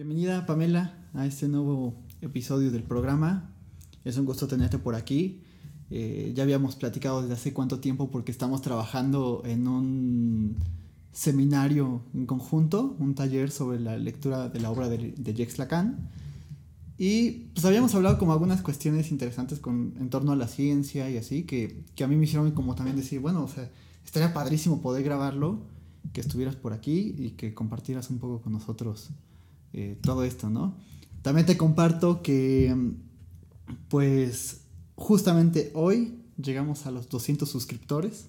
Bienvenida Pamela a este nuevo episodio del programa. Es un gusto tenerte por aquí. Eh, ya habíamos platicado desde hace cuánto tiempo porque estamos trabajando en un seminario en conjunto, un taller sobre la lectura de la obra de, de Jacques Lacan. Y pues habíamos hablado como algunas cuestiones interesantes en torno a la ciencia y así, que, que a mí me hicieron como también decir, bueno, o sea, estaría padrísimo poder grabarlo, que estuvieras por aquí y que compartieras un poco con nosotros eh, todo esto, ¿no? También te comparto que, pues, justamente hoy llegamos a los 200 suscriptores.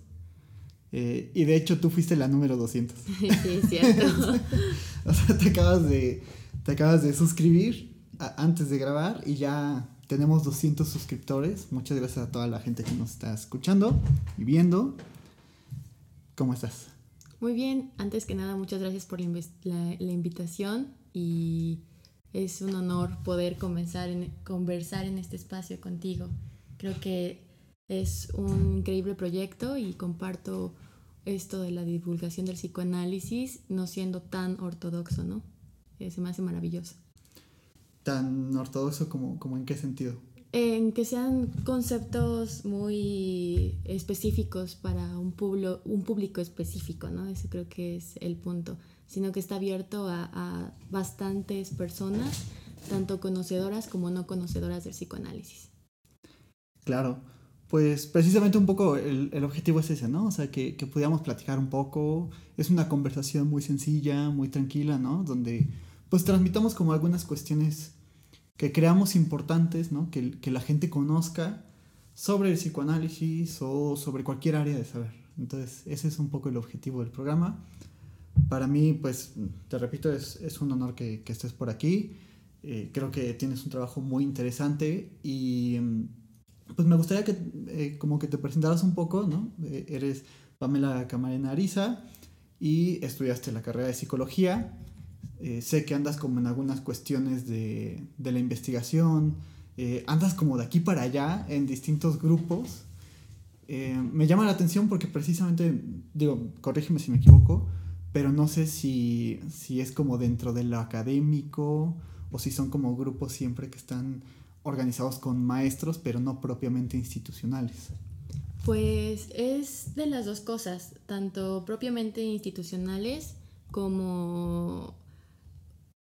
Eh, y de hecho tú fuiste la número 200. Sí, cierto. o sea, te acabas de, te acabas de suscribir antes de grabar y ya tenemos 200 suscriptores. Muchas gracias a toda la gente que nos está escuchando y viendo. ¿Cómo estás? Muy bien, antes que nada, muchas gracias por la, la invitación y es un honor poder conversar en, conversar en este espacio contigo. Creo que es un increíble proyecto y comparto esto de la divulgación del psicoanálisis no siendo tan ortodoxo, ¿no? Eh, se me hace maravilloso. ¿Tan ortodoxo como, como en qué sentido? En que sean conceptos muy específicos para un, un público específico, ¿no? Ese creo que es el punto sino que está abierto a, bastantes personas, tanto conocedoras como no conocedoras del psicoanálisis. Claro, pues precisamente un poco el, objetivo es ese, ¿no? O sea, que, que pudiéramos platicar un poco. Es una conversación muy sencilla, muy tranquila, ¿no? Donde pues transmitamos como algunas cuestiones que creamos importantes, ¿no? Que, que la gente conozca sobre el psicoanálisis o sobre cualquier área de saber. Entonces, ese es un poco el objetivo del programa para mí, pues, te repito, es, un honor que, estés por aquí. Eh, creo que tienes un trabajo muy interesante y mm, pues me gustaría que eh, como que te presentaras un poco, ¿no? Eh, eres Pamela Camarena Ariza y estudiaste la carrera de psicología. sé que andas como en algunas cuestiones de la investigación, andas como de aquí para allá en distintos grupos. me llama la atención porque precisamente, digo, corrígeme si me equivoco, pero no sé si, es como dentro de lo académico o si son como grupos siempre que están organizados con maestros, pero no propiamente institucionales. Pues es de las dos cosas, tanto propiamente institucionales como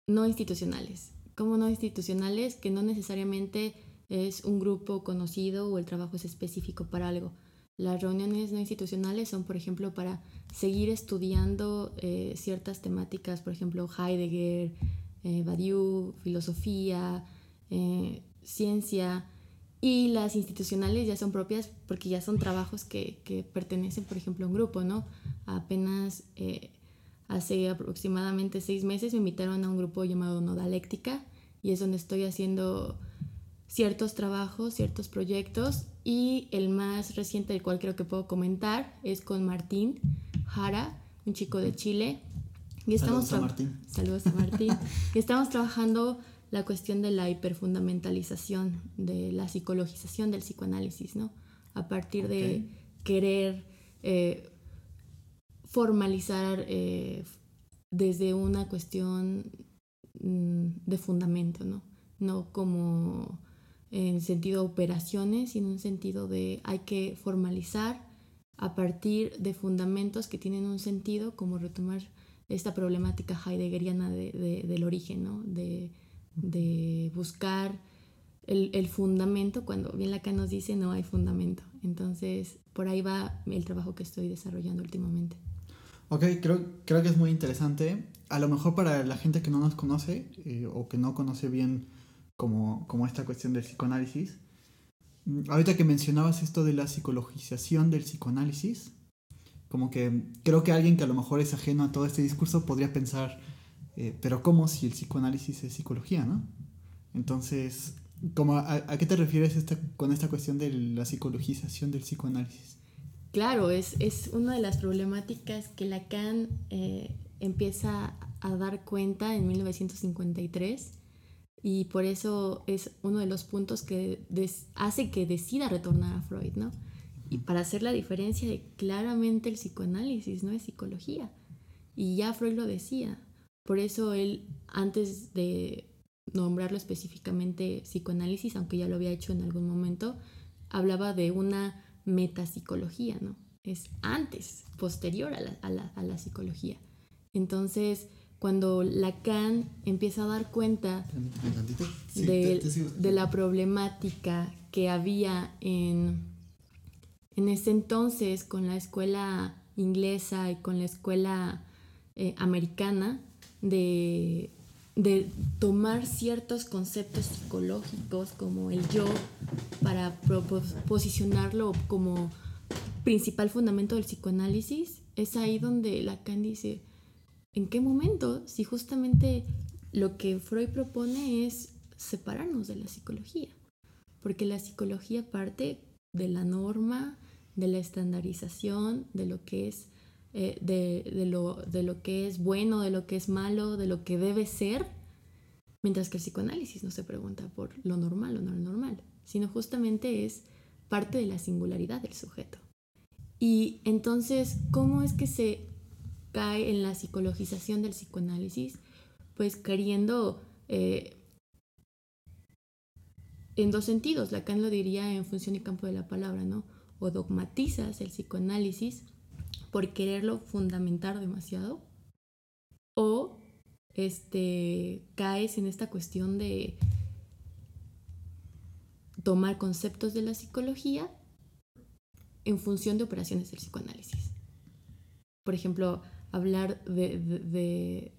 no institucionales. Como no institucionales, que no necesariamente es un grupo conocido o el trabajo es específico para algo. Las reuniones no institucionales son, por ejemplo, para seguir estudiando eh, ciertas temáticas, por ejemplo, Heidegger, eh, Badiou, filosofía, eh, ciencia, y las institucionales ya son propias porque ya son trabajos que, que pertenecen, por ejemplo, a un grupo, ¿no? Apenas hace aproximadamente seis meses me invitaron a un grupo llamado Nodaléctica y es donde estoy haciendo ciertos trabajos, ciertos proyectos y el más reciente del cual creo que puedo comentar es con Martín Jara, un chico de Chile. Y estamos Saludos a Martín. Saludos a Martín. y estamos trabajando la cuestión de la hiperfundamentalización, de la psicologización del psicoanálisis, ¿no? A partir de querer eh, formalizar eh, desde una cuestión mm, de fundamento, ¿no? No como en sentido de operaciones, sino en sentido de hay que formalizar a partir de fundamentos que tienen un sentido, como retomar esta problemática heideggeriana de, del origen, ¿no? de, de buscar el, el, fundamento, cuando bien Lacan nos dice no hay fundamento. Entonces, por ahí va el trabajo que estoy desarrollando últimamente. Ok, creo, creo que es muy interesante. A lo mejor para la gente que no nos conoce eh, o que no conoce bien como, esta cuestión del psicoanálisis. Mm, ahorita que mencionabas esto de la psicologización del psicoanálisis, como que creo que alguien que a lo mejor es ajeno a todo este discurso podría pensar, eh, pero ¿cómo si el psicoanálisis es psicología, no? Entonces, ¿cómo, a, qué te refieres esta, con esta cuestión de la psicologización del psicoanálisis? Claro, es, es una de las problemáticas que Lacan eh, empieza a dar cuenta en 1953 y por eso es uno de los puntos que hace que decida retornar a Freud, ¿no? Y para hacer la diferencia de claramente el psicoanálisis no es psicología. Y ya Freud lo decía, Por eso él, antes de nombrarlo específicamente psicoanálisis, aunque ya lo había hecho en algún momento, hablaba de una metapsicología, ¿no? Es antes, posterior a la, psicología. Entonces, cuando Lacan empieza a dar cuenta de, la problemática que había en, en ese entonces con la escuela inglesa y con la escuela eh, americana, de de tomar ciertos conceptos psicológicos como el yo para posicionarlo como principal fundamento del psicoanálisis, es ahí donde Lacan dice, ¿en qué momento? Si justamente lo que Freud propone es separarnos de la psicología, porque la psicología parte de la norma, de la estandarización, de lo que es eh, de lo que es bueno, de lo que es malo, de lo que debe ser, mientras que el psicoanálisis no se pregunta por lo normal o no lo normal, sino justamente es parte de la singularidad del sujeto. Y entonces, ¿cómo es que se cae en la psicologización del psicoanálisis? Pues queriendo eh, en dos sentidos, Lacan lo diría en función y campo de la palabra, ¿no? O dogmatizas el psicoanálisis por quererlo fundamentar demasiado o este, caes en esta cuestión de tomar conceptos de la psicología en función de operaciones del psicoanálisis. Por ejemplo, hablar de,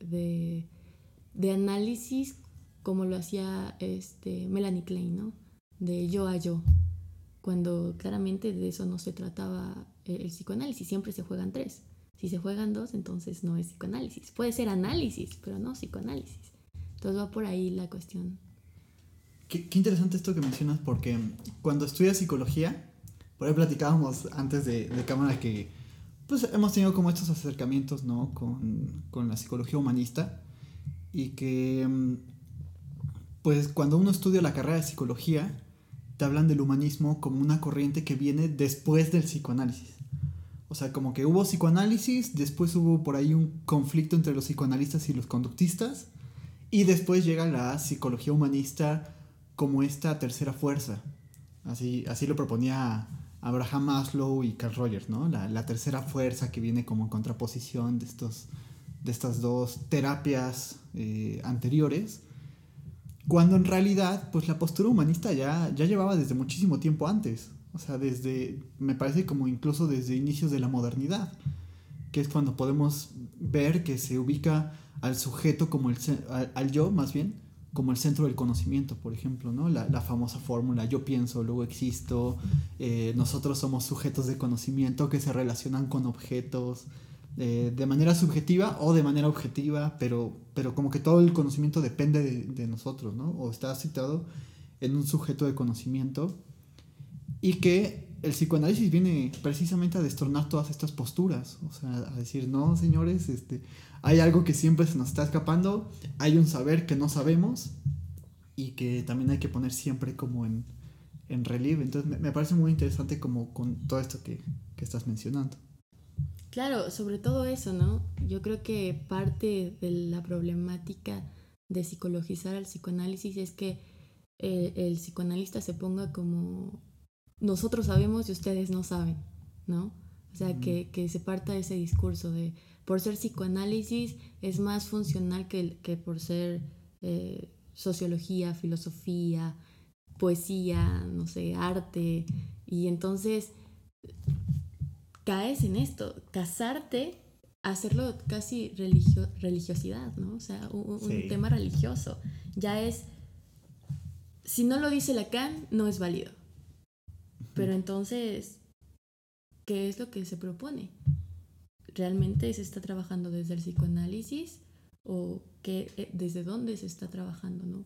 de, análisis como lo hacía este, Melanie Klein, ¿no? De yo a yo, cuando claramente de eso no se trataba el psicoanálisis, siempre se juegan tres. Si se juegan dos, entonces no es psicoanálisis. Puede ser análisis, pero no psicoanálisis. Entonces va por ahí la cuestión. Qué, interesante esto que mencionas, porque cuando estudias psicología, por ahí platicábamos antes de, cámara que pues hemos tenido como estos acercamientos ¿no? con, con la psicología humanista y que pues cuando uno estudia la carrera de psicología, te hablan del humanismo como una corriente que viene después del psicoanálisis. O sea, como que hubo psicoanálisis, después hubo por ahí un conflicto entre los psicoanalistas y los conductistas, y después llega la psicología humanista como esta tercera fuerza. Así, así lo proponía Abraham Maslow y Carl Rogers, ¿no? La, tercera fuerza que viene como en contraposición de, estos, de estas dos terapias eh, anteriores cuando en realidad, pues la postura humanista ya, ya llevaba desde muchísimo tiempo antes. O sea, desde, me parece como incluso desde inicios de la modernidad, que es cuando podemos ver que se ubica al sujeto como el, al, yo más bien, como el centro del conocimiento, por ejemplo, ¿no? La, famosa fórmula, yo pienso, luego existo, eh, nosotros somos sujetos de conocimiento que se relacionan con objetos, eh, de manera subjetiva o de manera objetiva, pero, pero como que todo el conocimiento depende de, nosotros, ¿no? O está citado en un sujeto de conocimiento y que el psicoanálisis viene precisamente a destornar todas estas posturas, o sea, a decir, no, señores, este, hay algo que siempre se nos está escapando, hay un saber que no sabemos y que también hay que poner siempre como en, en relieve. Entonces me, parece muy interesante como con todo esto que, que estás mencionando. Claro, sobre todo eso, ¿no? Yo creo que parte de la problemática de psicologizar al psicoanálisis es que eh, el psicoanalista se ponga como nosotros sabemos y ustedes no saben, ¿no? O sea, que, se parta ese discurso de por ser psicoanálisis es más funcional que, que por ser eh, sociología, filosofía, poesía, no sé, arte. Y entonces caes en esto, casarte, hacerlo casi religio religiosidad, ¿no? O sea, un, tema religioso. Ya es, si no lo dice Lacan, no es válido. Pero entonces, ¿qué es lo que se propone? ¿Realmente se está trabajando desde el psicoanálisis o qué, eh, desde dónde se está trabajando, ¿no?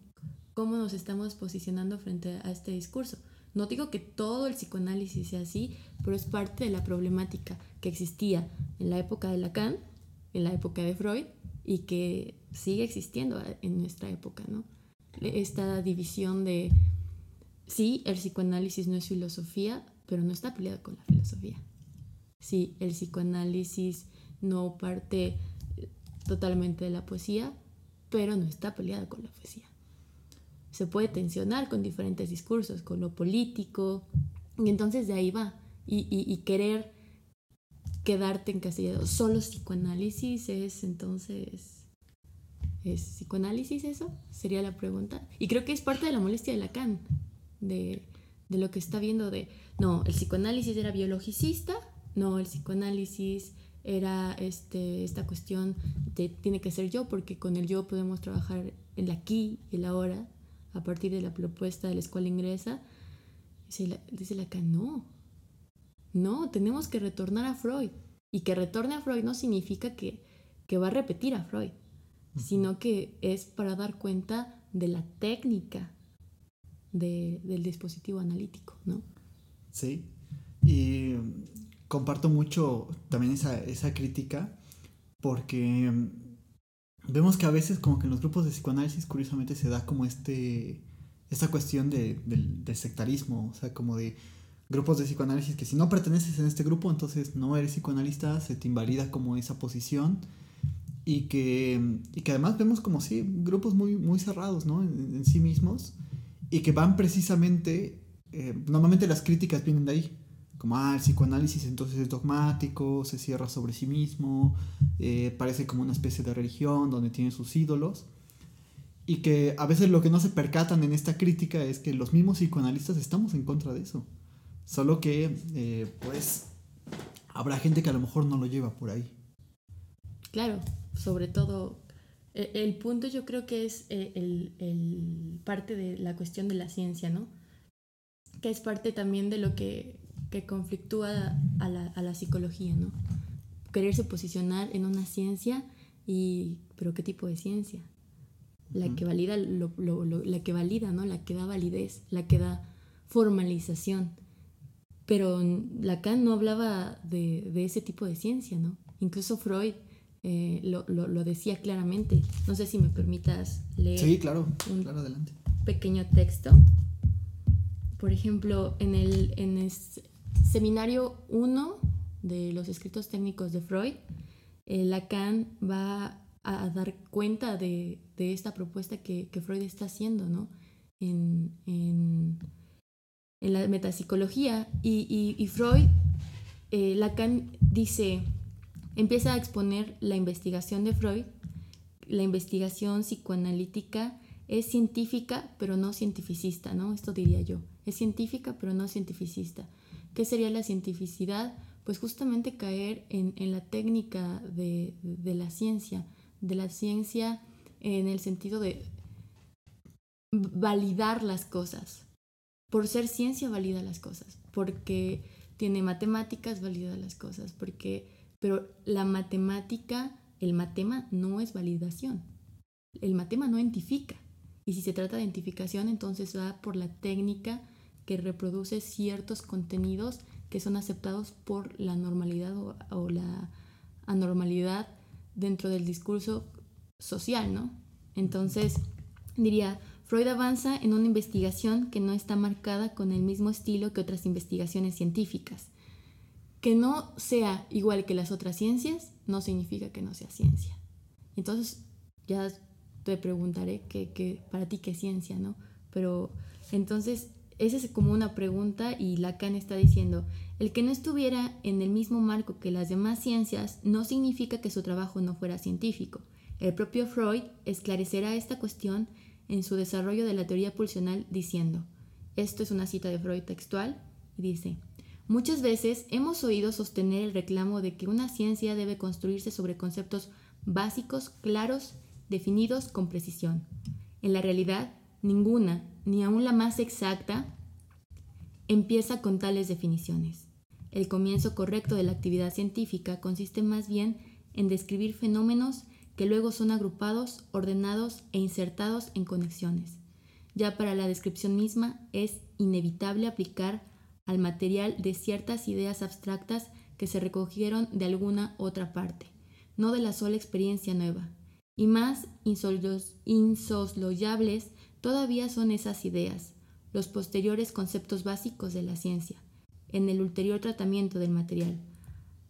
¿Cómo nos estamos posicionando frente a este discurso? No digo que todo el psicoanálisis sea así, pero es parte de la problemática que existía en la época de Lacan, en la época de Freud y que sigue existiendo en nuestra época, ¿no? Esta división de, sí, el psicoanálisis no es filosofía, pero no está peleado con la filosofía. Sí, el psicoanálisis no parte totalmente de la poesía, pero no está peleada con la poesía. Se puede tensionar con diferentes discursos, con lo político, y entonces de ahí va. Y, querer quedarte en encasillado. Solo psicoanálisis es entonces. ¿Es psicoanálisis eso? Sería la pregunta. Y creo que es parte de la molestia de Lacan, de, de lo que está viendo de, no, el psicoanálisis era biologicista, no, el psicoanálisis era este, esta cuestión de tiene que ser yo, porque con el yo podemos trabajar el aquí y el ahora, a partir de la propuesta de la escuela ingresa. Dice, la, Lacan, no, no, tenemos que retornar a Freud. Y que retorne a Freud no significa que, que va a repetir a Freud, sino que es para dar cuenta de la técnica del dispositivo analítico, ¿no? Sí, y comparto mucho también esa, crítica porque vemos que a veces como que en los grupos de psicoanálisis curiosamente se da como este esta cuestión de, del, sectarismo, o sea, como de grupos de psicoanálisis que si no perteneces en este grupo, entonces no eres psicoanalista, se te invalida como esa posición y que, y que además vemos como sí, grupos muy, muy cerrados, ¿no? En, sí mismos y que van precisamente, eh, normalmente las críticas vienen de ahí, como, ah, el psicoanálisis entonces es dogmático, se cierra sobre sí mismo, eh, parece como una especie de religión donde tiene sus ídolos. Y que a veces lo que no se percatan en esta crítica es que los mismos psicoanalistas estamos en contra de eso. Solo que, eh, pues, habrá gente que a lo mejor no lo lleva por ahí. Claro, sobre todo, e, el, punto yo creo que es eh, el, el, parte de la cuestión de la ciencia, ¿no? Que es parte también de lo que que conflictúa a la, a la psicología, ¿no? Quererse posicionar en una ciencia y, pero ¿qué tipo de ciencia? La que valida, lo, lo, la que valida, ¿no? La que da validez, la que da formalización. Pero Lacan no hablaba de, de ese tipo de ciencia, ¿no? Incluso Freud eh, lo, lo, decía claramente. No sé si me permitas leer. Sí, claro, claro, adelante. Pequeño texto. Por ejemplo, en el, en, seminario 1 de los escritos técnicos de Freud, eh, Lacan va a dar cuenta de, esta propuesta que, Freud está haciendo ¿no? en, en, la metapsicología. Y, Freud, eh, Lacan dice, empieza a exponer la investigación de Freud, la investigación psicoanalítica es científica pero no cientificista, ¿no? Esto diría yo. Es científica pero no cientificista. ¿Qué sería la cientificidad? Pues justamente caer en, la técnica de, la ciencia, de la ciencia en el sentido de validar las cosas. Por ser ciencia valida las cosas, porque tiene matemáticas valida las cosas, porque pero la matemática, el matema no es validación. El matema no identifica. Y si se trata de identificación, entonces va por la técnica que reproduce ciertos contenidos que son aceptados por la normalidad o, la anormalidad dentro del discurso social, ¿no? Entonces, diría, Freud avanza en una investigación que no está marcada con el mismo estilo que otras investigaciones científicas. Que no sea igual que las otras ciencias no significa que no sea ciencia. Entonces, ya te preguntaré que, para ti qué es ciencia, ¿no? Pero entonces esa es como una pregunta y Lacan está diciendo, el que no estuviera en el mismo marco que las demás ciencias no significa que su trabajo no fuera científico. El propio Freud esclarecerá esta cuestión en su desarrollo de la teoría pulsional diciendo, esto es una cita de Freud textual, y dice, muchas veces hemos oído sostener el reclamo de que una ciencia debe construirse sobre conceptos básicos, claros, definidos con precisión. En la realidad, ninguna, ni aun la más exacta, empieza con tales definiciones. El comienzo correcto de la actividad científica consiste más bien en describir fenómenos que luego son agrupados, ordenados e insertados en conexiones. Ya para la descripción misma es inevitable aplicar al material de ciertas ideas abstractas que se recogieron de alguna otra parte, no de la sola experiencia nueva, y más insosloyables todavía son esas ideas, los posteriores conceptos básicos de la ciencia, en el ulterior tratamiento del material.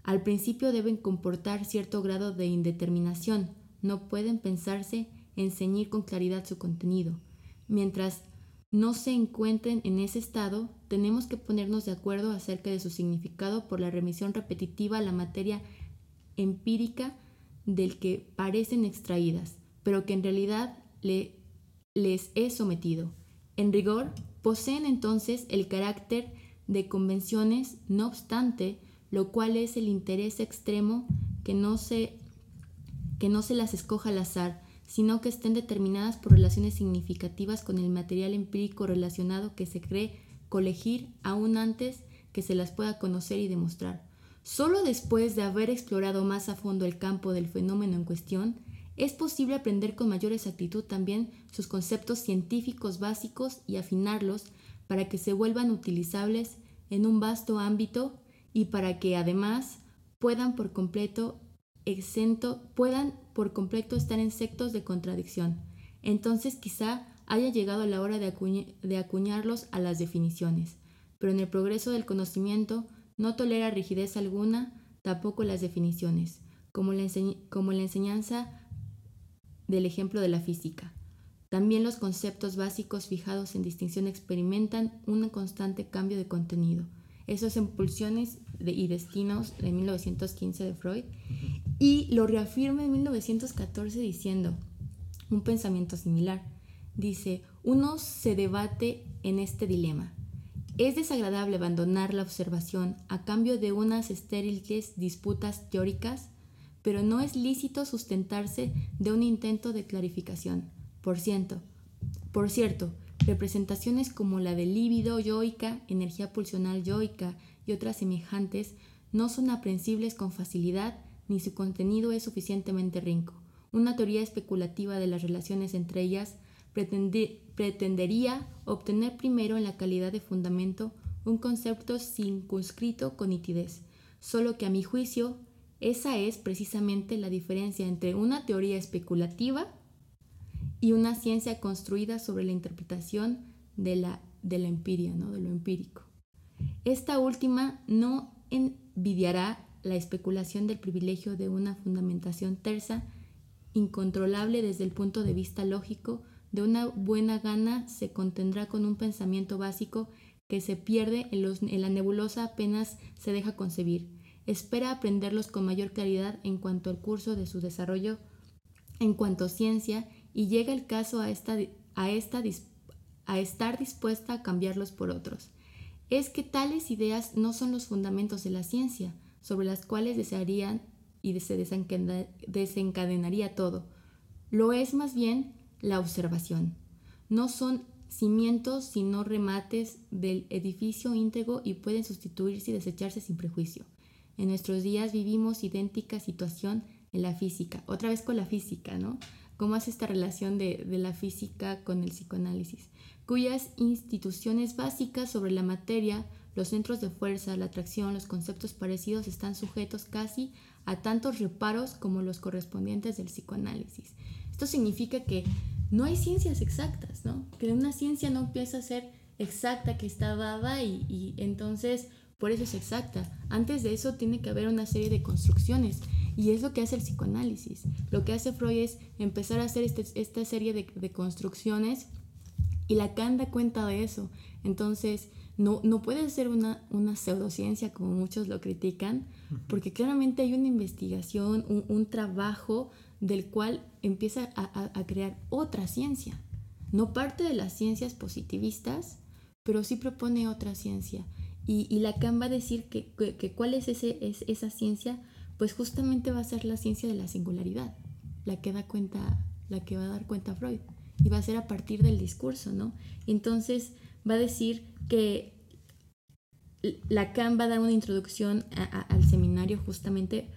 Al principio deben comportar cierto grado de indeterminación, no pueden pensarse en ceñir con claridad su contenido. Mientras no se encuentren en ese estado, tenemos que ponernos de acuerdo acerca de su significado por la remisión repetitiva a la materia empírica del que parecen extraídas, pero que en realidad le, les es sometido. En rigor, poseen entonces el carácter de convenciones, no obstante, lo cual es el interés extremo que no se, que no se las escoja al azar, sino que estén determinadas por relaciones significativas con el material empírico relacionado que se cree colegir aún antes que se las pueda conocer y demostrar. Solo después de haber explorado más a fondo el campo del fenómeno en cuestión, es posible aprender con mayor exactitud también sus conceptos científicos básicos y afinarlos para que se vuelvan utilizables en un vasto ámbito y para que además puedan por completo exento, puedan por completo estar en sectos de contradicción. Entonces quizá haya llegado la hora de, de acuñarlos a las definiciones, pero en el progreso del conocimiento no tolera rigidez alguna, tampoco las definiciones, como la, como la enseñanza del ejemplo de la física. También los conceptos básicos fijados en distinción experimentan un constante cambio de contenido. Esos impulsiones y destinos de 1915 de Freud y lo reafirma en 1914 diciendo un pensamiento similar. Dice, uno se debate en este dilema. Es desagradable abandonar la observación a cambio de unas estériles disputas teóricas, pero no es lícito sustentarse de un intento de clarificación. Por cierto, por cierto, representaciones como la de líbido yoica, energía pulsional yoica y otras semejantes no son aprensibles con facilidad ni su contenido es suficientemente rico. Una teoría especulativa de las relaciones entre ellas pretendería obtener primero en la calidad de fundamento un concepto circunscrito con nitidez, solo que a mi juicio esa es precisamente la diferencia entre una teoría especulativa y una ciencia construida sobre la interpretación de la, de la empiria, ¿no? de lo empírico. Esta última no envidiará la especulación del privilegio de una fundamentación tersa, incontrolable desde el punto de vista lógico, de una buena gana se contendrá con un pensamiento básico que se pierde en, en la nebulosa apenas se deja concebir. Espera aprenderlos con mayor claridad en cuanto al curso de su desarrollo, en cuanto a ciencia, y llega el caso a, esta, a, esta, a estar dispuesta a cambiarlos por otros. Es que tales ideas no son los fundamentos de la ciencia, sobre las cuales desearían y se desencadenaría todo. Lo es más bien la observación. No son cimientos sino remates del edificio íntegro y pueden sustituirse y desecharse sin prejuicio. En nuestros días vivimos idéntica situación en la física, otra vez con la física, ¿no? ¿Cómo hace esta relación de, de la física con el psicoanálisis? Cuyas instituciones básicas sobre la materia los centros de fuerza, la atracción, los conceptos parecidos están sujetos casi a tantos reparos como los correspondientes del psicoanálisis. Esto significa que no hay ciencias exactas, ¿no? Que una ciencia no empieza a ser exacta, que está dada y, y entonces por eso es exacta. Antes de eso tiene que haber una serie de construcciones y es lo que hace el psicoanálisis. Lo que hace Freud es empezar a hacer este, esta serie de, de construcciones y Lacan da cuenta de eso. Entonces, no, no puede ser una, una pseudociencia como muchos lo critican, porque claramente hay una investigación, un, trabajo del cual empieza a, crear otra ciencia. No parte de las ciencias positivistas, pero sí propone otra ciencia. Y, Lacan va a decir que, cuál es, ese, es esa ciencia, pues justamente va a ser la ciencia de la singularidad, la que da cuenta, la que va a dar cuenta Freud. Y va a ser a partir del discurso, ¿no? Entonces va a decir que Lacan va a dar una introducción al seminario justamente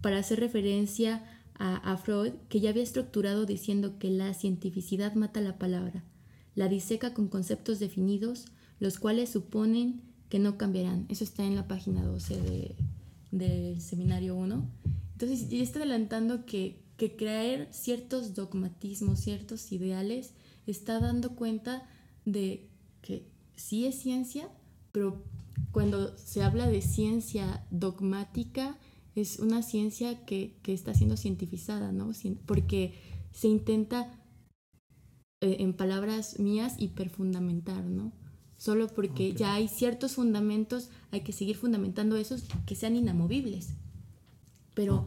para hacer referencia a, Freud, que ya había estructurado diciendo que la cientificidad mata la palabra, la diseca con conceptos definidos, los cuales suponen que no cambiarán. Eso está en la página 12 del seminario 1. Entonces, ya está adelantando que, que creer ciertos dogmatismos, ciertos ideales, está dando cuenta de que sí es ciencia, pero cuando se habla de ciencia dogmática es una ciencia que, está siendo cientificada, ¿no? Porque se intenta, eh, en palabras mías, hiperfundamentar, ¿no? Solo porque ya hay ciertos fundamentos, hay que seguir fundamentando esos que sean inamovibles. Pero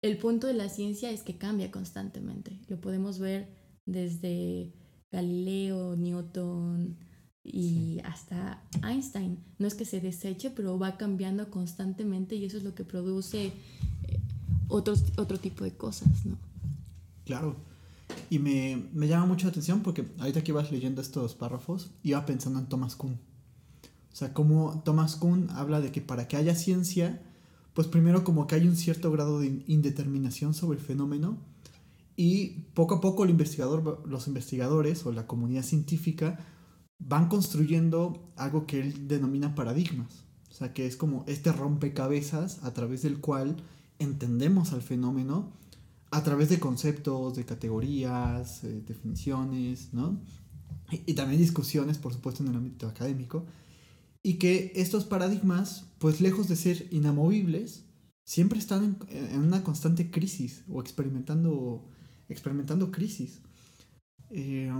el punto de la ciencia es que cambia constantemente. Lo podemos ver desde Galileo, Newton y hasta Einstein. No es que se deseche, pero va cambiando constantemente y eso es lo que produce eh, otro tipo de cosas, ¿no? Claro. Y me, me llama mucho la atención porque ahorita que ibas leyendo estos párrafos, iba pensando en Thomas Kuhn. O sea, como Thomas Kuhn habla de que para que haya ciencia, pues primero como que hay un cierto grado de indeterminación sobre el fenómeno y poco a poco el investigador, los investigadores o la comunidad científica van construyendo algo que él denomina paradigmas. O sea, que es como este rompecabezas a través del cual entendemos al fenómeno a través de conceptos, de categorías, eh, definiciones, ¿no? Y, también discusiones, por supuesto, en el ámbito académico. Y que estos paradigmas, pues lejos de ser inamovibles, siempre están en, una constante crisis o experimentando, experimentando crisis. Eh,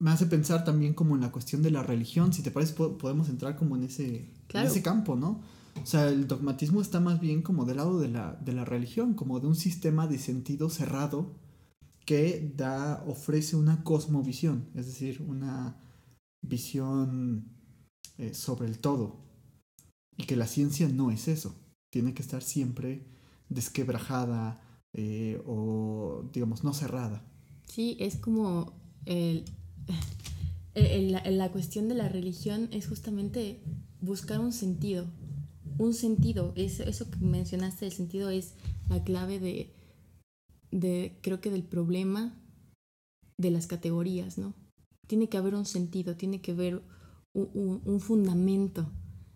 me hace pensar también como en la cuestión de la religión. Si te parece, podemos entrar como en ese, en ese campo, ¿no? O sea, el dogmatismo está más bien como del lado de la, de la religión, como de un sistema de sentido cerrado que da, ofrece una cosmovisión, es decir, una visión eh, sobre el todo. Y que la ciencia no es eso. Tiene que estar siempre desquebrajada eh, o, digamos, no cerrada. Sí, es como el, la cuestión de la religión es justamente buscar un sentido, un sentido. Eso, eso que mencionaste, el sentido es la clave de, de, creo que del problema de las categorías, ¿no? Tiene que haber un sentido, tiene que haber un, un, fundamento.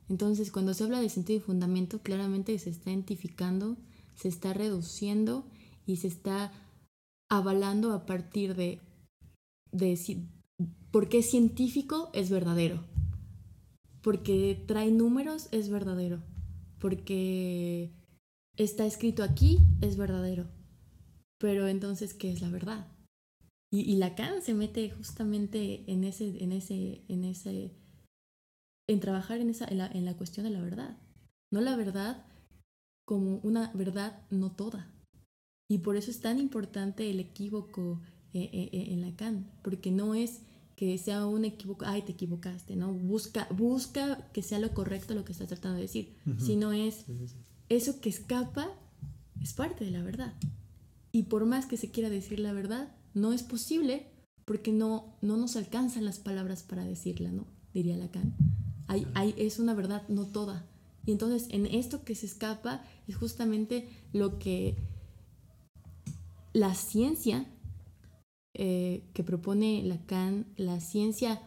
Entonces, cuando se habla de sentido y fundamento, claramente se está identificando, se está reduciendo y se está avalando a partir de, de por qué científico es verdadero, porque trae números es verdadero, porque está escrito aquí es verdadero. Pero entonces, ¿qué es la verdad? Y, Lacan se mete justamente en ese, en ese, en ese, en trabajar en, esa, en, la, en la cuestión de la verdad. No la verdad como una verdad no toda. Y por eso es tan importante el equívoco eh, eh, eh, en Lacan, porque no es que sea un equivoco, ay, te equivocaste, ¿no? Busca, busca que sea lo correcto lo que estás tratando de decir, si no es eso que escapa es parte de la verdad. Y por más que se quiera decir la verdad, no es posible porque no, no nos alcanzan las palabras para decirla, ¿no? Diría Lacan. Hay, hay, es una verdad no toda. Y entonces en esto que se escapa es justamente lo que la ciencia eh, que propone Lacan, la ciencia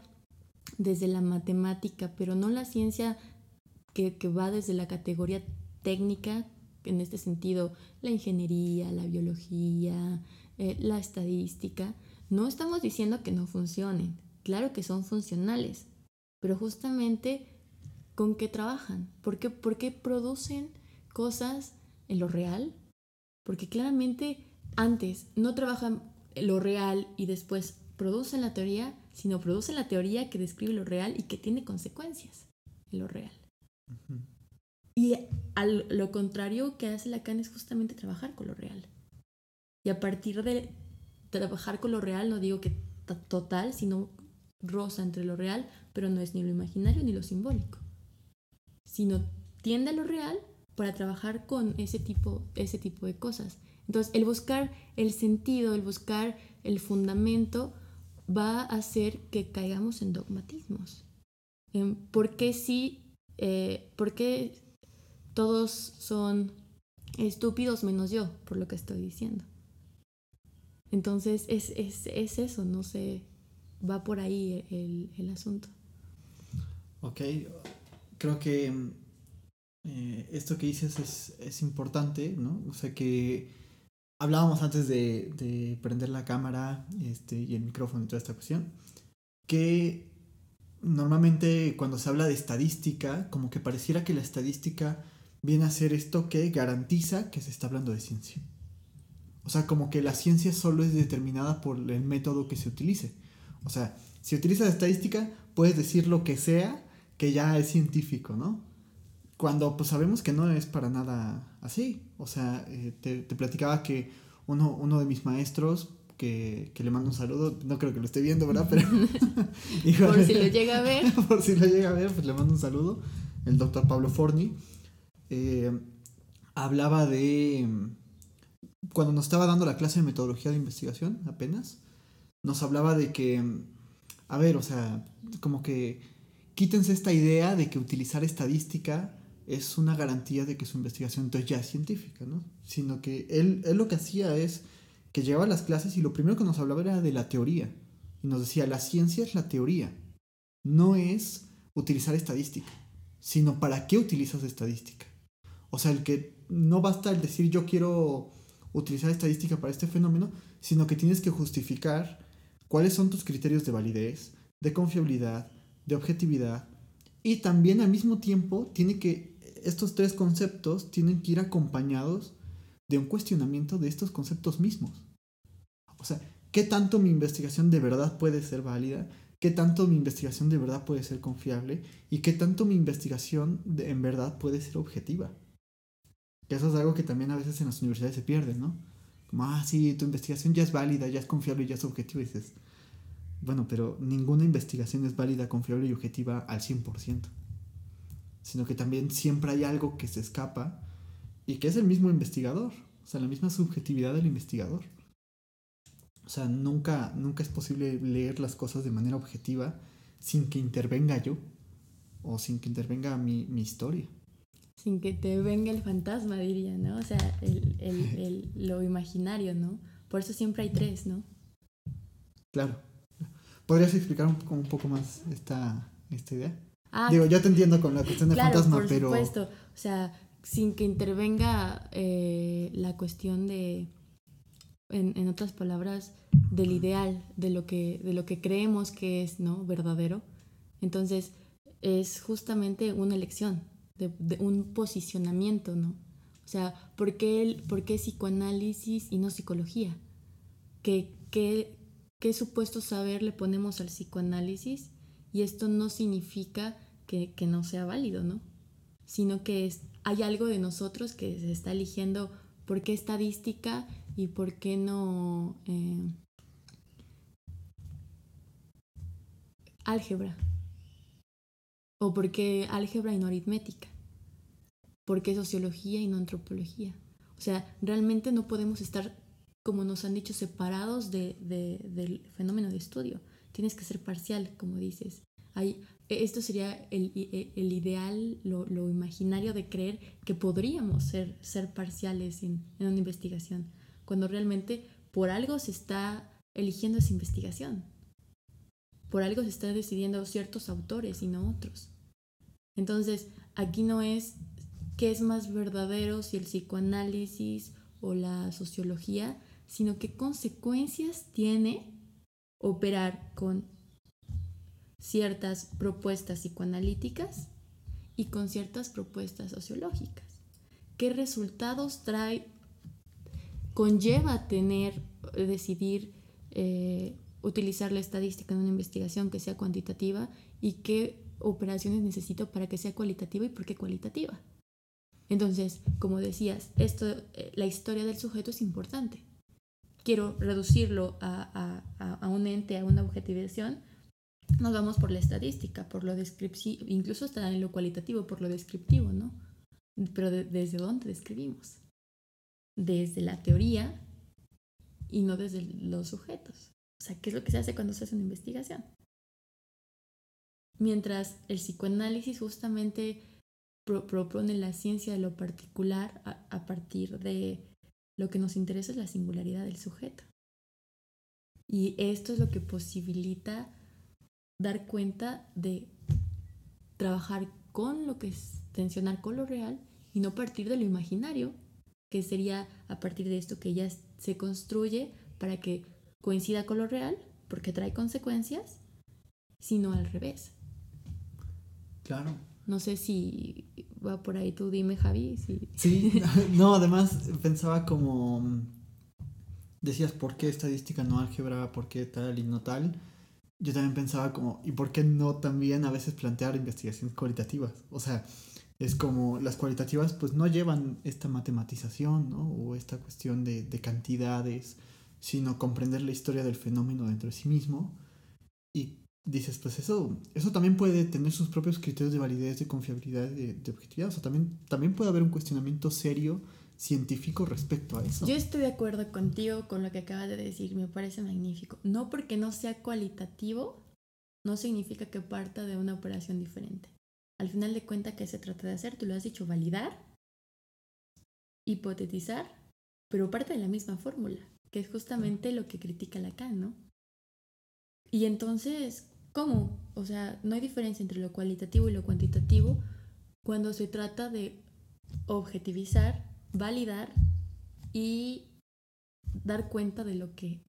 desde la matemática, pero no la ciencia que, va desde la categoría técnica, en este sentido, la ingeniería, la biología, eh, la estadística. No estamos diciendo que no funcionen, claro que son funcionales, pero justamente con qué trabajan, ¿por qué, por qué producen cosas en lo real? Porque claramente antes no trabajan lo real y después producen la teoría, sino producen la teoría que describe lo real y que tiene consecuencias en lo real. Y al, lo contrario que hace Lacan es justamente trabajar con lo real. Y a partir de trabajar con lo real, no digo que total, sino rosa entre lo real, pero no es ni lo imaginario ni lo simbólico, sino tiende a lo real para trabajar con ese tipo, ese tipo de cosas. Entonces, el buscar el sentido, el buscar el fundamento, va a hacer que caigamos en dogmatismos. ¿Por qué sí? Eh, ¿Por qué todos son estúpidos menos yo, por lo que estoy diciendo? Entonces, es, eso, no sé, va por ahí el, asunto. Ok, creo que eh, esto que dices es, es, importante, ¿no? O sea que hablábamos antes de, prender la cámara este, y el micrófono y toda esta cuestión, que normalmente cuando se habla de estadística, como que pareciera que la estadística viene a ser esto que garantiza que se está hablando de ciencia. O sea, como que la ciencia solo es determinada por el método que se utilice. O sea, si utilizas estadística, puedes decir lo que sea que ya es científico, ¿no? Cuando pues sabemos que no es para nada así. O sea, eh, te, platicaba que uno, uno de mis maestros, que, le mando un saludo, no creo que lo esté viendo, ¿verdad? Pero por si lo llega a ver. por si lo llega a ver, pues le mando un saludo. El doctor Pablo Forni. Eh, hablaba de... Cuando nos estaba dando la clase de metodología de investigación, apenas, nos hablaba de que, a ver, o sea, como que quítense esta idea de que utilizar estadística es una garantía de que su investigación entonces ya es científica, ¿no? Sino que él, él lo que hacía es que llegaba a las clases y lo primero que nos hablaba era de la teoría. Y nos decía, la ciencia es la teoría, no es utilizar estadística, sino para qué utilizas estadística. O sea, el que no basta el decir yo quiero utilizar estadística para este fenómeno, sino que tienes que justificar cuáles son tus criterios de validez, de confiabilidad, de objetividad, y también al mismo tiempo tiene que estos tres conceptos tienen que ir acompañados de un cuestionamiento de estos conceptos mismos. O sea, ¿qué tanto mi investigación de verdad puede ser válida? ¿Qué tanto mi investigación de verdad puede ser confiable? ¿Y qué tanto mi investigación en verdad puede ser objetiva? Que eso es algo que también a veces en las universidades se pierde, ¿no? Como, ah, sí, tu investigación ya es válida, ya es confiable, ya es objetiva. Y dices, bueno, pero ninguna investigación es válida, confiable y objetiva al 100% sino que también siempre hay algo que se escapa y que es el mismo investigador, o sea, la misma subjetividad del investigador. O sea, nunca, nunca es posible leer las cosas de manera objetiva sin que intervenga yo o sin que intervenga mi, mi historia. Sin que te venga el fantasma, diría, ¿no? O sea, el, el, el, lo imaginario, ¿no? Por eso siempre hay tres, ¿no? Claro. ¿Podrías explicar un, un poco más esta, esta idea? Ah, Digo, yo te entiendo con la cuestión de fantasma, por supuesto. O sea, sin que intervenga eh, la cuestión de, en, otras palabras, del ideal, de lo que, de lo que creemos que es ¿no? verdadero. Entonces, es justamente una elección, de, un posicionamiento, ¿no? O sea, ¿por qué, el, por qué psicoanálisis y no psicología? ¿Qué, qué, ¿Qué supuesto saber le ponemos al psicoanálisis y esto no significa que, no sea válido, ¿no? Sino que es, hay algo de nosotros que se está eligiendo por qué estadística y por qué no eh, álgebra. O por qué álgebra y no aritmética. ¿Por qué sociología y no antropología? O sea, realmente no podemos estar, como nos han dicho, separados del fenómeno de estudio tienes que ser parcial, como dices. Hay, esto sería el, el ideal, lo, lo, imaginario de creer que podríamos ser, ser parciales en, en una investigación, cuando realmente por algo se está eligiendo esa investigación. Por algo se está decidiendo ciertos autores y no otros. Entonces, aquí no es qué es más verdadero, si el psicoanálisis o la sociología, sino qué consecuencias tiene operar con ciertas propuestas psicoanalíticas y con ciertas propuestas sociológicas. ¿Qué resultados trae, conlleva tener, decidir eh, utilizar la estadística en una investigación que sea cuantitativa y qué operaciones necesito para que sea cualitativa y por qué cualitativa? Entonces, como decías, esto, eh, la historia del sujeto es importante quiero reducirlo a, un ente, a una objetivación, nos vamos por la estadística, por lo descriptivo, incluso hasta en lo cualitativo, por lo descriptivo, ¿no? Pero ¿desde dónde describimos? Desde la teoría y no desde los sujetos. O sea, ¿qué es lo que se hace cuando se hace una investigación? Mientras el psicoanálisis justamente propone la ciencia de lo particular a partir de lo que nos interesa es la singularidad del sujeto. Y esto es lo que posibilita dar cuenta de trabajar con lo que es tensionar con lo real y no partir de lo imaginario, que sería a partir de esto que ya se construye para que coincida con lo real, porque trae consecuencias, sino al revés. Claro. No sé si va por ahí, tú dime, Javi. Sí, no, además pensaba como, decías, ¿por qué estadística no álgebra? ¿Por qué tal y no tal? Yo también pensaba como, ¿y por qué no también a veces plantear investigaciones cualitativas? O sea, es como las cualitativas pues no llevan esta matematización, ¿no? O esta cuestión de, de cantidades, sino comprender la historia del fenómeno dentro de sí mismo y dices, pues eso, eso también puede tener sus propios criterios de validez, de confiabilidad, de, de objetividad. O sea, también, también puede haber un cuestionamiento serio científico respecto a eso. Yo estoy de acuerdo contigo con lo que acabas de decir, me parece magnífico. No porque no sea cualitativo, no significa que parta de una operación diferente. Al final de cuentas, ¿qué se trata de hacer? Tú lo has dicho, validar, hipotetizar, pero parte de la misma fórmula, que es justamente lo que critica Lacan, ¿no? Y entonces, ¿Cómo? O sea, no hay diferencia entre lo cualitativo y lo cuantitativo cuando se trata de objetivizar, validar y dar cuenta de lo que,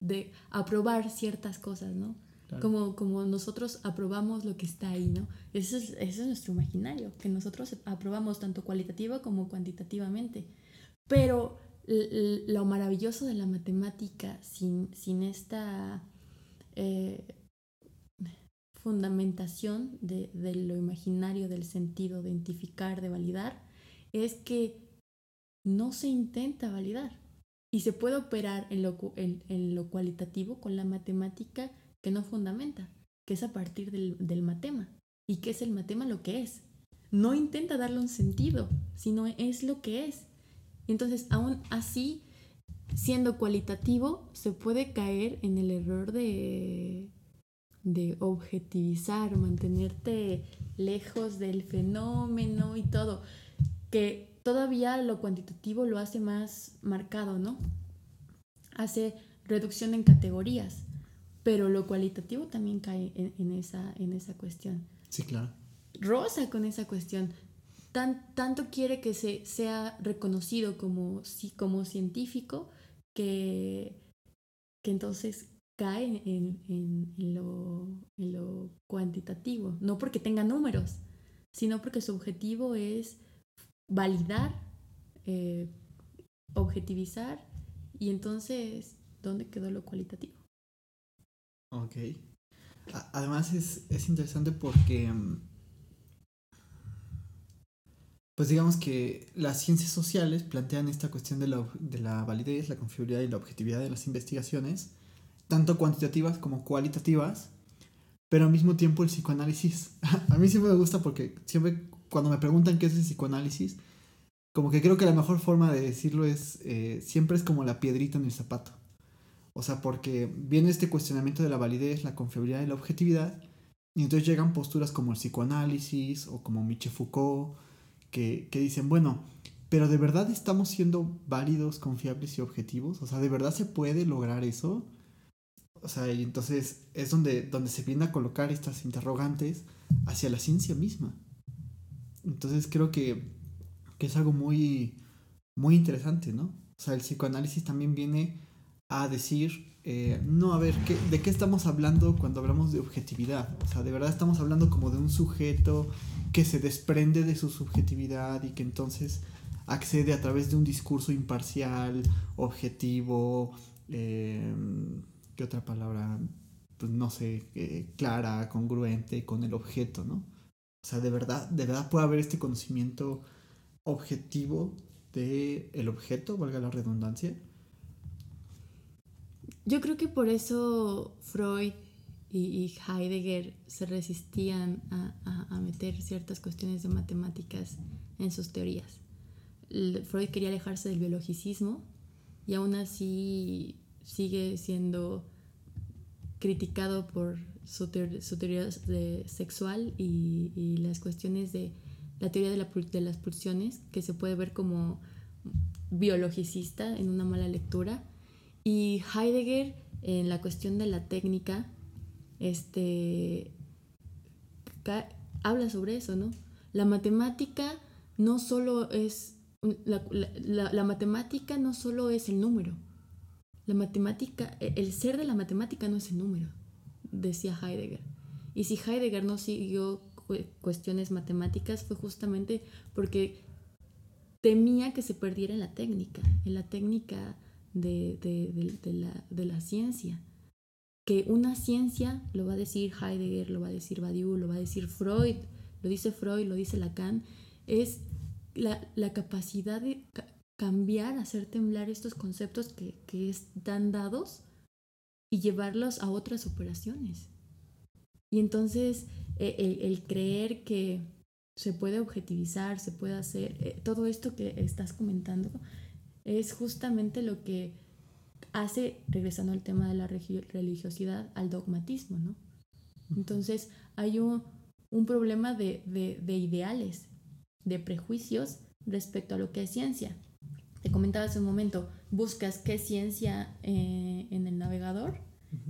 de aprobar ciertas cosas, ¿no? Como, como nosotros aprobamos lo que está ahí, ¿no? Eso es, es nuestro imaginario, que nosotros aprobamos tanto cualitativo como cuantitativamente. Pero lo maravilloso de la matemática sin, sin esta... Eh, fundamentación de, lo imaginario, del sentido, de identificar, de validar, es que no se intenta validar y se puede operar en lo, en, lo cualitativo con la matemática que no fundamenta, que es a partir del, del matema. ¿Y qué es el matema? Lo que es. No intenta darle un sentido, sino es lo que es. Entonces, aún así, siendo cualitativo, se puede caer en el error de de objetivizar, mantenerte lejos del fenómeno y todo, que todavía lo cuantitativo lo hace más marcado, ¿no? Hace reducción en categorías, pero lo cualitativo también cae en, esa, en esa cuestión. Sí, claro. Rosa con esa cuestión. Tan, tanto quiere que se sea reconocido como, como científico que, que entonces cae en, lo, cuantitativo, no porque tenga números, sino porque su objetivo es validar, eh, objetivizar y entonces, ¿dónde quedó lo cualitativo? Ok. Además es, interesante porque, mm, pues digamos que las ciencias sociales plantean esta cuestión de la, de la validez, la confiabilidad y la objetividad de las investigaciones tanto cuantitativas como cualitativas, pero al mismo tiempo el psicoanálisis. a mí siempre me gusta porque siempre cuando me preguntan qué es el psicoanálisis, como que creo que la mejor forma de decirlo es, eh, siempre es como la piedrita en el zapato. O sea, porque viene este cuestionamiento de la validez, la confiabilidad y la objetividad, y entonces llegan posturas como el psicoanálisis o como Michel Foucault, que, dicen, bueno, pero ¿de verdad estamos siendo válidos, confiables y objetivos? O sea, ¿de verdad se puede lograr eso? O sea, y entonces es donde, donde se viene a colocar estas interrogantes hacia la ciencia misma. Entonces creo que, que es algo muy, muy interesante, ¿no? O sea, el psicoanálisis también viene a decir, eh, no, a ver, ¿qué, ¿de qué estamos hablando cuando hablamos de objetividad? O sea, de verdad estamos hablando como de un sujeto que se desprende de su subjetividad y que entonces accede a través de un discurso imparcial, objetivo, eh, ¿qué otra palabra? Pues no sé, eh, clara, congruente con el objeto, ¿no? O sea, de verdad, de verdad puede haber este conocimiento objetivo del el objeto, valga la redundancia. Yo creo que por eso Freud y, Heidegger se resistían a, a, meter ciertas cuestiones de matemáticas en sus teorías. Freud quería alejarse del biologicismo y aún así sigue siendo criticado por su, teoría de sexual y, las cuestiones de la teoría de, de, las pulsiones, que se puede ver como biologicista en una mala lectura. Y Heidegger en la cuestión de la técnica, este, habla sobre eso, ¿no? La matemática no solo es, la matemática no solo es el número, la matemática, e, el ser de la matemática no es el número, decía Heidegger. Y si Heidegger no siguió cuestiones matemáticas fue justamente porque temía que se perdiera en la técnica, en la técnica de, la, de la ciencia que una ciencia, lo va a decir Heidegger, lo va a decir Badiou, lo va a decir Freud, lo dice Freud, lo dice Lacan, es la, capacidad de cambiar, hacer temblar estos conceptos que, que están dados y llevarlos a otras operaciones. Y entonces e, el, creer que se puede objetivizar, se puede hacer, eh, todo esto que estás comentando es justamente lo que hace, regresando al tema de la religiosidad, al dogmatismo, ¿no? Entonces hay un, problema de, ideales, de prejuicios respecto a lo que es ciencia. Te comentaba hace un momento, buscas qué es ciencia eh, en el navegador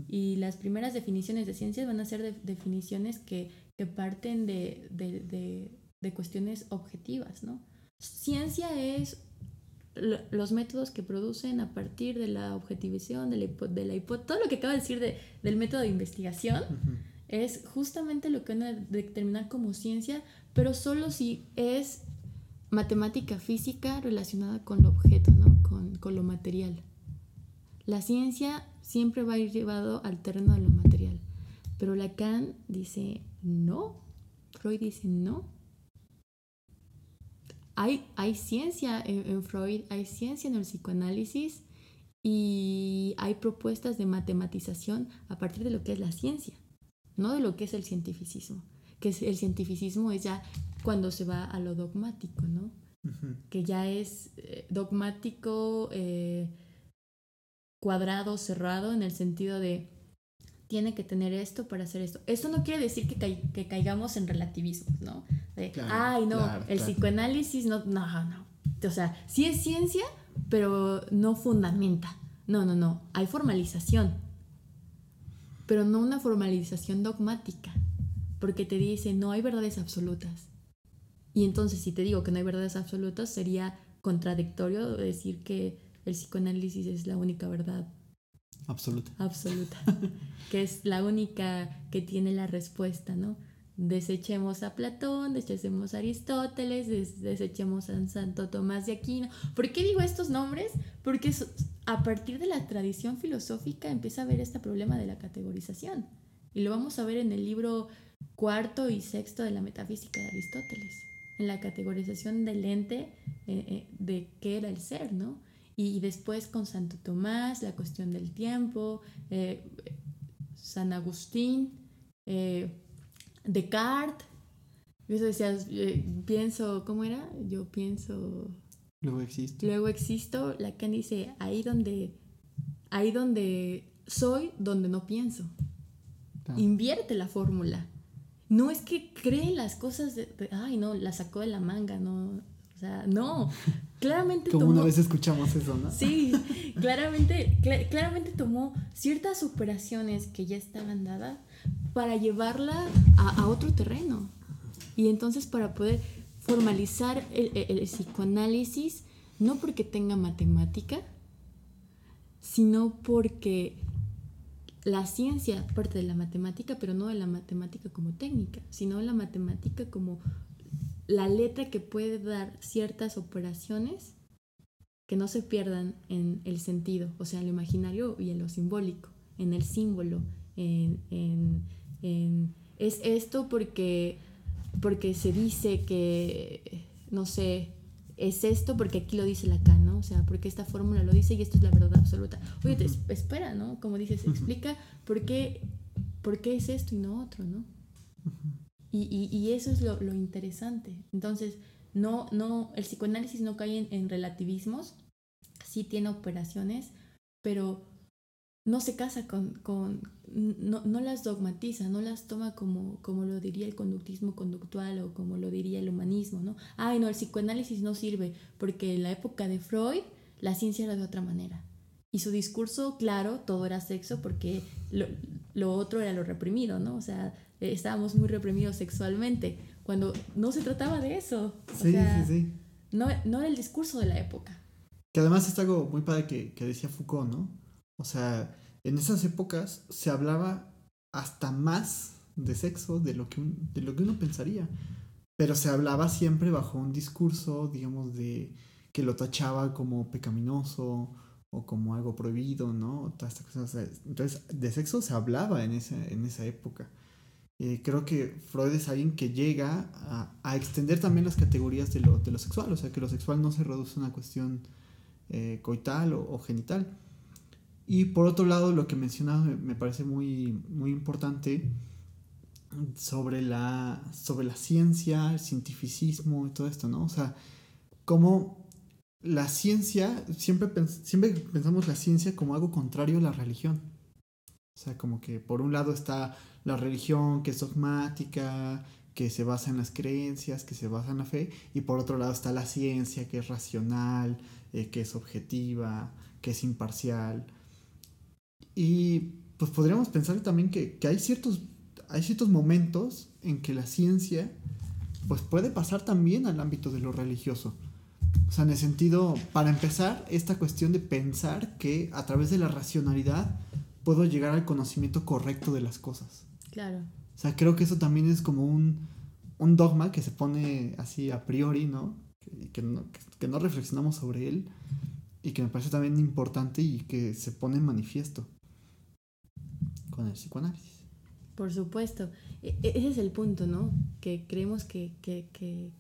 y las primeras definiciones de ciencia van a ser definiciones que, parten de, de, cuestiones objetivas, ¿no? Ciencia es los métodos que producen a partir de la objetivación, de la, de la todo lo que acaba de decir del método de investigación, es justamente lo que van a determinar como ciencia, pero solo si es matemática física relacionada con lo objeto, ¿no? Con, lo material. La ciencia siempre va a ir llevado al terreno de lo material, pero Lacan dice no, Freud dice no, hay, hay ciencia en, Freud, hay ciencia en el psicoanálisis y hay propuestas de matematización a partir de lo que es la ciencia, no de lo que es el cientificismo. Que el cientificismo es ya cuando se va a lo dogmático, ¿no? Que ya es eh, dogmático, eh, cuadrado, cerrado, en el sentido de tiene que tener esto para hacer esto. Eso no quiere decir que, que caigamos en relativismos, ¿no? ay, no, el psicoanálisis no, no, no. O sea, sí es ciencia, pero no fundamenta. No, no, no. Hay formalización, pero no una formalización dogmática, porque te dice, no hay verdades absolutas. Y entonces, si te digo que no hay verdades absolutas, sería contradictorio decir que el psicoanálisis es la única verdad. Absoluta. Absoluta. que es la única que tiene la respuesta, ¿no? desechemos a Platón, desechemos a Aristóteles, desechemos a Santo Tomás de Aquino. ¿Por qué digo estos nombres? Porque a partir de la tradición filosófica empieza a ver este problema de la categorización. Y lo vamos a ver en el libro cuarto y sexto de la metafísica de Aristóteles, en la categorización del ente eh, eh, de qué era el ser, ¿no? Y, después con Santo Tomás, la cuestión del tiempo, eh, San Agustín, Descartes. Eso decías, eh, pienso, ¿cómo era? Yo pienso. Luego existo. Luego existo. Lacan dice, ahí donde, ahí donde soy, donde no pienso. Invierte la fórmula. No es que cree las cosas de, ay, no, la sacó de la manga, no. O sea, no. Claramente Como una vez escuchamos eso, ¿no? Sí, claramente, claramente tomó ciertas operaciones que ya estaban dadas para llevarla a, otro terreno. Y entonces para poder formalizar el, psicoanálisis, no porque tenga matemática, sino porque la ciencia parte de la matemática, pero no de la matemática como técnica, sino la matemática como la letra que puede dar ciertas operaciones que no se pierdan en el sentido, o sea, en lo imaginario y en lo simbólico, en el símbolo, en, es esto porque, porque se dice que, no sé, es esto porque aquí lo dice Lacan, ¿no? O sea, porque esta fórmula lo dice y esto es la verdad absoluta. Oye, te, espera, ¿no? Como dices, explica por qué, por qué es esto y no otro, ¿no? y, y, eso es lo, lo, interesante. Entonces, no, no, el psicoanálisis no cae en, en relativismos, sí tiene operaciones, pero no se casa con, con no, no, las dogmatiza, no las toma como, como lo diría el conductismo conductual o como lo diría el humanismo, ¿no? Ay, no, el psicoanálisis no sirve porque en la época de Freud la ciencia era de otra manera. Y su discurso, claro, todo era sexo porque lo, lo otro era lo reprimido, ¿no? O sea, estábamos muy reprimidos sexualmente, cuando no se trataba de eso. Sí, sí, sí. No, no era el discurso de la época. Que además es algo muy padre que, que decía Foucault, ¿no? O sea, en esas épocas se hablaba hasta más de sexo de lo, que de lo que uno pensaría. Pero se hablaba siempre bajo un discurso, digamos, de que lo tachaba como pecaminoso o como algo prohibido, ¿no? Todas estas cosas. Entonces, de sexo se hablaba en esa, en esa época. Eh, creo que Freud es alguien que llega a, extender también las categorías de lo, de lo, sexual, o sea, que lo sexual no se reduce a una cuestión eh, coital o, genital. Y por otro lado, lo que mencionaba me, parece muy, muy importante sobre la, sobre la ciencia, el cientificismo y todo esto, ¿no? O sea, como la ciencia, siempre, siempre pensamos la ciencia como algo contrario a la religión. O sea, como que por un lado está la religión que es dogmática, que se basa en las creencias, que se basa en la fe, y por otro lado está la ciencia que es racional, eh, que es objetiva, que es imparcial. Y pues podríamos pensar también que, que hay, ciertos, hay ciertos momentos en que la ciencia pues puede pasar también al ámbito de lo religioso. O sea, en el sentido, para empezar, esta cuestión de pensar que a través de la racionalidad puedo llegar al conocimiento correcto de las cosas. Claro. O sea, creo que eso también es como un, un dogma que se pone así a priori, ¿no? Que, que no, que no reflexionamos sobre él y que me parece también importante y que se pone en manifiesto con el psicoanálisis. Por supuesto. E ese es el punto, ¿no? Que creemos que, que, que,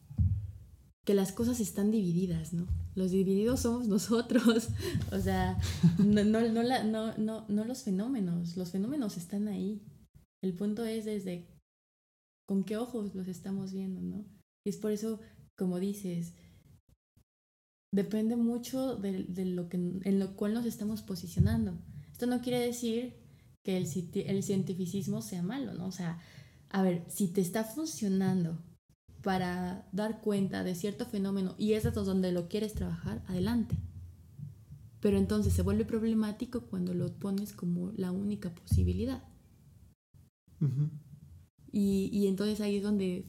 que, las cosas están divididas, ¿no? Los divididos somos nosotros. o sea, no, no, no, la, no, no, no los fenómenos. Los fenómenos están ahí. El punto es desde con qué ojos los estamos viendo, ¿no? Y es por eso, como dices, depende mucho de, de, lo que, en lo cual nos estamos posicionando. Esto no quiere decir que el, el cientificismo sea malo, ¿no? O sea, a ver, si te está funcionando para dar cuenta de cierto fenómeno y es donde lo quieres trabajar, adelante. Pero entonces se vuelve problemático cuando lo pones como la única posibilidad. Uh -huh. y, y, entonces ahí es donde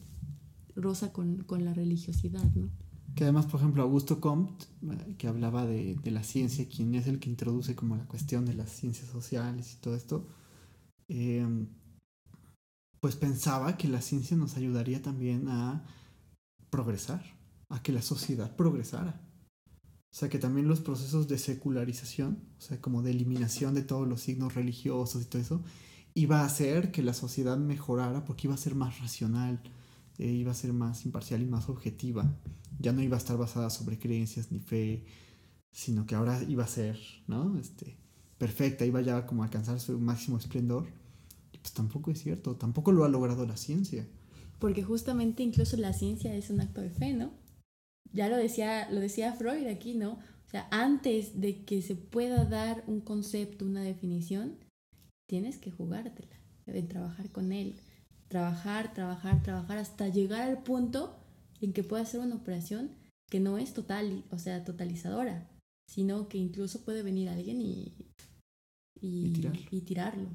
roza con, con, la religiosidad, ¿no? Que además, por ejemplo, Augusto Comte, que hablaba de, de, la ciencia, quien es el que introduce como la cuestión de las ciencias sociales y todo esto, eh, pues pensaba que la ciencia nos ayudaría también a progresar, a que la sociedad progresara. O sea, que también los procesos de secularización, o sea, como de eliminación de todos los signos religiosos y todo eso, iba a hacer que la sociedad mejorara porque iba a ser más racional, eh, iba a ser más imparcial y más objetiva. Ya no iba a estar basada sobre creencias ni fe, sino que ahora iba a ser, ¿no? Este, perfecta, iba ya como a alcanzar su máximo esplendor. Y pues tampoco es cierto, tampoco lo ha logrado la ciencia. Porque justamente incluso la ciencia es un acto de fe, ¿no? Ya lo decía, lo decía Freud aquí, ¿no? O sea, antes de que se pueda dar un concepto, una definición, tienes que jugártela, de trabajar con él, trabajar, trabajar, trabajar hasta llegar al punto en que pueda hacer una operación que no es total, o sea, totalizadora, sino que incluso puede venir alguien y, y, y tirarlo. Y, tirarlo.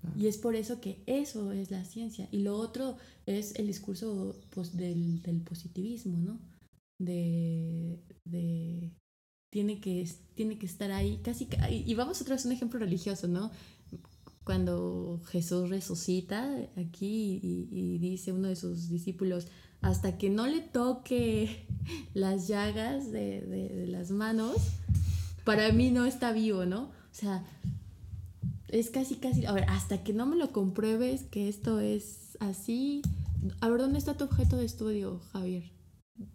Claro. y, es por eso que eso es la ciencia. Y lo otro es el discurso pues, del, del positivismo, ¿no? De, de tiene que, tiene que estar ahí, casi, y vamos otra vez a un ejemplo religioso, ¿no? Cuando Jesús resucita aquí y, dice uno de sus discípulos, hasta que no le toque las llagas de, de, las manos, para mí no está vivo, ¿no? O sea, es casi, casi, a ver, hasta que no me lo compruebes que esto es así. A ver, ¿dónde está tu objeto de estudio, Javier?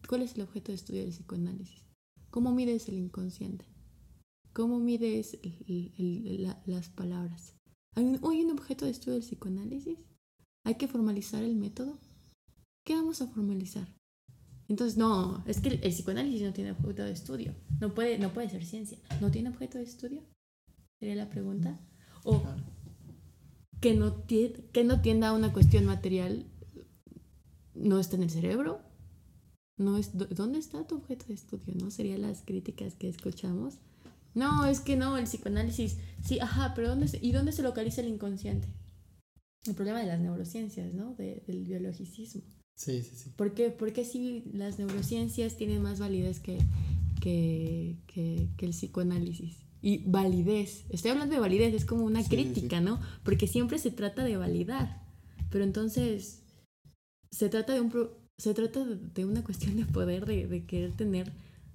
¿Cuál es el objeto de estudio del psicoanálisis? ¿Cómo mides el inconsciente? ¿Cómo mides el, el, la, las palabras? ¿Hay un, ¿Hay un objeto de estudio del psicoanálisis? ¿Hay que formalizar el método? ¿Qué vamos a formalizar? Entonces, no, es que el, el, psicoanálisis no tiene objeto de estudio. No puede, no puede ser ciencia. ¿No tiene objeto de estudio? Sería la pregunta. O que no, que no tienda a una cuestión material, no está en el cerebro. No es, ¿Dónde está tu objeto de estudio? ¿No? Serían las críticas que escuchamos. No, es que no, el psicoanálisis, sí, ajá, pero ¿dónde se, ¿y dónde se localiza el inconsciente? El problema de las neurociencias, ¿no? De, del biologicismo. Sí, sí, sí. ¿Por qué, ¿Por qué si las neurociencias tienen más validez que, que, que, que, el psicoanálisis? Y validez, estoy hablando de validez, es como una sí, crítica, sí. ¿no? Porque siempre se trata de validar. Pero entonces se trata de, un se trata de una cuestión de poder, de, querer tener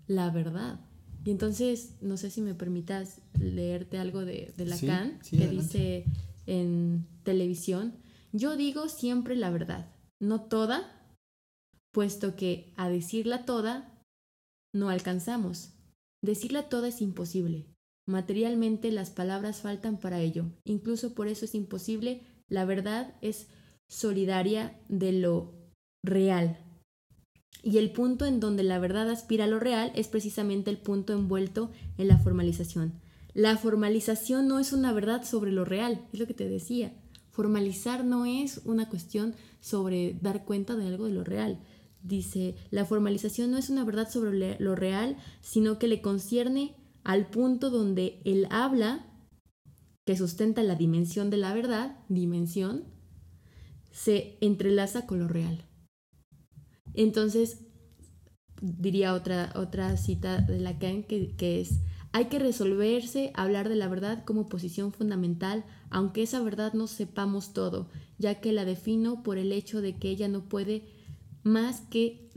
la verdad. Y entonces, no sé si me permitas leerte algo de, Lacan, que dice en televisión, yo digo siempre la verdad, no toda, puesto que a decirla toda no alcanzamos. Decirla toda es imposible. Materialmente las palabras faltan para ello. Incluso por eso es imposible. La verdad es solidaria de lo real. Y el punto en donde la verdad aspira a lo real es precisamente el punto envuelto en la formalización. La formalización no es una verdad sobre lo real, es lo que te decía. Formalizar no es una cuestión sobre dar cuenta de algo de lo real. Dice, la formalización no es una verdad sobre lo real, sino que le concierne al punto donde el habla, que sustenta la dimensión de la verdad, dimensión, se entrelaza con lo real. Entonces, diría otra, otra cita de Lacan que, que es, hay que resolverse hablar de la verdad como posición fundamental, aunque esa verdad no sepamos todo, ya que la defino por el hecho de que ella no puede más que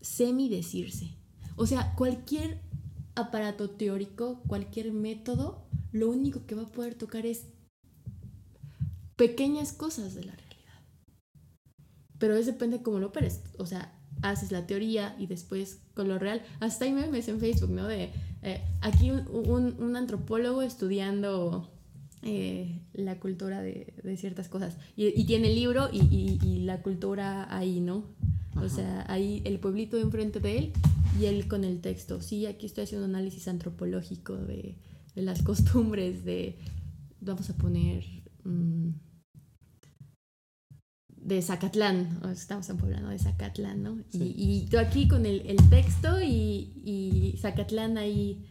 semi-decirse. O sea, cualquier aparato teórico, cualquier método, lo único que va a poder tocar es pequeñas cosas de la realidad. Pero eso depende cómo lo operes. O sea, haces la teoría y después con lo real. Hasta hay memes en Facebook, ¿no? De eh, aquí un, antropólogo estudiando eh, la cultura de, ciertas cosas. Y, tiene el libro y, la cultura ahí, ¿no? O sea, ahí el pueblito enfrente de él y él con el texto. Sí, aquí estoy haciendo un análisis antropológico de, las costumbres de, vamos a poner, mm, de Zacatlán, estamos en Puebla, ¿no? De Zacatlán, ¿no? Y, tú aquí con el, texto y, y, Zacatlán ahí,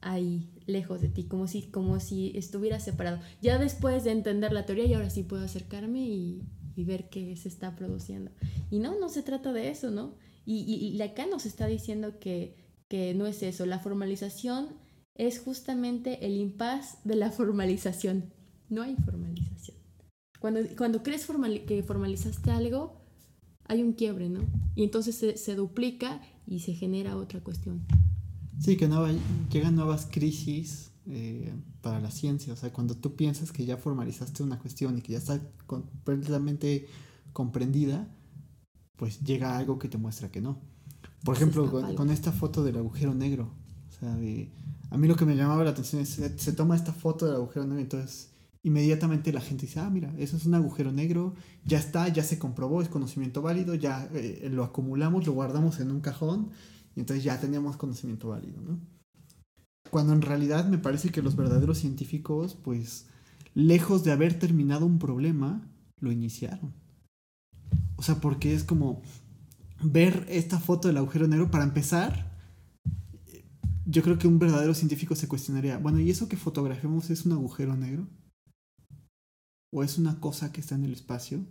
ahí lejos de ti, como si, como si estuviera separado. Ya después de entender la teoría, y ahora sí puedo acercarme y, ver qué se está produciendo. Y no, no se trata de eso, ¿no? Y, y, acá nos está diciendo que, que no es eso. La formalización es justamente el impas de la formalización. No hay formalización. Cuando, cuando crees que formalizaste algo, hay un quiebre, ¿no? Y entonces se, se duplica y se genera otra cuestión. Sí, que llegan nuevas crisis eh, para la ciencia. O sea, cuando tú piensas que ya formalizaste una cuestión y que ya está completamente comprendida, pues llega algo que te muestra que no. Por ejemplo, con, esta foto del agujero negro. O sea, a mí lo que me llamaba la atención es, se, se toma esta foto del agujero negro, entonces inmediatamente la gente dice, ah, mira, eso es un agujero negro, ya está, ya se comprobó, es conocimiento válido, ya eh, lo acumulamos, lo guardamos en un cajón y entonces ya teníamos conocimiento válido, ¿no? Cuando en realidad me parece que los verdaderos científicos, pues, lejos de haber terminado un problema, lo iniciaron. O sea, porque es como ver esta foto del agujero negro, para empezar, yo creo que un verdadero científico se cuestionaría, bueno, ¿y eso que fotografiamos es un agujero negro? ¿O es una cosa que está en el espacio?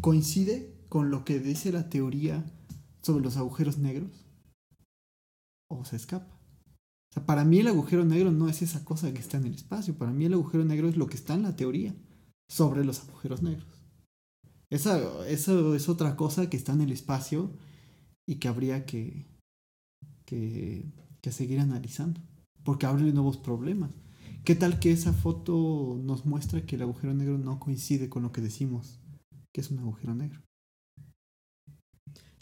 ¿Coincide con lo que dice la teoría sobre los agujeros negros o se escapa. Para mí el agujero negro no es esa cosa que está en el espacio, para mí el agujero negro es lo que está en la teoría sobre los agujeros negros. Esa, eso es otra cosa que está en el espacio y que habría que, que, que seguir analizando, porque abre nuevos problemas. ¿Qué tal que esa foto nos muestra que el agujero negro no coincide con lo que decimos que es un agujero negro?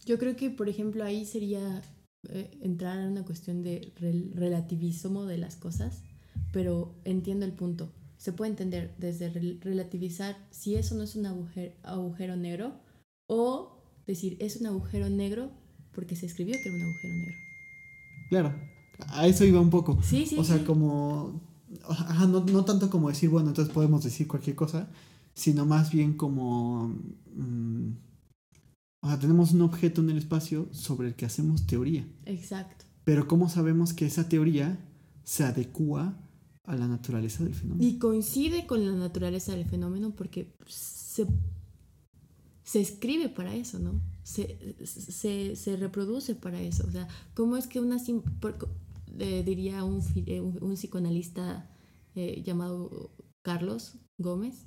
Yo creo que, por ejemplo, ahí sería eh, entrar en una cuestión de relativismo de las cosas, pero entiendo el punto. Se puede entender desde relativizar si eso no es un agujero, agujero negro o decir es un agujero negro porque se escribió que era un agujero negro. Claro, a eso iba un poco. Sí, sí. O sea, como. No, no, tanto como decir, bueno, entonces podemos decir cualquier cosa, sino más bien como. Mm, o sea, tenemos un objeto en el espacio sobre el que hacemos teoría. Exacto. Pero ¿cómo sabemos que esa teoría se adecua a la naturaleza del fenómeno? Y coincide con la naturaleza del fenómeno porque se, se escribe para eso, ¿no? Se, se, reproduce para eso. O sea, ¿cómo es que una... Eh, diría un, un, psicoanalista eh, llamado Carlos Gómez,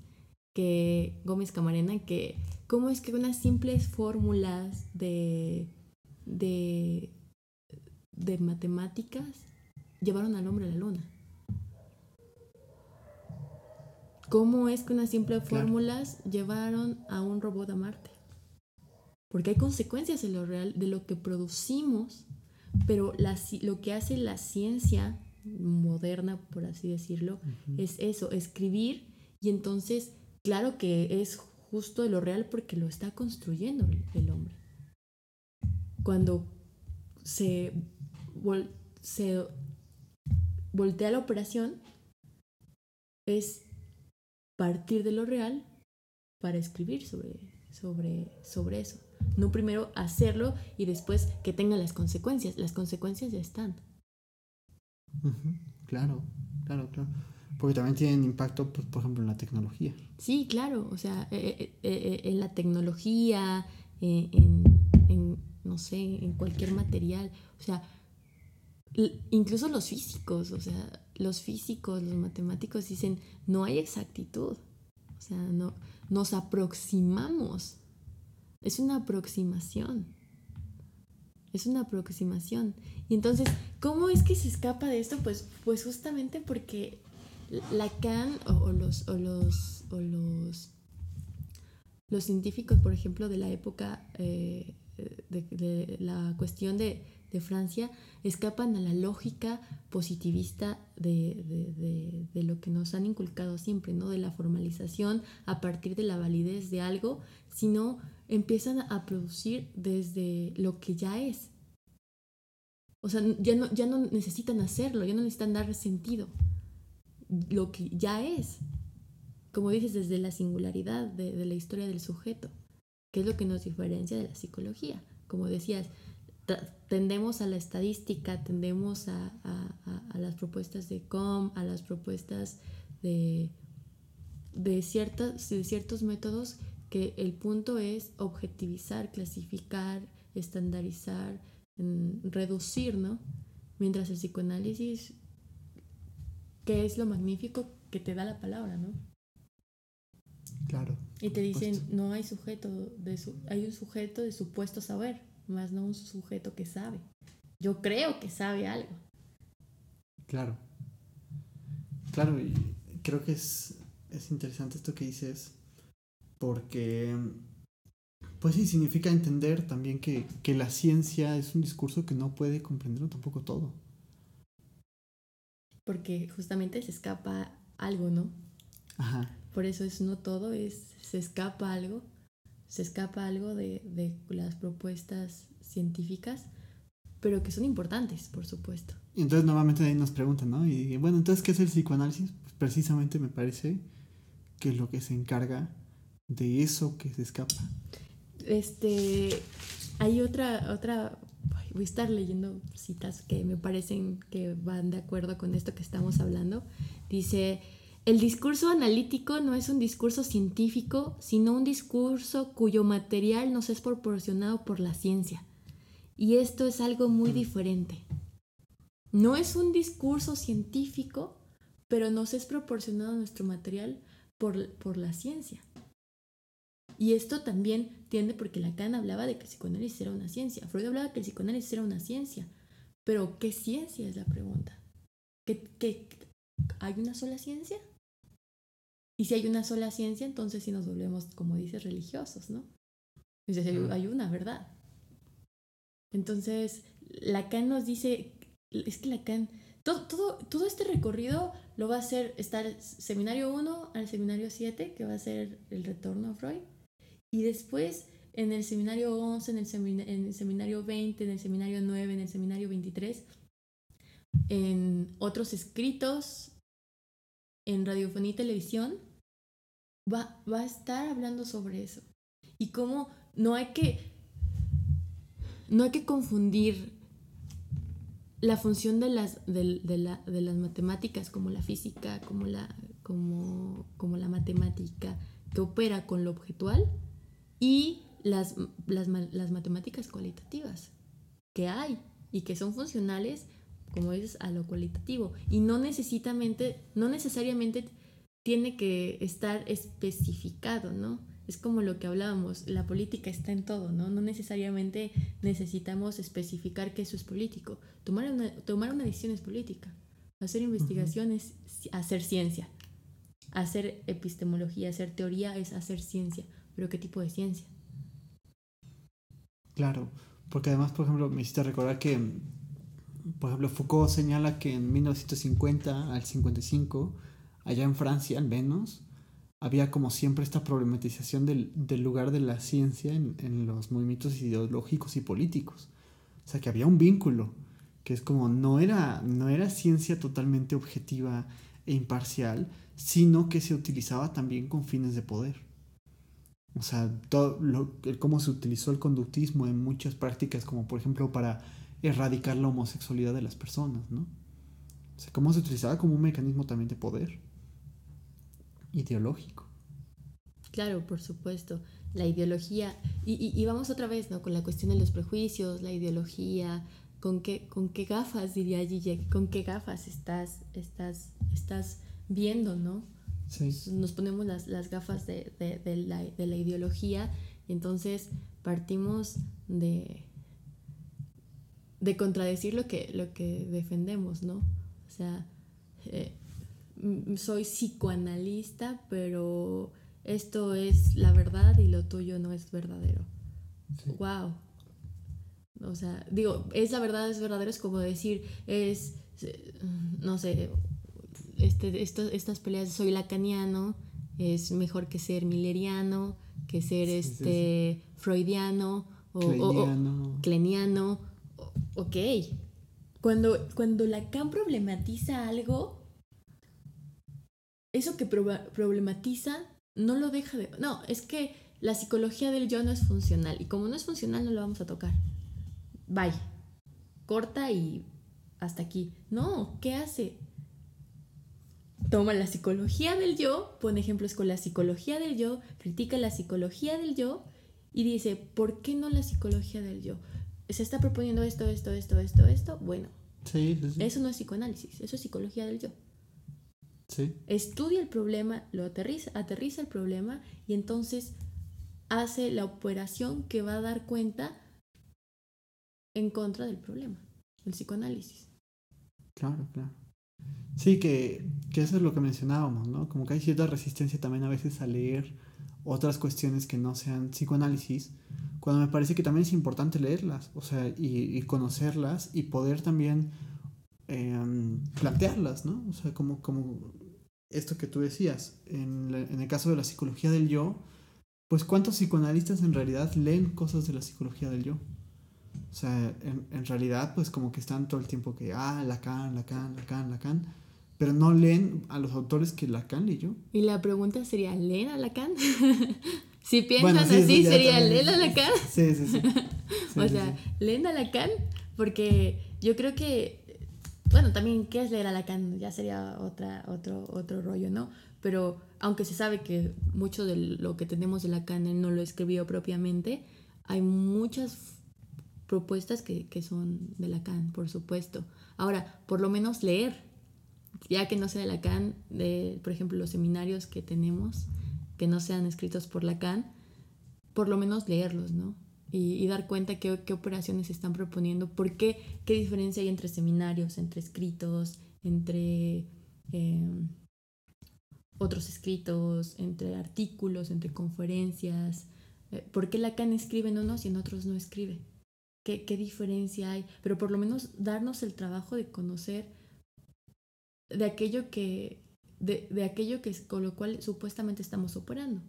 que Gómez Camarena, que cómo es que unas simples fórmulas de, de, de matemáticas llevaron al hombre a la luna. ¿Cómo es que unas simples fórmulas llevaron a un robot a Marte? Porque hay consecuencias en lo real de lo que producimos, pero lo que hace la ciencia moderna, por así decirlo, es eso, escribir y entonces, claro que es justo de lo real porque lo está construyendo el hombre. Cuando se, se voltea la operación, es partir de lo real para escribir sobre, sobre, sobre eso. No primero hacerlo y después que tenga las consecuencias. Las consecuencias ya están. Claro, claro, claro. Porque también tienen impacto, pues, por ejemplo, en la tecnología. Sí, claro. O sea, eh, eh, eh, en la tecnología, en, en, no sé, en cualquier material. O sea, incluso los físicos, o sea, los físicos, los matemáticos dicen, no hay exactitud. O sea, no, nos aproximamos. Es una aproximación. Es una aproximación. Y entonces, ¿cómo es que se escapa de esto? Pues, pues justamente porque Lacan o, los, o, los, o los, los científicos, por ejemplo, de la época eh, de la cuestión de de Francia escapan a la lógica positivista de, lo que nos han inculcado siempre, ¿no? De la formalización a partir de la validez de algo, sino empiezan a producir desde lo que ya es. O sea, ya no, ya no necesitan hacerlo, ya no necesitan dar sentido. Lo que ya es. Como dices, desde la singularidad de la historia del sujeto, que es lo que nos diferencia de la psicología. Como decías, tendemos a la estadística, tendemos a, las propuestas de COM, a las propuestas de, ciertas, de ciertos métodos que el punto es objetivizar, clasificar, estandarizar, reducir, ¿no? Mientras el psicoanálisis, que es lo magnífico que te da la palabra, ¿no? Claro. Y te dicen, no hay sujeto, de su, hay un sujeto de supuesto saber más no un sujeto que sabe. Yo creo que sabe algo. Claro. Claro, y creo que es, es interesante esto que dices, porque, pues sí, significa entender también que, que la ciencia es un discurso que no puede comprender tampoco todo. Porque justamente se escapa algo, ¿no? Ajá. Por eso es no todo, es se escapa algo se escapa algo de, las propuestas científicas, pero que son importantes, por supuesto. Y entonces nuevamente ahí nos preguntan, ¿no? Y bueno, entonces, ¿qué es el psicoanálisis? Pues precisamente me parece que lo que se encarga de eso que se escapa. Este, hay otra, otra, voy a estar leyendo citas que me parecen que van de acuerdo con esto que estamos hablando. Dice, el discurso analítico no es un discurso científico, sino un discurso cuyo material nos es proporcionado por la ciencia. Y esto es algo muy diferente. No es un discurso científico, pero nos es proporcionado nuestro material por, por la ciencia. Y esto también tiende porque Lacan hablaba de que el psicoanálisis era una ciencia. Freud hablaba que el psicoanálisis era una ciencia. Pero ¿qué ciencia es la pregunta? ¿Qué, hay una sola ciencia? Y si hay una sola ciencia, entonces sí nos volvemos, como dices, religiosos, ¿no? Entonces hay una, ¿verdad? Entonces, Lacan nos dice, es que Lacan, todo, todo, todo este recorrido lo va a hacer, estar seminario 1 al seminario 7, que va a ser el retorno a Freud, y después en el seminario 11, en el, seminario 20, en el seminario 9, en el seminario 23, en otros escritos en radiofonía y televisión, va, va a estar hablando sobre eso. Y cómo no hay que, no hay que confundir la función de las, de, la, de las matemáticas como la física, como la, como, como la matemática que opera con lo objetual y las, las, las matemáticas cualitativas que hay y que son funcionales como dices, a lo cualitativo. Y no necesariamente, no necesariamente tiene que estar especificado, ¿no? Es como lo que hablábamos, la política está en todo, ¿no? No necesariamente necesitamos especificar que eso es político. Tomar una, tomar una decisión es política. Hacer investigación es hacer ciencia. Hacer epistemología, hacer teoría es hacer ciencia. Pero ¿qué tipo de ciencia? Claro, porque además, por ejemplo, me hiciste recordar que, por ejemplo, Foucault señala que en 1950 al 55, allá en Francia al menos, había como siempre esta problematización del, lugar de la ciencia en, los movimientos ideológicos y políticos. O sea, que había un vínculo, que es como no era, no era ciencia totalmente objetiva e imparcial, sino que se utilizaba también con fines de poder. O sea, todo lo, cómo se utilizó el conductismo en muchas prácticas, como por ejemplo para erradicar la homosexualidad de las personas, ¿no? O sea, cómo se utilizaba como un mecanismo también de poder ideológico. Claro, por supuesto. La ideología, y, vamos otra vez, ¿no? Con la cuestión de los prejuicios, la ideología, ¿con qué, con qué gafas, diría Gigi, con qué gafas estás, estás, estás viendo, ¿no? Nos ponemos las, gafas de, la, ideología y entonces partimos de, de contradecir lo que, lo que defendemos, ¿no? O sea, eh, soy psicoanalista, pero esto es la verdad y lo tuyo no es verdadero. Wow. O sea, digo, es la verdad, es verdadero, es como decir, es, no sé, este, estas peleas, soy lacaniano, es mejor que ser milleriano, que ser este freudiano o cleniano. ok. Cuando, cuando Lacan problematiza algo, eso que problematiza no lo deja de... No, es que la psicología del yo no es funcional y como no es funcional no lo vamos a tocar. Bye. Corta y hasta aquí. No, ¿qué hace? Toma la psicología del yo, pone ejemplos con la psicología del yo, critica la psicología del yo y dice, ¿por qué no la psicología del yo? Se está proponiendo esto, esto, esto, esto, esto. Bueno, eso no es psicoanálisis, eso es psicología del yo. Estudia el problema, lo aterriza, aterriza el problema y entonces hace la operación que va a dar cuenta en contra del problema, el psicoanálisis. Claro, claro. Sí, que, eso es lo que mencionábamos, ¿no? Como que hay cierta resistencia también a veces a leer otras cuestiones que no sean psicoanálisis, cuando me parece que también es importante leerlas, o sea, y, conocerlas y poder también em, plantearlas, ¿no? O sea, como, como esto que tú decías, en, en el caso de la psicología del yo, pues cuántos psicoanalistas en realidad leen cosas de la psicología del yo. O sea, en, en, realidad, pues como que están todo el tiempo que, ah, Lacan, Lacan, Lacan, Lacan, pero no leen a los autores que Lacan leyó. Y la pregunta sería, ¿leen a Lacan? si piensan así, sería, ¿leen a Lacan? Sí, sí, sí. o sea, ¿leen a Lacan? Porque yo creo que, bueno, también, ¿qué es leer a Lacan? Ya sería otra, otro, otro rollo, ¿no? Pero aunque se sabe que mucho de lo que tenemos de Lacan él no lo escribió propiamente, hay muchas propuestas que, son de Lacan, por supuesto. Ahora, por lo menos leer, ya que no sea de Lacan, de, por ejemplo, los seminarios que tenemos, que no sean escritos por Lacan, por lo menos leerlos, ¿no? Y, dar cuenta qué, qué operaciones se están proponiendo, por qué, qué diferencia hay entre seminarios, entre escritos, entre em, otros escritos, entre artículos, entre conferencias, eh, por qué Lacan escribe en unos y en otros no escribe qué, qué diferencia hay, pero por lo menos darnos el trabajo de conocer de aquello que, de, de aquello que con lo cual supuestamente estamos operando.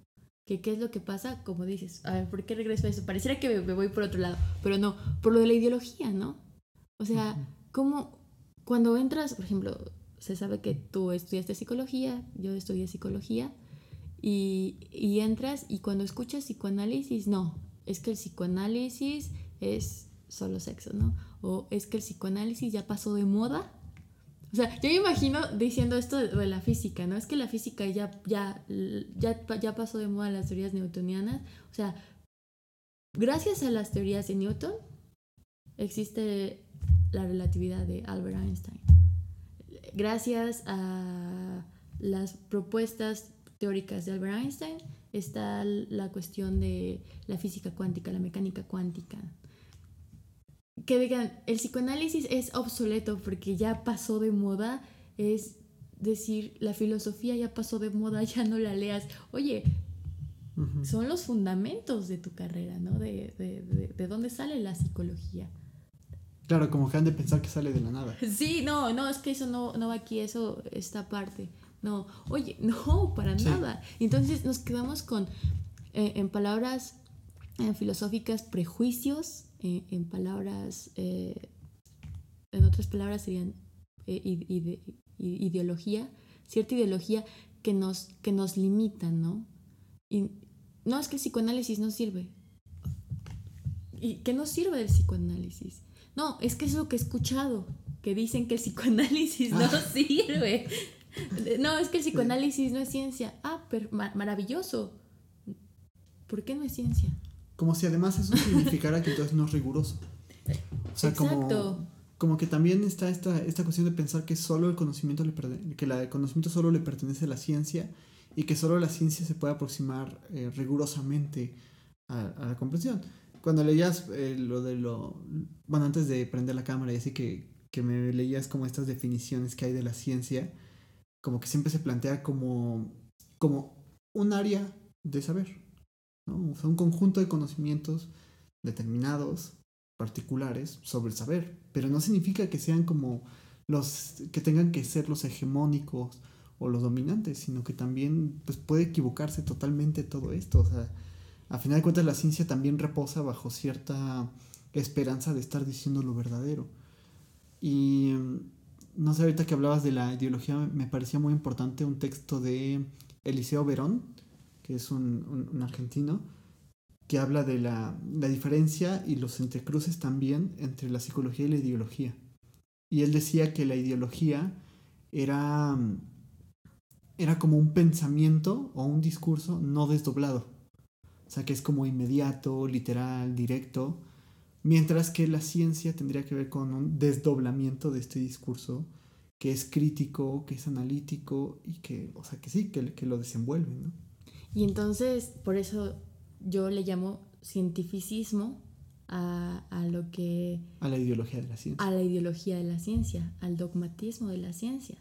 ¿Qué, ¿Qué es lo que pasa? Como dices, a ver, ¿por qué regreso a eso? Pareciera que me, voy por otro lado, pero no, por lo de la ideología, ¿no? O sea, ¿cómo cuando entras, por ejemplo, se sabe que tú estudiaste psicología, yo estudié psicología, y, y entras y cuando escuchas psicoanálisis, no, es que el psicoanálisis es solo sexo, ¿no? O es que el psicoanálisis ya pasó de moda. O sea, yo me imagino diciendo esto de, la física, ¿no? Es que la física ya, ya, ya, ya pasó de moda las teorías newtonianas. O sea, gracias a las teorías de Newton existe la relatividad de Albert Einstein. Gracias a las propuestas teóricas de Albert Einstein, está la cuestión de la física cuántica, la mecánica cuántica. Que digan, el psicoanálisis es obsoleto porque ya pasó de moda, es decir, la filosofía ya pasó de moda, ya no la leas. Oye, son los fundamentos de tu carrera, ¿no? De, de, de, dónde sale la psicología. Claro, como que han de pensar que sale de la nada. Sí, no, no, es que eso no, no va aquí, eso, esta parte. No, oye, no, para nada. Entonces nos quedamos con, eh, en palabras eh, filosóficas, prejuicios, eh, en palabras, en otras palabras serían ideología, cierta ideología que nos, que nos limita, ¿no? Y no es que el psicoanálisis no sirve. ¿Y qué no sirve del psicoanálisis? No, es que es lo que he escuchado, que dicen que el psicoanálisis no ah. sirve. No, es que el psicoanálisis no es ciencia. Ah, pero maravilloso. ¿Por qué no es ciencia? Como si además eso significara que entonces no es riguroso. O sea, Como, como que también está esta, esta cuestión de pensar que solo el conocimiento le que el conocimiento solo le pertenece a la ciencia y que solo la ciencia se puede aproximar eh, rigurosamente a, la comprensión. Cuando leías eh, lo de lo... Bueno, antes de prender la cámara y así que, que me leías como estas definiciones que hay de la ciencia, como que siempre se plantea como, como un área de saber, ¿no? un conjunto de conocimientos determinados, particulares, sobre el saber, pero no significa que sean como los que tengan que ser los hegemónicos o los dominantes, sino que también pues, puede equivocarse totalmente todo esto. O sea, a final de cuentas la ciencia también reposa bajo cierta esperanza de estar diciendo lo verdadero. Y no sé, ahorita que hablabas de la ideología, me parecía muy importante un texto de Eliseo Verón, que es un, argentino, que habla de la, la, diferencia y los entrecruces también entre la psicología y la ideología. Y él decía que la ideología era era como un pensamiento o un discurso no desdoblado. O sea, que es como inmediato, literal, directo. Mientras que la ciencia tendría que ver con un desdoblamiento de este discurso que es crítico, que es analítico y que, o sea, que sí, que, que lo desenvuelve, ¿no? Y entonces, por eso yo le llamo cientificismo a, a, lo que... A la ideología de la ciencia. A la ideología de la ciencia, al dogmatismo de la ciencia.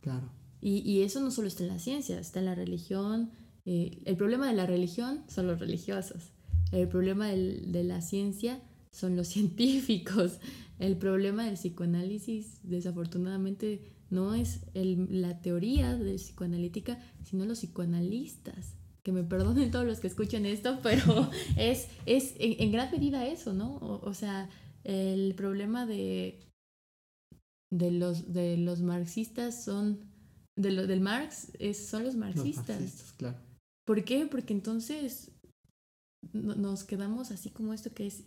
Claro. Y, eso no solo está en la ciencia, está en la religión. Eh, el problema de la religión son los religiosos. El problema de la ciencia son los científicos. El problema del psicoanálisis, desafortunadamente, no es la teoría de psicoanalítica, sino los psicoanalistas. Que me perdonen todos los que escuchen esto, pero es, es en, gran medida eso, ¿no? O, sea, el problema de, de, los, de los marxistas son de lo, del Marx es, son los marxistas. claro. ¿Por qué? Porque entonces nos quedamos así como esto que es...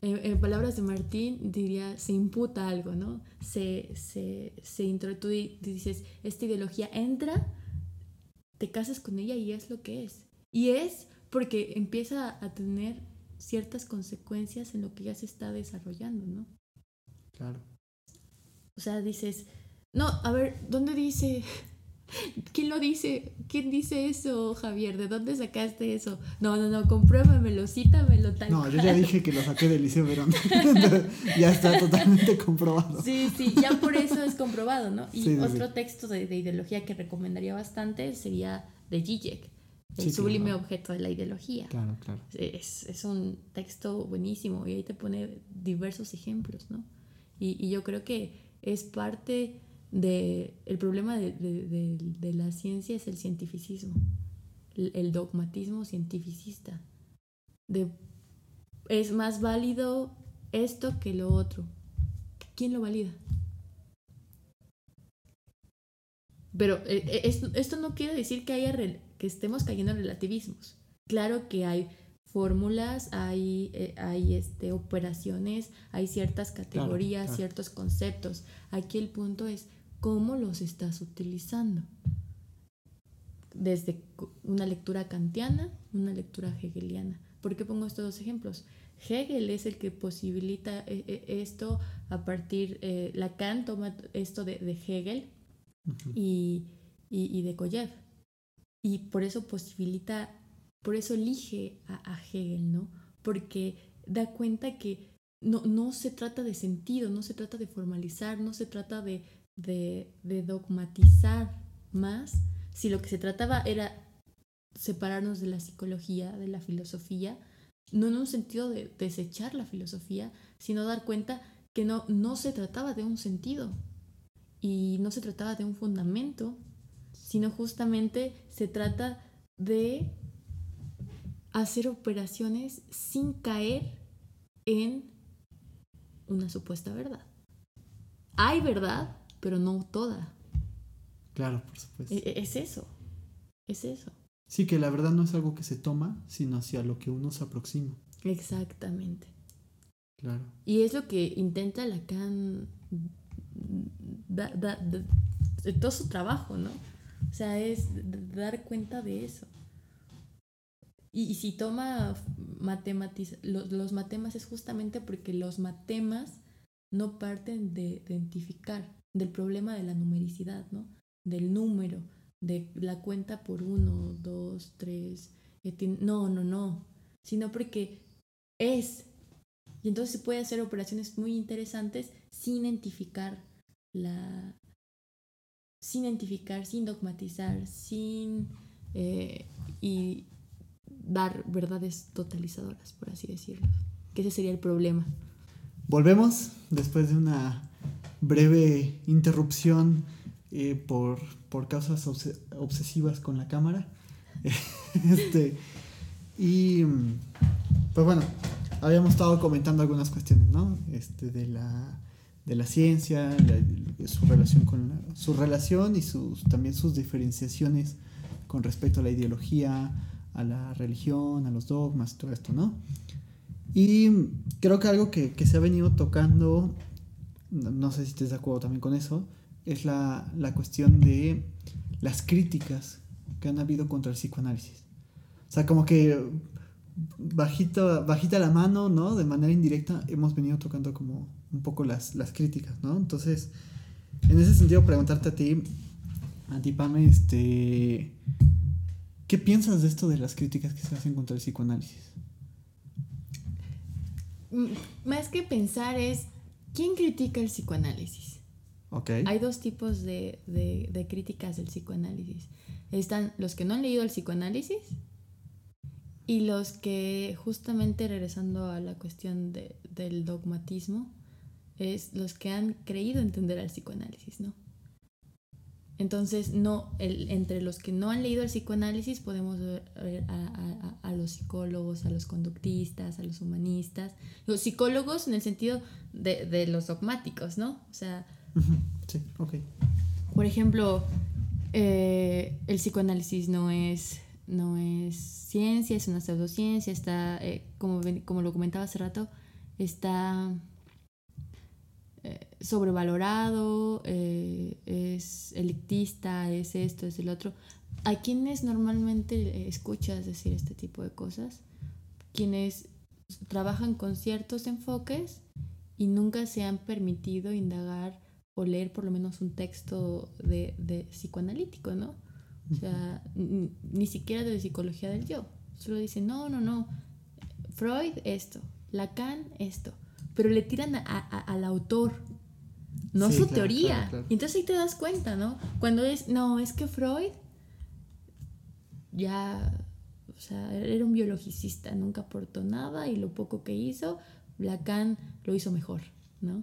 en, palabras de Martín diría, se imputa algo, ¿no? Se, se, se introduce, dices, esta ideología entra, te casas con ella y es lo que es. Y es porque empieza a tener ciertas consecuencias en lo que ya se está desarrollando, ¿no? Claro. O sea, dices, no, a ver, ¿dónde dice? ¿Quién lo dice? ¿Quién dice eso, Javier? ¿De dónde sacaste eso? No, no, no, compruébamelo, cítamelo tal No, yo ya dije que lo saqué del Liceo Verón. ya está totalmente comprobado. Sí, sí, ya por eso es comprobado, ¿no? Y otro texto de, ideología que recomendaría bastante sería de Zizek, El sublime objeto de la ideología. Claro, claro. Es, es, un texto buenísimo y ahí te pone diversos ejemplos, ¿no? Y, y yo creo que es parte de, el problema de, la ciencia es el cientificismo, el, dogmatismo cientificista. De, es más válido esto que lo otro. ¿Quién lo valida? Pero eh, eh, esto, esto, no quiere decir que, haya que estemos cayendo en relativismos. Claro que hay fórmulas, hay, eh, hay este, operaciones, hay ciertas categorías, ciertos conceptos. Aquí el punto es cómo los estás utilizando. Desde una lectura kantiana, una lectura hegeliana. ¿Por qué pongo estos dos ejemplos? Hegel es el que posibilita eh, eh, esto a partir, Lacan toma esto de, Hegel, y, y, de Koyev. Y por eso posibilita, por eso elige a, Hegel, ¿no? Porque da cuenta que no, no, se trata de sentido, no se trata de formalizar, no se trata de, de, dogmatizar más, si lo que se trataba era separarnos de la psicología, de la filosofía, no en un sentido de desechar la filosofía, sino dar cuenta que no, no se trataba de un sentido y no se trataba de un fundamento, sino justamente se trata de hacer operaciones sin caer en una supuesta verdad. Hay verdad, pero no toda. Claro, por supuesto. E, e, es eso, es eso. Sí, que la verdad no es algo que se toma, sino hacia lo que uno se aproxima. Exactamente. Claro. Y es lo que intenta Lacan de todo su trabajo, ¿no? O sea, es dar cuenta de eso. Y, si toma matemáticas, los, los matemas es justamente porque los matemas no parten de identificar del problema de la numericidad, ¿no? Del número, de la cuenta por uno, dos, tres. No, no, no. Sino porque es. Y entonces se puede hacer operaciones muy interesantes sin identificar la. Sin identificar, sin dogmatizar, sin. Eh, y dar verdades totalizadoras, por así decirlo. Que ese sería el problema. Volvemos después de una breve interrupción eh, por, por, causas obsesivas con la cámara. este, y pues bueno, habíamos estado comentando algunas cuestiones, ¿no? Este, de, la, de la ciencia, su relación con su relación y sus, también sus diferenciaciones con respecto a la ideología, a la religión, a los dogmas, todo esto, ¿no? Y creo que algo que, que se ha venido tocando, no sé si estés de acuerdo también con eso, es la, cuestión de las críticas que han habido contra el psicoanálisis. O sea, como que bajita la mano, ¿no? De manera indirecta hemos venido tocando como un poco las, las críticas, ¿no? Entonces, en ese sentido, preguntarte a ti, a ti, Pame, este, ¿qué piensas de esto de las críticas que se hacen contra el psicoanálisis? Más que pensar es, ¿quién critica el psicoanálisis? Hay dos tipos de, críticas del psicoanálisis. Están los que no han leído el psicoanálisis y los que, justamente regresando a la cuestión del dogmatismo, es los que han creído entender al psicoanálisis, ¿no? Entonces, no, entre los que no han leído el psicoanálisis podemos ver a, los psicólogos, a los conductistas, a los humanistas. Los psicólogos en el sentido de, de los dogmáticos, ¿no? O sea, Sí, ok. Por ejemplo, eh, el psicoanálisis no es, no es ciencia, es una pseudociencia, está, eh, como, como lo comentaba hace rato, está eh, sobrevalorado, es elitista, es esto, es el otro. ¿A quienes normalmente escuchas decir este tipo de cosas? Quienes trabajan con ciertos enfoques y nunca se han permitido indagar o leer por lo menos un texto de, de psicoanalítico, ¿no? O sea, ni siquiera de psicología del yo. Solo dice, no, no, no, Freud esto, Lacan esto, pero le tiran a, al autor, no su teoría. Y entonces ahí te das cuenta, ¿no? Cuando es, no, es que Freud ya, o sea, era un biologicista, nunca aportó nada y lo poco que hizo, Lacan lo hizo mejor, ¿no?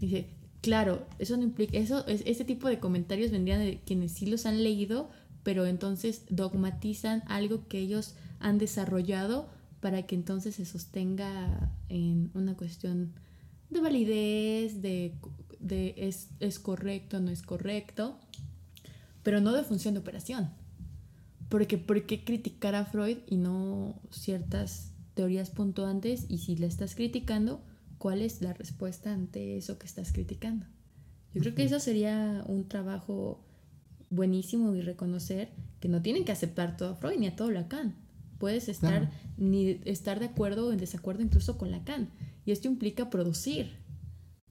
Dice, Claro, eso no implica, eso, ese tipo de comentarios vendrían de quienes sí los han leído, pero entonces dogmatizan algo que ellos han desarrollado para que entonces se sostenga en una cuestión de validez, de, de es, es correcto, no es correcto, pero no de función de operación. Porque, ¿por qué criticar a Freud y no ciertas teorías puntuantes? Y si la estás criticando, cuál es la respuesta ante eso que estás criticando. Yo creo que eso sería un trabajo buenísimo y reconocer que no tienen que aceptar todo a Freud ni a todo Lacan. Puedes estar ni estar de acuerdo o en desacuerdo incluso con Lacan. Y esto implica producir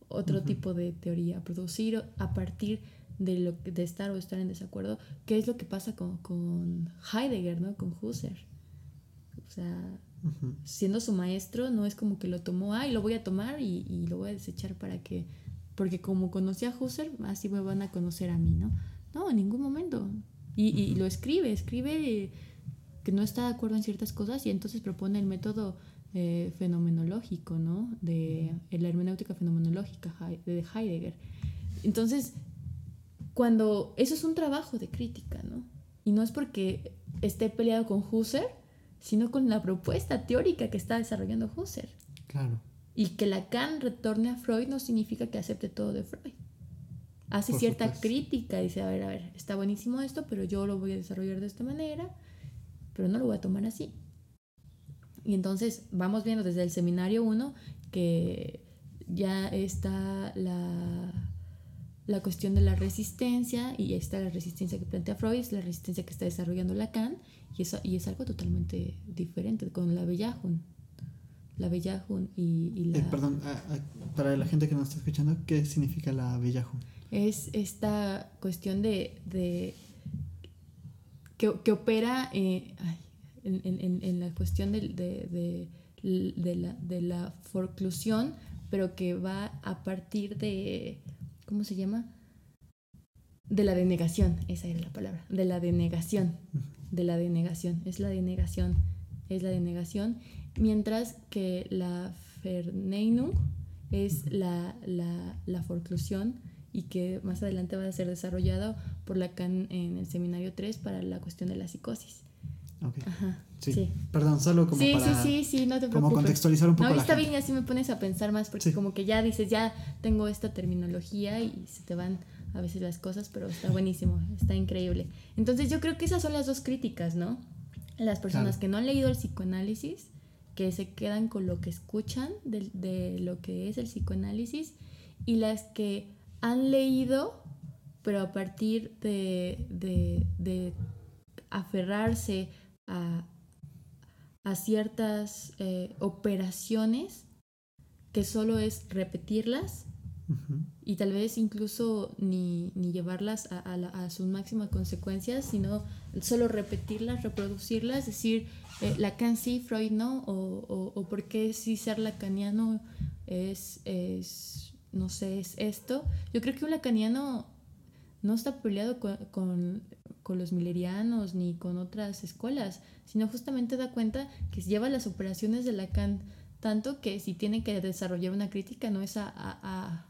otro tipo de teoría, producir a partir de, lo, de estar o estar en desacuerdo, qué es lo que pasa con, con Heidegger, ¿no? Con Husserl. O sea, siendo su maestro, no es como que lo tomó, ay, lo voy a tomar y, y, lo voy a desechar para que, porque como conocí a Husserl, así me van a conocer a mí, ¿no? No, en ningún momento. Y, y lo escribe, escribe que no está de acuerdo en ciertas cosas y entonces propone el método eh, fenomenológico, ¿no? De la hermenéutica fenomenológica de Heidegger. Entonces, cuando eso es un trabajo de crítica, ¿no? Y no es porque esté peleado con Husserl, sino con la propuesta teórica que está desarrollando Husserl. Claro. Y que Lacan retorne a Freud no significa que acepte todo de Freud. Hace cierta crítica, dice, a ver, a ver, está buenísimo esto, pero yo lo voy a desarrollar de esta manera, pero no lo voy a tomar así. Y entonces vamos viendo desde el seminario 1 que ya está la, la cuestión de la resistencia y está la resistencia que plantea Freud, es la resistencia que está desarrollando Lacan y, eso, y es algo totalmente diferente con la Bellahun. La Bellahun y, y la... Eh, perdón, para la gente que nos está escuchando, ¿qué significa la Bellahun? Es esta cuestión de... de que, que opera... Eh, en, en, en, la cuestión de, de, de, la, de la forclusión, pero que va a partir de, ¿cómo se llama? De la denegación, esa era la palabra, de la denegación, de la denegación, es la denegación, es la denegación, mientras que la Verneinung es la, la, la forclusión y que más adelante va a ser desarrollado por Lacan en el seminario 3 para la cuestión de la psicosis. Ajá. Sí. Perdón, solo como sí, para... Sí, sí, sí, no te preocupes. Como contextualizar un poco No, está bien y así me pones a pensar más porque como que ya dices, ya tengo esta terminología y se te van a veces las cosas, pero está buenísimo, está increíble. Entonces yo creo que esas son las dos críticas, ¿no? Las personas que no han leído el psicoanálisis, que se quedan con lo que escuchan de, de lo que es el psicoanálisis y las que han leído, pero a partir de, de, de aferrarse a, ciertas eh, operaciones que solo es repetirlas y tal vez incluso ni, llevarlas a, sus máximas consecuencias, sino solo repetirlas, reproducirlas, decir, eh, Lacan sí, Freud no, o, o, por qué sí ser lacaniano es, es, no sé, es esto. Yo creo que un lacaniano no está peleado con con los millerianos ni con otras escuelas, sino justamente da cuenta que lleva las operaciones de Lacan tanto que si tiene que desarrollar una crítica no es a,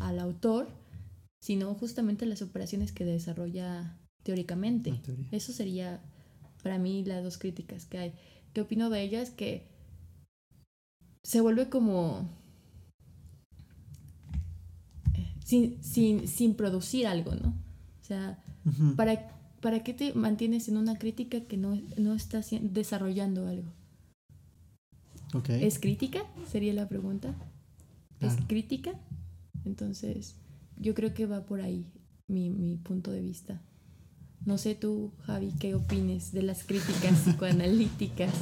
al autor, sino justamente las operaciones que desarrolla teóricamente. Eso sería para mí las dos críticas que hay. ¿Qué opino de ellas? Que se vuelve como eh, sin, sin, sin producir algo, ¿no? O sea, para ¿para qué te mantienes en una crítica que no, no estás desarrollando algo? ¿Es crítica? Sería la pregunta. ¿Es crítica? Entonces, yo creo que va por ahí mi, mi, punto de vista. No sé tú, Javi, qué opines de las críticas psicoanalíticas.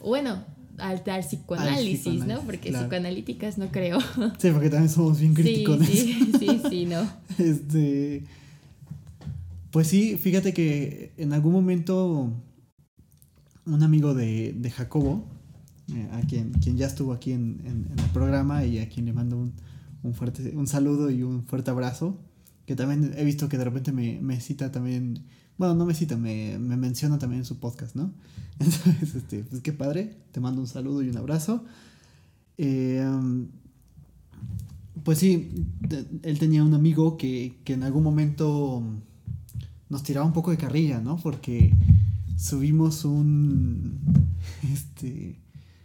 Bueno, al, al, psicoanálisis, ¿no? Porque psicoanalíticas no creo. Sí, porque también somos bien críticos. Sí, sí, sí, sí, no. este pues sí, fíjate que en algún momento un amigo de, Jacobo, eh, a quien, quien ya estuvo aquí en, el programa y a quien le mando un, fuerte, un saludo y un fuerte abrazo, que también he visto que de repente me, cita también, bueno, no me cita, me, menciona también en su podcast, ¿no? Entonces, este, pues qué padre, te mando un saludo y un abrazo. Eh, pues sí, él tenía un amigo que, que en algún momento nos tiraba un poco de carrilla, ¿no? Porque subimos un, este,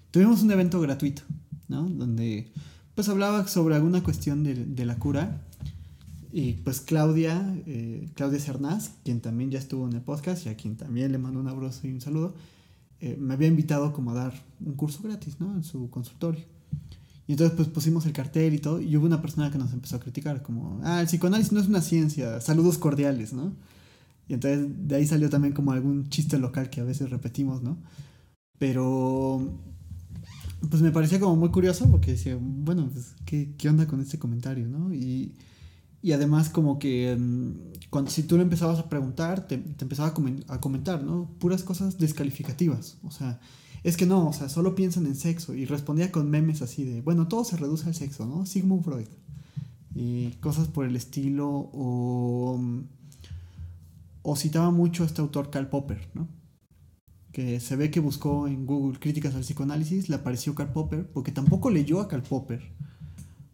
tuvimos un evento gratuito, ¿no? Donde pues hablaba sobre alguna cuestión de, la cura. Y pues Claudia, eh, Claudia Cernaz, quien también ya estuvo en el podcast y a quien también le mando un abrazo y un saludo, eh, me había invitado como a dar un curso gratis, ¿no? En su consultorio. Y entonces pues pusimos el cartel y todo, y hubo una persona que nos empezó a criticar, como, ah, el psicoanálisis no es una ciencia, saludos cordiales, ¿no? Y entonces de ahí salió también como algún chiste local que a veces repetimos, ¿no? Pero pues me parecía como muy curioso porque decía, bueno, pues, ¿qué, qué onda con este comentario, no? Y, Y además como que mm, cuando, si tú le empezabas a preguntar, te, empezaba a, comentar, ¿no? Puras cosas descalificativas. O sea, es que no, o sea, solo piensan en sexo. Y respondía con memes así de, bueno, todo se reduce al sexo, ¿no? Sigmund Freud. Y cosas por el estilo. O, o citaba mucho a este autor Karl Popper, ¿no? Que se ve que buscó en Google críticas al psicoanálisis, le apareció Karl Popper, porque tampoco leyó a Karl Popper.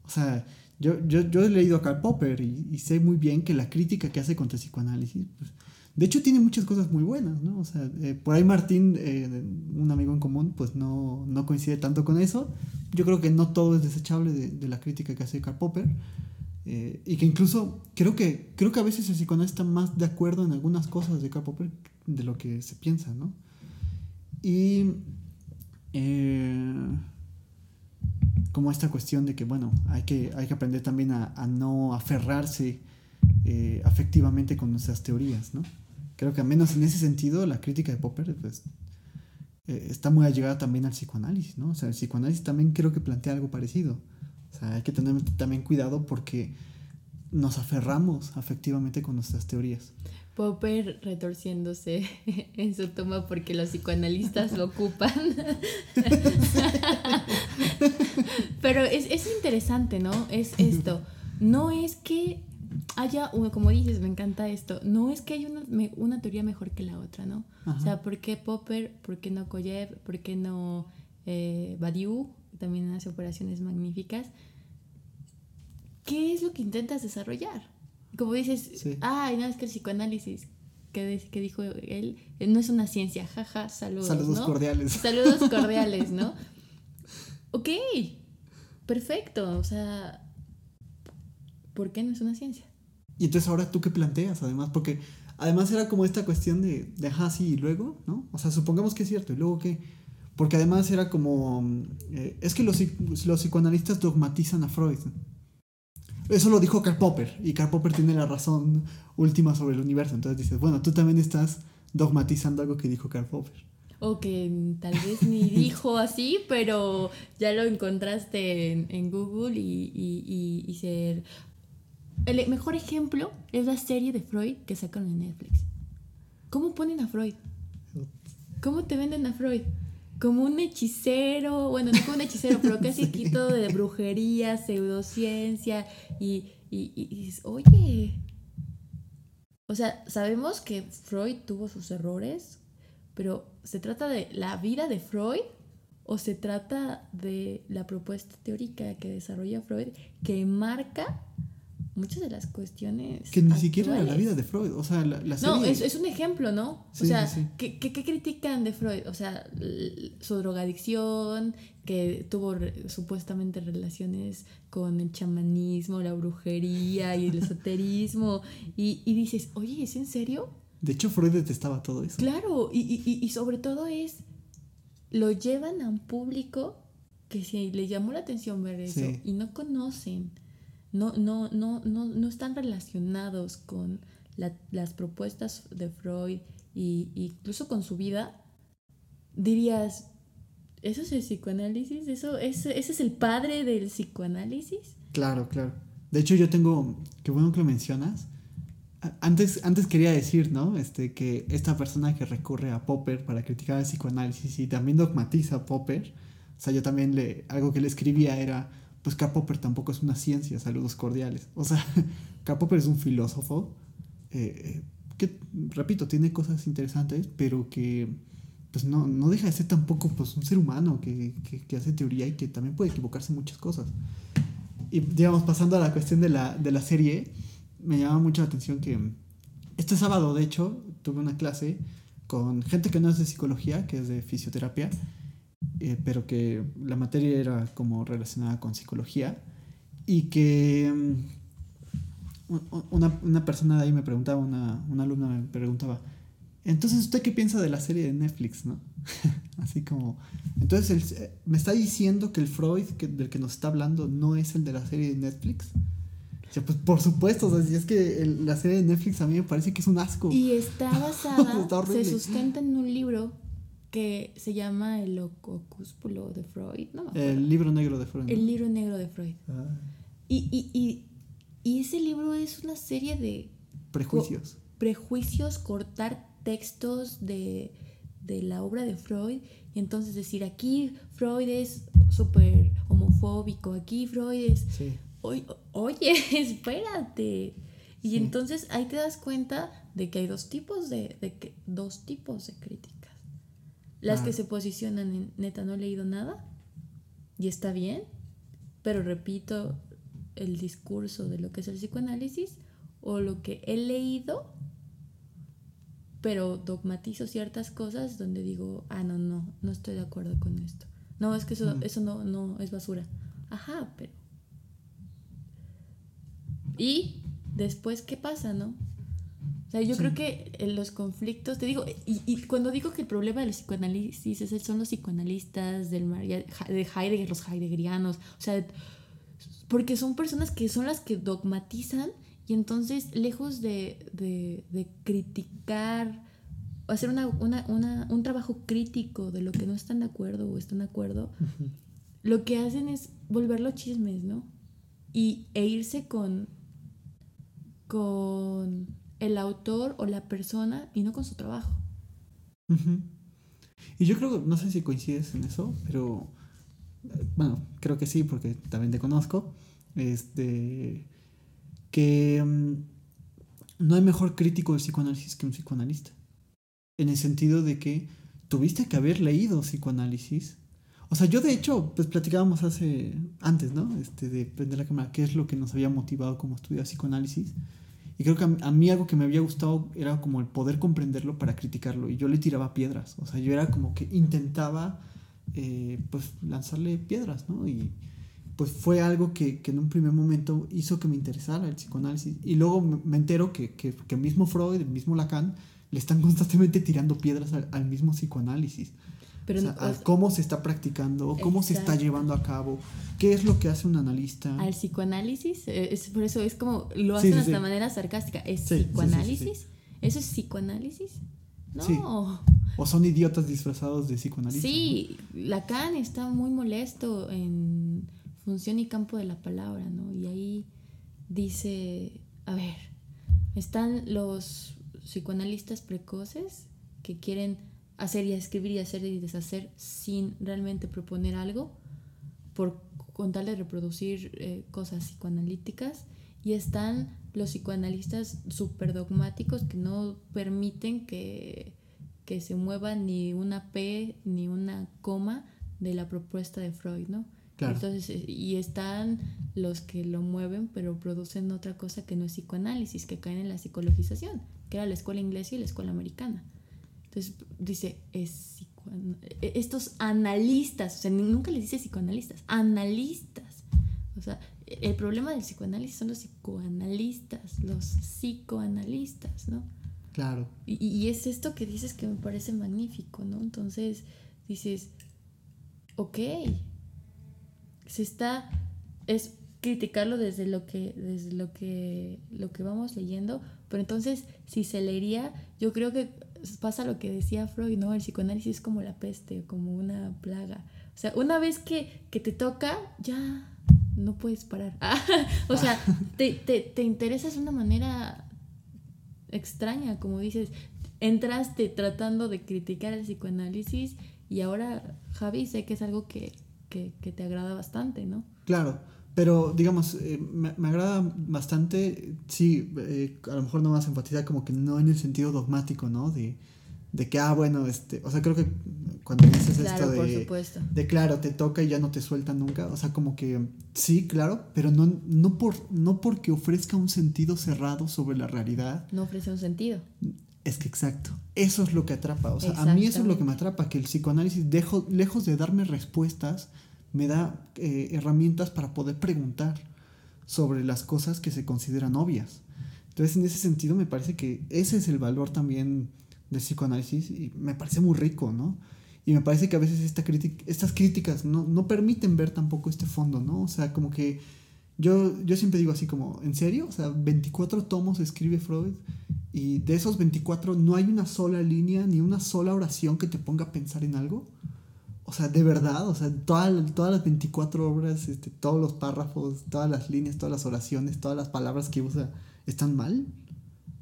O sea, yo, yo, yo he leído a Karl Popper y, sé muy bien que la crítica que hace contra el psicoanálisis, pues, de hecho tiene muchas cosas muy buenas, ¿no? O sea, eh, por ahí Martín, eh, un amigo en común, pues no, no, coincide tanto con eso. Yo creo que no todo es desechable de, de la crítica que hace Karl Popper. Eh, y que incluso creo que, creo que a veces el psicoanalista está más de acuerdo en algunas cosas de Karl Popper de lo que se piensa, ¿no? Y como esta cuestión de que, bueno, hay que, hay que aprender también a, no aferrarse eh, afectivamente con nuestras teorías, ¿no? Creo que al menos en ese sentido la crítica de Popper pues, eh, está muy allegada también al psicoanálisis, ¿no? O sea, el psicoanálisis también creo que plantea algo parecido. O sea, hay que tener también cuidado porque nos aferramos afectivamente con nuestras teorías. Popper retorciéndose en su toma porque los psicoanalistas lo ocupan. Pero es, es, interesante, ¿no? Es esto. No es que haya, como dices, me encanta esto, no es que haya una, una teoría mejor que la otra, ¿no? O sea, ¿por qué Popper? ¿Por qué no Koyev? ¿Por qué no eh, Badiou? También hace operaciones magníficas. ¿Qué es lo que intentas desarrollar? Como dices, ay, no, es que el psicoanálisis que, que dijo él eh, no es una ciencia, jaja, saludos. Saludos cordiales. Saludos cordiales, ¿no? ok, perfecto, o sea, ¿por qué no es una ciencia? Y entonces ahora tú qué planteas, además, porque además era como esta cuestión de, de ajá, sí, y luego, ¿no? O sea, supongamos que es cierto, y luego qué. Porque además era como, eh, es que los, los psicoanalistas dogmatizan a Freud. Eso lo dijo Karl Popper y Karl Popper tiene la razón última sobre el universo. Entonces dices, bueno, tú también estás dogmatizando algo que dijo Karl Popper. O que tal vez ni dijo así, pero ya lo encontraste en, Google y, y, y, ser... El mejor ejemplo es la serie de Freud que sacaron en Netflix. ¿Cómo ponen a Freud? ¿Cómo te venden a Freud? Como un hechicero, bueno, no como un hechicero, pero casi aquí todo de brujería, pseudociencia y, y, y, oye, o sea, sabemos que Freud tuvo sus errores, pero ¿se trata de la vida de Freud o se trata de la propuesta teórica que desarrolla Freud que marca muchas de las cuestiones. Que ni siquiera era la vida de Freud, o sea, la, serie... No, es, es, un ejemplo, ¿no? o sea, ¿qué, ¿qué, critican de Freud? O sea, su drogadicción, que tuvo supuestamente relaciones con el chamanismo, la brujería y el esoterismo, y, y, dices, oye, ¿es en serio? De hecho, Freud detestaba todo eso. Claro, y, y, y sobre todo es, lo llevan a un público que si le llamó la atención ver eso y no conocen no, no, no, no, no están relacionados con las propuestas de Freud e incluso con su vida, dirías, ¿eso es el psicoanálisis? ¿Eso, ese, ¿Ese es el padre del psicoanálisis? Claro, claro. De hecho, yo tengo, qué bueno que lo mencionas. Antes, antes quería decir, ¿no? Este, que esta persona que recurre a Popper para criticar el psicoanálisis y también dogmatiza a Popper, o sea, yo también le, algo que le escribía era, pues Karl Popper tampoco es una ciencia, saludos cordiales. O sea, Karl Popper es un filósofo eh, que, repito, tiene cosas interesantes, pero que pues no, no deja de ser tampoco pues, un ser humano que, que, hace teoría y que también puede equivocarse en muchas cosas. Y digamos, pasando a la cuestión de la, de la serie, me llama mucho la atención que este sábado, de hecho, tuve una clase con gente que no es de psicología, que es de fisioterapia, eh, pero que la materia era como relacionada con psicología y que mm, una, una, persona de ahí me preguntaba, una, una, alumna me preguntaba, entonces usted qué piensa de la serie de Netflix, ¿no? Así como, entonces eh, me está diciendo que el Freud que, del que nos está hablando no es el de la serie de Netflix. O pues por supuesto, o sea, si es que la serie de Netflix a mí me parece que es un asco. Y está basada, se sustenta en un libro que se llama El Ocúspulo de Freud, ¿no? El libro negro de Freud. El libro negro de Freud. Ah. Y, y, y, Y ese libro es una serie de... Prejuicios. Prejuicios, cortar textos de, de la obra de Freud y entonces decir, aquí Freud es súper homofóbico, aquí Freud es... Oye, espérate. Y entonces ahí te das cuenta de que hay dos tipos de, de dos tipos de críticas. Las que se posicionan en neta no he leído nada y está bien, pero repito el discurso de lo que es el psicoanálisis o lo que he leído, pero dogmatizo ciertas cosas donde digo, ah, no, no, no estoy de acuerdo con esto. No, es que eso, eso no, no es basura. Ajá, pero... Y después, ¿qué pasa, no? O sea, yo creo que en los conflictos, te digo, y, cuando digo que el problema del psicoanálisis es, son los psicoanalistas del de Heidegger, los heideggerianos, o sea, porque son personas que son las que dogmatizan y entonces, lejos de, de, de criticar, hacer una, una, una, un trabajo crítico de lo que no están de acuerdo o están de acuerdo, lo que hacen es volverlo chismes, ¿no? Y, e irse con, con el autor o la persona y no con su trabajo. Y yo creo, no sé si coincides en eso, pero bueno, creo que sí, porque también te conozco. Este, que mm, no hay mejor crítico del psicoanálisis que un psicoanalista. En el sentido de que tuviste que haber leído psicoanálisis. O sea, yo de hecho, pues platicábamos hace, antes, ¿no? Este, de prender la cámara, qué es lo que nos había motivado como estudiar psicoanálisis. Y creo que a, mí algo que me había gustado era como el poder comprenderlo para criticarlo. Y yo le tiraba piedras. O sea, yo era como que intentaba, eh, pues, lanzarle piedras, ¿no? Y, pues fue algo que, en un primer momento hizo que me interesara el psicoanálisis. Y luego me, entero que, que, que, mismo Freud, el mismo Lacan, le están constantemente tirando piedras al, mismo psicoanálisis. Pero cómo se está practicando, cómo se está llevando a cabo, qué es lo que hace un analista. Al psicoanálisis, eh, es, por eso es como lo hacen de esta manera sarcástica. ¿Es psicoanálisis? ¿Eso es psicoanálisis? No. O son idiotas disfrazados de psicoanalistas. Sí, Lacan está muy molesto en función y campo de la palabra, ¿no? Y ahí dice, a ver, están los psicoanalistas precoces que quieren hacer y escribir y hacer y deshacer sin realmente proponer algo, por con tal de reproducir eh, cosas psicoanalíticas, y están los psicoanalistas súper dogmáticos que no permiten que, que se mueva ni una P ni una coma de la propuesta de Freud, ¿no? Entonces, eh, y están los que lo mueven, pero producen otra cosa que no es psicoanálisis, que caen en la psicologización, que era la escuela inglesa y la escuela americana. Entonces, dice, es e, estos analistas, o sea, nunca les dice psicoanalistas, analistas. O sea, el problema del psicoanálisis son los psicoanalistas, los psicoanalistas, ¿no? Claro. Y, y es esto que dices que me parece magnífico, ¿no? Entonces, dices, ok, se está, es criticarlo desde lo que, desde lo que, lo que vamos leyendo, pero entonces si se leería, yo creo que pasa lo que decía Freud, ¿no? El psicoanálisis es como la peste, como una plaga. O sea, una vez que, te toca, ya no puedes parar. o sea, te, te, te interesas de una manera extraña, como dices, entraste tratando de criticar el psicoanálisis y ahora, Javi, sé que es algo que, que, te agrada bastante, ¿no? Claro, pero digamos, eh, me, agrada bastante, sí, eh, a lo mejor no más empatizar como que no en el sentido dogmático, ¿no? De, de que, ah, bueno, este, o sea, creo que cuando dices esto de, por de, claro, te toca y ya no te suelta nunca, o sea, como que, sí, claro, pero no, no, por, no porque ofrezca un sentido cerrado sobre la realidad. No ofrece un sentido. Es que exacto, eso es lo que atrapa, o sea, a mí eso es lo que me atrapa, que el psicoanálisis, dejo, lejos de darme respuestas, me da eh, herramientas para poder preguntar sobre las cosas que se consideran obvias. Entonces, en ese sentido, me parece que ese es el valor también del psicoanálisis y me parece muy rico, ¿no? Y me parece que a veces esta estas críticas no, no permiten ver tampoco este fondo, ¿no? O sea, como que yo, yo siempre digo así como, ¿en serio? O sea, 24 tomos escribe Freud y de esos 24 no hay una sola línea ni una sola oración que te ponga a pensar en algo. O sea, de verdad, o sea, todas, todas las 24 obras, este, todos los párrafos, todas las líneas, todas las oraciones, todas las palabras que usa, ¿están mal?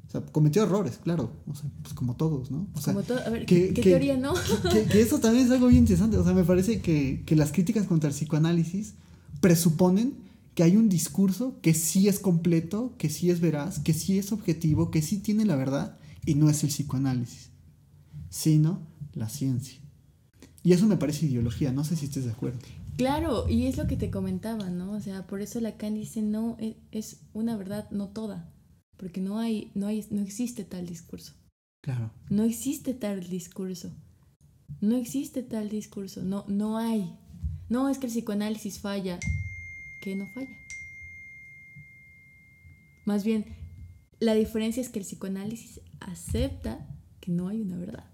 O sea, cometió errores, claro, o sea, pues como todos, ¿no? O sea, como todo, a ver, ¿qué, teoría no? Que, eso también es algo bien interesante, o sea, me parece que, que las críticas contra el psicoanálisis presuponen que hay un discurso que sí es completo, que sí es veraz, que sí es objetivo, que sí tiene la verdad, y no es el psicoanálisis, sino la ciencia. Y eso me parece ideología, no sé si estés de acuerdo. Claro, y es lo que te comentaba, ¿no? O sea, por eso Lacan dice no e, es una verdad no toda, porque no hay no hay no existe tal discurso. Claro. No existe tal discurso. No existe tal discurso, no no hay. No es que el psicoanálisis falla, que no falla. Más bien, la diferencia es que el psicoanálisis acepta que no hay una verdad.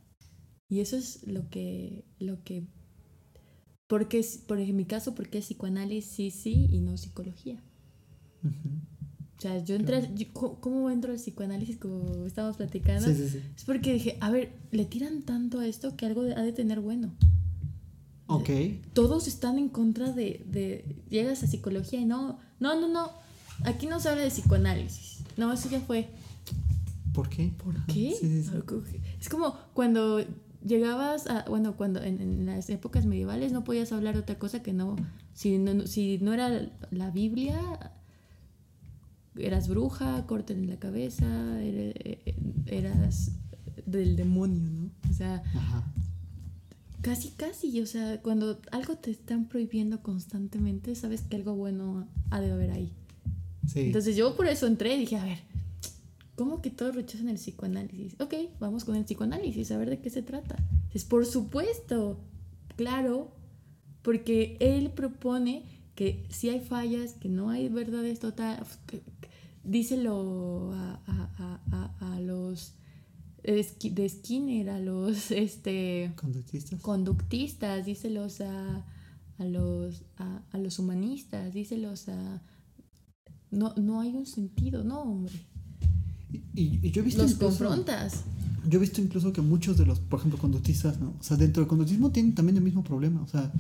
Y eso es lo que, lo que, porque, por en mi caso, porque psicoanálisis sí y no psicología. O sea, yo entré, ¿cómo entro al psicoanálisis como estábamos platicando? Es porque dije, a ver, le tiran tanto a esto que algo ha de tener bueno. Ok. Todos están en contra de, de, llegas a psicología y no, no, no, no, aquí no se habla de psicoanálisis. No, eso ya fue. ¿Por qué? ¿Por qué? Es como cuando llegabas a, bueno, cuando en, las épocas medievales no podías hablar otra cosa que no, si no, si no era la Biblia, eras bruja, corten en la cabeza, eras del demonio, ¿no? O sea, casi, casi, o sea, cuando algo te están prohibiendo constantemente, sabes que algo bueno ha de haber ahí. Entonces yo por eso entré y dije, a ver, ¿Cómo que todos rechazan el psicoanálisis? Ok, vamos con el psicoanálisis, a ver de qué se trata. Es por supuesto, claro, porque él propone que si hay fallas, que no hay verdades totales, díselo a, a, los de Skinner, a los este, conductistas, conductistas díselos a, a, los, a, los humanistas, díselos a... No, no hay un sentido, no, hombre. Y, yo he visto... Los confrontas. Yo he visto incluso que muchos de los, por ejemplo, conductistas, ¿no? O sea, dentro del conductismo tienen también el mismo problema. O sea,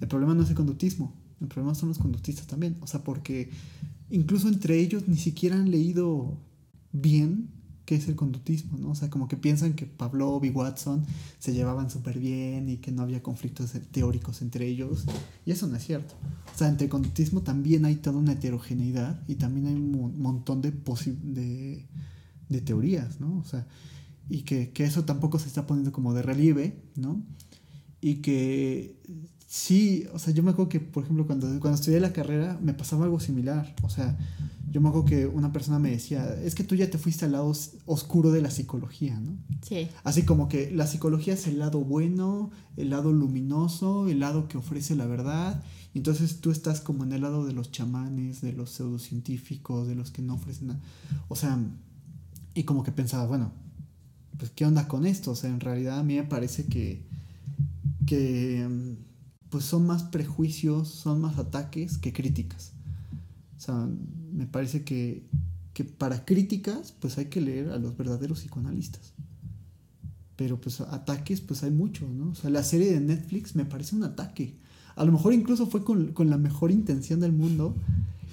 el problema no es el conductismo, el problema son los conductistas también. O sea, porque incluso entre ellos ni siquiera han leído bien qué es el conductismo, ¿no? O sea, como que piensan que Pavlov y Watson se llevaban súper bien y que no había conflictos teóricos entre ellos. Y eso no es cierto. O sea, entre el conductismo también hay toda una heterogeneidad y también hay un montón de, de de teorías, ¿no? O sea, y que, eso tampoco se está poniendo como de relieve, ¿no? Y que sí, o sea, yo me acuerdo que, por ejemplo, cuando, cuando estudié la carrera me pasaba algo similar, o sea, yo me acuerdo que una persona me decía, es que tú ya te fuiste al lado oscuro de la psicología, ¿no? Sí. Así como que la psicología es el lado bueno, el lado luminoso, el lado que ofrece la verdad, y entonces tú estás como en el lado de los chamanes, de los pseudocientíficos, de los que no ofrecen nada. O sea, y como que pensaba, bueno, pues ¿qué onda con esto? O sea, en realidad a mí me parece que, que pues son más prejuicios, son más ataques que críticas. O sea, me parece que, que para críticas pues hay que leer a los verdaderos psicoanalistas. Pero pues ataques pues hay muchos, ¿no? O sea, la serie de Netflix me parece un ataque. A lo mejor incluso fue con, con la mejor intención del mundo,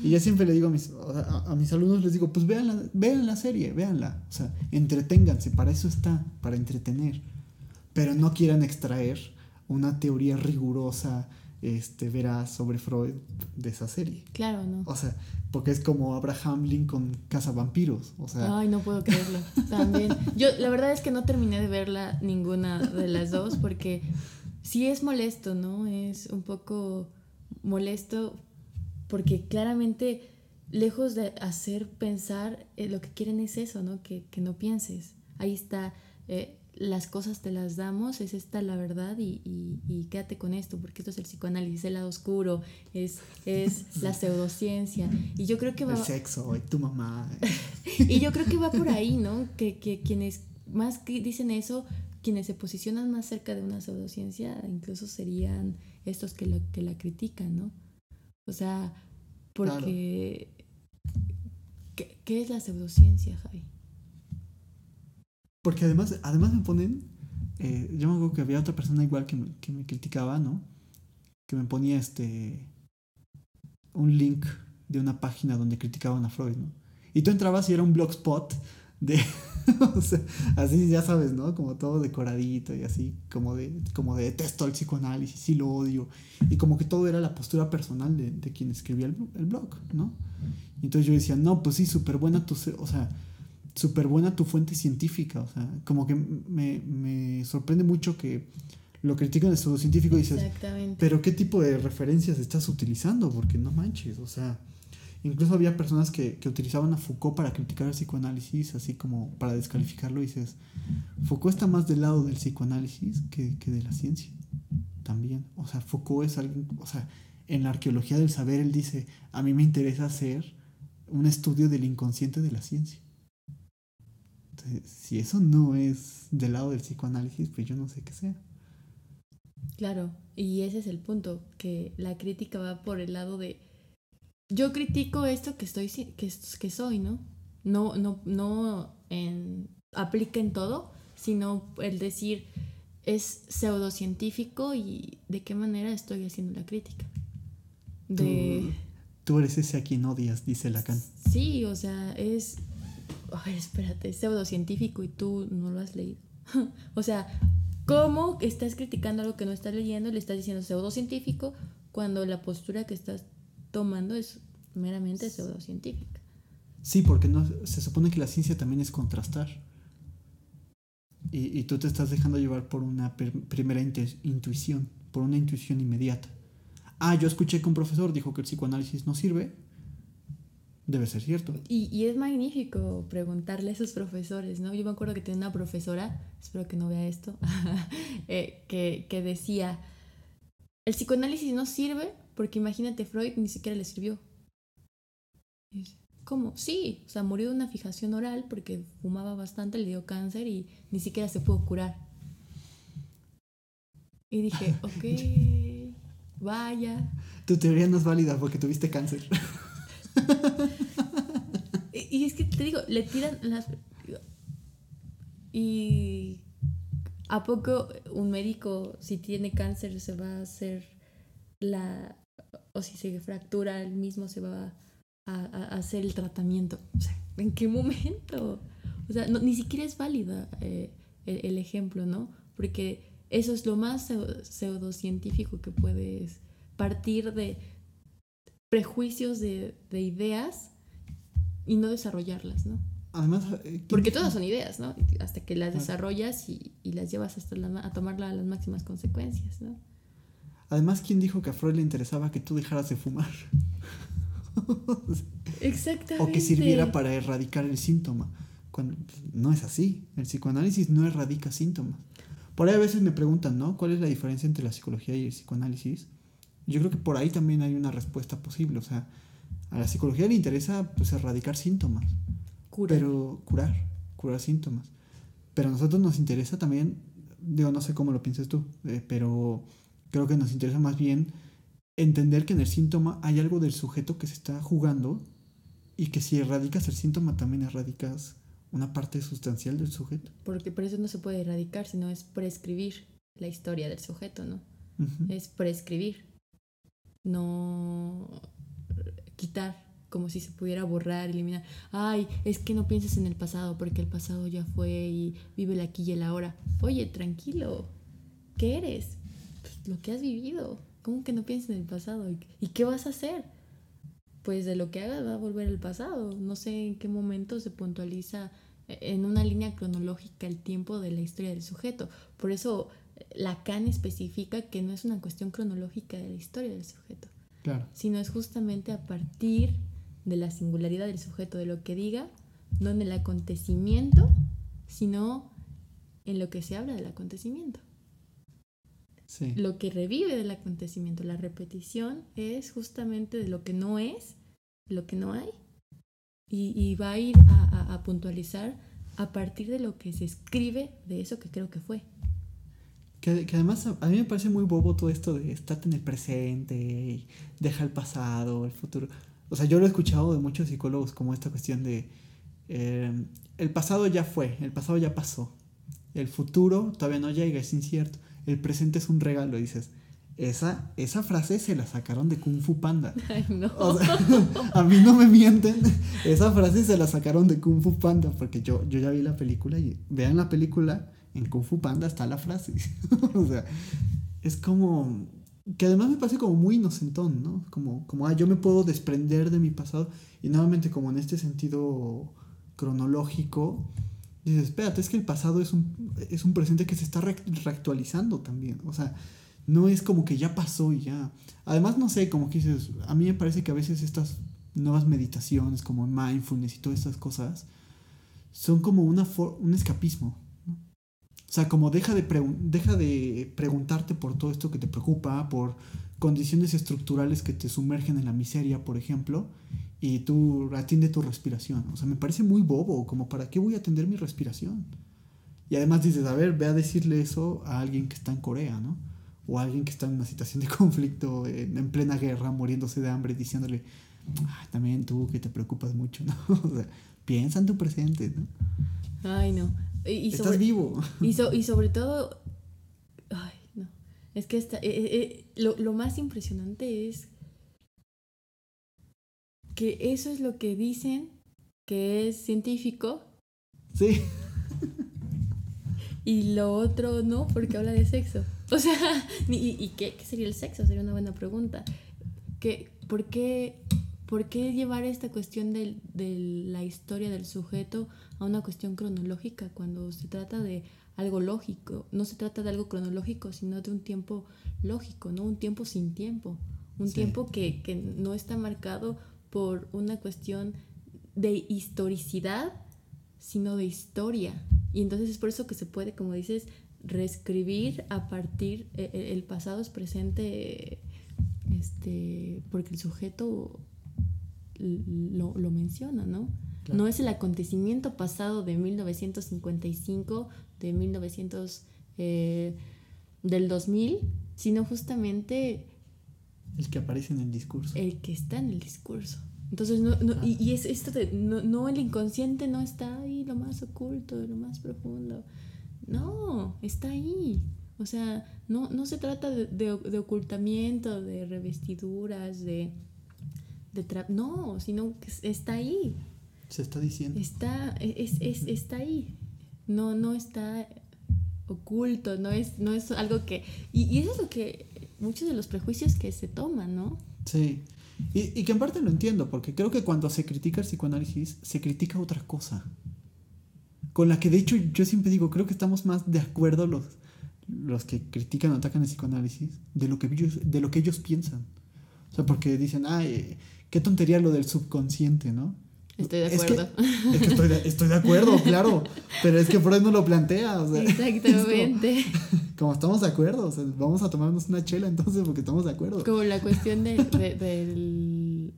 y yo siempre le digo a mis, a, mis alumnos, les digo, pues vean la, vean la serie, véanla. O sea, entreténganse, para eso está, para entretener. Pero no quieran extraer una teoría rigurosa, este, veraz sobre Freud de esa serie. Claro, no. O sea, porque es como Abraham Lincoln Casa Vampiros. O sea. Ay, no puedo creerlo. También. Yo, la verdad es que no terminé de verla ninguna de las dos porque sí es molesto, ¿no? Es un poco molesto porque claramente lejos de hacer pensar, eh, lo que quieren es eso, ¿no? Que, no pienses. Ahí está, eh, las cosas te las damos, es esta la verdad y, y, quédate con esto, porque esto es el psicoanálisis, el lado oscuro, es, es la pseudociencia. Y yo creo que va... El sexo, y tu mamá. y yo creo que va por ahí, ¿no? Que, que quienes más dicen eso, quienes se posicionan más cerca de una pseudociencia, incluso serían estos que, lo, que la critican, ¿no? O sea, porque... ¿qué, es la pseudociencia, Javi? Porque además, además me ponen eh, yo me acuerdo que había otra persona igual que me, que me criticaba, ¿no? Que me ponía este un link de una página donde criticaban a Freud, ¿no? Y tú entrabas y era un blogspot de, o sea, así ya sabes, ¿no? Como todo decoradito y así, como de, como de detesto el psicoanálisis y lo odio. Y como que todo era la postura personal de, de quien escribía el, el, blog, ¿no? Y entonces yo decía, no, pues sí, súper buena tu, o sea, súper buena tu fuente científica, o sea, como que me, me sorprende mucho que lo critican el pseudocientífico y dices, pero ¿qué tipo de referencias estás utilizando? Porque no manches, o sea, incluso había personas que, que utilizaban a Foucault para criticar el psicoanálisis, así como para descalificarlo, y dices, Foucault está más del lado del psicoanálisis que, que de la ciencia, también, o sea, Foucault es alguien, o sea, en la arqueología del saber, él dice, a mí me interesa hacer un estudio del inconsciente de la ciencia. Entonces, si eso no es del lado del psicoanálisis, pues yo no sé qué sea. Claro, y ese es el punto, que la crítica va por el lado de yo critico esto que estoy que, que soy, ¿no? No no no en aplica en todo, sino el decir es pseudocientífico y de qué manera estoy haciendo la crítica. De tú, tú eres ese a quien odias, dice Lacan. Sí, o sea, es a ver, espérate, es pseudocientífico y tú no lo has leído. o sea, ¿Cómo estás criticando algo que no estás leyendo y le estás diciendo pseudocientífico cuando la postura que estás tomando es meramente pseudocientífica? Sí, porque no, se supone que la ciencia también es contrastar. Y, y tú te estás dejando llevar por una primera intuición, por una intuición inmediata. Ah, yo escuché que un profesor dijo que el psicoanálisis no sirve, Debe ser cierto. Y, y, es magnífico preguntarle a esos profesores, ¿no? Yo me acuerdo que tenía una profesora, espero que no vea esto, eh, que, que decía, el psicoanálisis no sirve porque imagínate, Freud ni siquiera le sirvió. ¿Cómo? Sí, o sea, murió de una fijación oral porque fumaba bastante, le dio cáncer y ni siquiera se pudo curar. Y dije, ok, vaya. Tu teoría no es válida porque tuviste cáncer. y es que te digo, le tiran las... Y a poco un médico, si tiene cáncer, se va a hacer la... o si se fractura, él mismo se va a, hacer el tratamiento. O sea, ¿en qué momento? O sea, ni siquiera es válida eh, el, el, ejemplo, ¿no? Porque eso es lo más pseudocientífico que puedes partir de prejuicios de, de ideas y no desarrollarlas, ¿no? Además, eh, porque todas son ideas, ¿no? Hasta que las desarrollas y, y las llevas hasta la, a tomar las máximas consecuencias, ¿no? Además, ¿quién dijo que a Freud le interesaba que tú dejaras de fumar? Exactamente. O que sirviera para erradicar el síntoma. Cuando no es así. El psicoanálisis no erradica síntomas. Por ahí a veces me preguntan, ¿no? ¿Cuál es la diferencia entre la psicología y el psicoanálisis? Yo creo que por ahí también hay una respuesta posible. O sea, a la psicología le interesa pues erradicar síntomas. Curar. Pero curar, curar síntomas. Pero a nosotros nos interesa también, digo, no sé cómo lo piensas tú, eh, pero creo que nos interesa más bien entender que en el síntoma hay algo del sujeto que se está jugando y que si erradicas el síntoma también erradicas una parte sustancial del sujeto. Porque por eso no se puede erradicar, sino es prescribir la historia del sujeto, ¿no? Es prescribir no quitar, como si se pudiera borrar, eliminar. Ay, es que no pienses en el pasado porque el pasado ya fue y vive el aquí y el ahora. Oye, tranquilo, ¿qué eres? Lo que has vivido. ¿Cómo que no piensas en el pasado? ¿Y qué vas a hacer? Pues de lo que hagas va a volver el pasado. No sé en qué momento se puntualiza eh, en una línea cronológica el tiempo de la historia del sujeto. Por eso Lacan especifica que no es una cuestión cronológica de la historia del sujeto, claro. sino es justamente a partir de la singularidad del sujeto, de lo que diga, no en el acontecimiento, sino en lo que se habla del acontecimiento. Sí. Lo que revive del acontecimiento, la repetición, es justamente de lo que no es, lo que no hay, y, y va a ir a, a, a puntualizar a partir de lo que se escribe de eso que creo que fue. Que, que, además a, mí me parece muy bobo todo esto de estar en el presente, y deja el pasado, el futuro. O sea, yo lo he escuchado de muchos psicólogos como esta cuestión de eh, el pasado ya fue, el pasado ya pasó. El futuro todavía no llega, es incierto. El presente es un regalo, dices. Esa, esa frase se la sacaron de Kung Fu Panda. Ay, no. O sea, a mí no me mienten. Esa frase se la sacaron de Kung Fu Panda porque yo, yo ya vi la película y vean la película, en Kung Fu Panda está la frase. o sea, es como que además me parece como muy inocentón, ¿no? Como, como ah, yo me puedo desprender de mi pasado y nuevamente como en este sentido cronológico, dices, espérate, es que el pasado es un, es un presente que se está reactualizando también, o sea, no es como que ya pasó y ya. Además, no sé, como que dices, a mí me parece que a veces estas nuevas meditaciones como mindfulness y todas estas cosas son como una un escapismo, o sea, como deja de, deja de preguntarte por todo esto que te preocupa, por condiciones estructurales que te sumergen en la miseria, por ejemplo, y tú atiende tu respiración. O sea, me parece muy bobo, como para qué voy a atender mi respiración. Y además dices, a ver, ve a decirle eso a alguien que está en Corea, ¿no? O a alguien que está en una situación de conflicto, en, plena guerra, muriéndose de hambre, diciéndole, también tú que te preocupas mucho, ¿no? O sea, piensa en tu presente, ¿no? Ay, no. Y, Estás vivo. Y, y, sobre todo, ay, no. Es que esta, eh, eh, eh, lo, lo más impresionante es que eso es lo que dicen que es científico. Sí. Y lo otro no, porque habla de sexo. O sea, ¿y, y qué, qué, sería el sexo? Sería una buena pregunta. ¿Qué, por, qué, ¿Por qué llevar esta cuestión de, de la historia del sujeto a una cuestión cronológica cuando se trata de algo lógico. No se trata de algo cronológico, sino de un tiempo lógico, ¿no? Un tiempo sin tiempo. Un tiempo que, que no está marcado por una cuestión de historicidad, sino de historia. Y entonces es por eso que se puede, como dices, reescribir a partir, e, e, el pasado es presente, este, porque el sujeto lo, lo menciona, ¿no? No es el acontecimiento pasado de 1955, de 1900, eh, del 2000, sino justamente... El que aparece en el discurso. El que está en el discurso. Entonces, no, no y, y, es esto de, no, no, el inconsciente no está ahí, lo más oculto, lo más profundo. No, está ahí. O sea, no, no se trata de, de, ocultamiento, de revestiduras, de... de no, sino que está ahí. Se está diciendo. Está, es, es, está ahí. No, no está oculto, no es, no es algo que... Y, eso es lo que muchos de los prejuicios que se toman, ¿no? Sí. Y, que en parte lo entiendo, porque creo que cuando se critica el psicoanálisis, se critica otra cosa. Con la que de hecho yo siempre digo, creo que estamos más de acuerdo los, los que critican o atacan el psicoanálisis de lo que ellos, de lo que ellos piensan. O sea, porque dicen, ay, qué tontería lo del subconsciente, ¿no? Estoy de acuerdo. Es que, estoy, de, acuerdo, claro. Pero es que Freud no lo plantea. Exactamente. Como, estamos de acuerdo. vamos a tomarnos una chela entonces porque estamos de acuerdo. Como la cuestión del,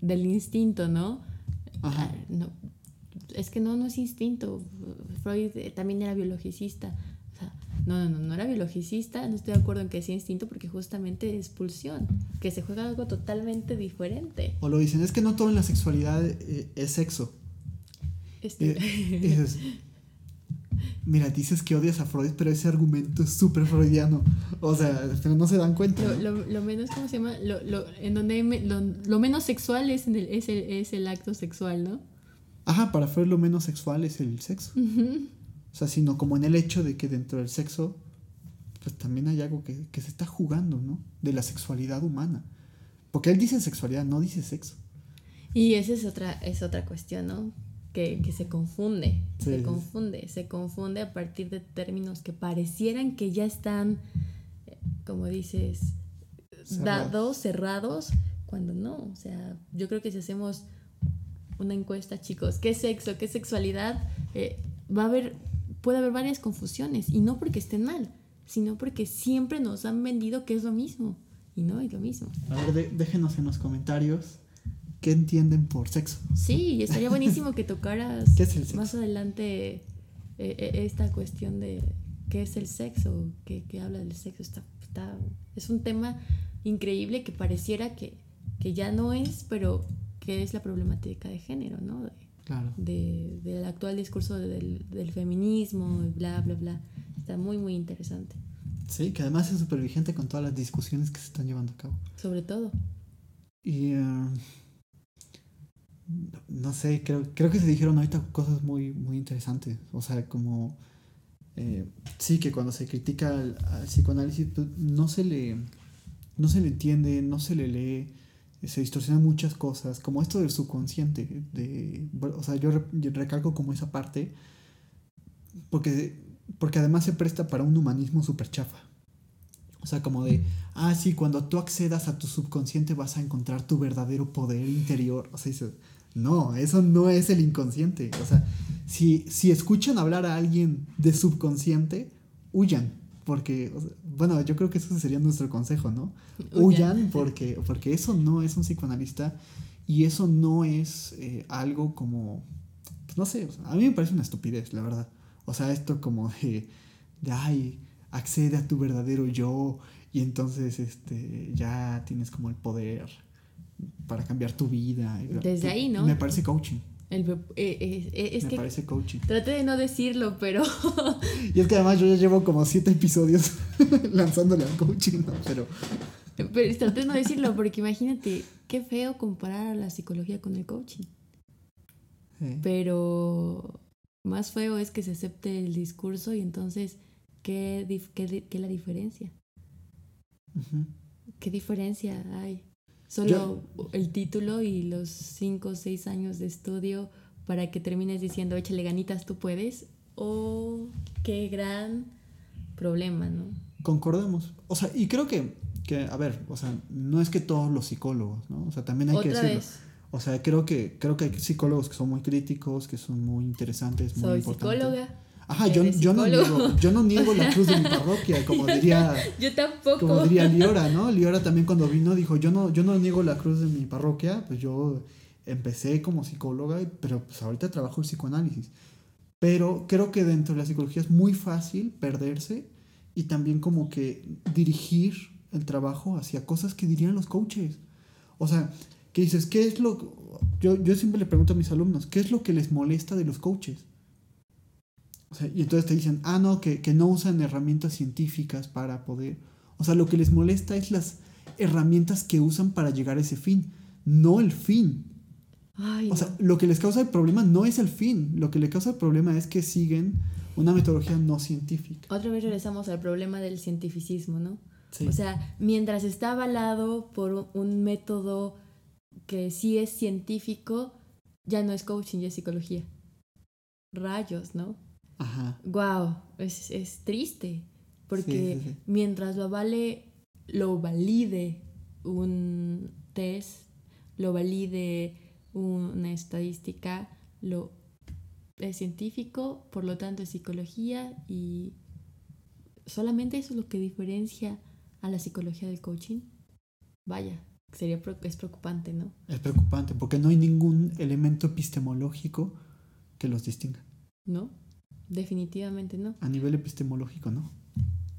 del, instinto, ¿no? Ajá. Ah, no, es que no, no es instinto. Freud también era biologicista. No, no, no, no era biologicista, no estoy de acuerdo en que sea instinto porque justamente es pulsión, que se juega algo totalmente diferente. O lo dicen, es que no todo en la sexualidad eh, es sexo. Este... dices, mira, dices que odias a Freud, pero ese argumento es súper freudiano. O sea, pero no se dan cuenta. Lo, menos, ¿cómo se llama? Lo, lo en donde lo, menos sexual es, el, es, el, es el acto sexual, ¿no? Ajá, para Freud lo menos sexual es el sexo. O sea, sino como en el hecho de que dentro del sexo, pues también hay algo que, se está jugando, ¿no? De la sexualidad humana. Porque él dice sexualidad, no dice sexo. Y esa es otra, es otra cuestión, ¿no? Que, se confunde, se confunde, se confunde a partir de términos que parecieran que ya están, como dices, dados, cerrados, cuando no. O sea, yo creo que si hacemos una encuesta, chicos, ¿qué sexo, qué sexualidad? Eh, va a haber puede haber varias confusiones y no porque estén mal, sino porque siempre nos han vendido que es lo mismo y no es lo mismo. A ver, déjenos en los comentarios qué entienden por sexo. Sí, estaría buenísimo que tocaras más adelante eh, eh, esta cuestión de qué es el sexo, qué, habla del sexo. Está, está, es un tema increíble que pareciera que, que ya no es, pero que es la problemática de género, ¿no? De, del actual discurso del, feminismo, bla, bla, bla. Está muy, muy interesante. Sí, que además es súper vigente con todas las discusiones que se están llevando a cabo. Sobre todo. Y eh, no sé, creo, creo que se dijeron ahorita cosas muy, muy interesantes. O sea, como eh, sí que cuando se critica al, al psicoanálisis pues, no se le no se le entiende, no se le lee, se distorsionan muchas cosas, como esto del subconsciente, de, o sea, yo, re- yo recalco como esa parte, porque, porque además se presta para un humanismo súper chafa. O sea, como de, ah, sí, cuando tú accedas a tu subconsciente vas a encontrar tu verdadero poder interior. O sea, dices, no, eso no es el inconsciente. O sea, si, si escuchan hablar a alguien de subconsciente, huyan. Porque, o sea, bueno, yo creo que eso sería nuestro consejo, ¿no? Huyan. Huyan porque, porque eso no es un psicoanalista y eso no es eh, algo como, pues no sé, o sea, a mí me parece una estupidez, la verdad. O sea, esto como de, de ay, accede a tu verdadero yo y entonces este, ya tienes como el poder para cambiar tu vida. Desde ahí, ¿no? Me parece coaching. El, eh, eh, eh, es me que parece coaching. traté de no decirlo, pero Y es que además yo ya llevo como siete episodios lanzándole al coaching, ¿no? Pero Pero traté de no decirlo porque imagínate, qué feo comparar a la psicología con el coaching. Pero más feo es que se acepte el discurso y entonces, ¿qué, qué, qué la diferencia? ¿Qué diferencia hay? Solo el título y los cinco o seis años de estudio para que termines diciendo, échale ganitas, tú puedes. O qué gran problema, ¿no? concordemos. O sea, y creo que, que, a ver, o sea, no es que todos los psicólogos, ¿no? O sea, también hay que decirlo. vez, O sea, creo que, creo que hay psicólogos que son muy críticos, que son muy interesantes, muy soy importantes. psicóloga. Ajá, yo, yo, no niego, yo no niego la cruz de mi parroquia, como diría, Yo tampoco. como diría Liora, ¿no? Liora también cuando vino dijo, yo no, yo no niego la cruz de mi parroquia, pues yo empecé como psicóloga, pero pues ahorita trabajo en psicoanálisis. Pero creo que dentro de la psicología es muy fácil perderse y también como que dirigir el trabajo hacia cosas que dirían los coaches. O sea, que dices, ¿qué es lo...? Yo, yo siempre le pregunto a mis alumnos, ¿qué es lo que les molesta de los coaches? O sea, y entonces te dicen, ah, no, que, que no usan herramientas científicas para poder... O sea, lo que les molesta es las herramientas que usan para llegar a ese fin, no el fin. Ay, O sea, no. lo que les causa el problema no es el fin, lo que les causa el problema es que siguen una metodología no científica. Otra vez regresamos al problema del cientificismo, ¿no? Sí. O sea, mientras está avalado por un método que sí es científico, ya no es coaching, ya es psicología. Rayos, ¿no? Ajá. Wow, es, es triste. Porque Sí, sí, sí. mientras lo vale, lo valide un test, lo valide una estadística, lo es científico, por lo tanto es psicología y solamente eso es lo que diferencia a la psicología del coaching. Vaya, sería es preocupante, ¿no? Es preocupante porque no hay ningún elemento epistemológico que los distinga. ¿No? Definitivamente no. A nivel epistemológico, ¿no?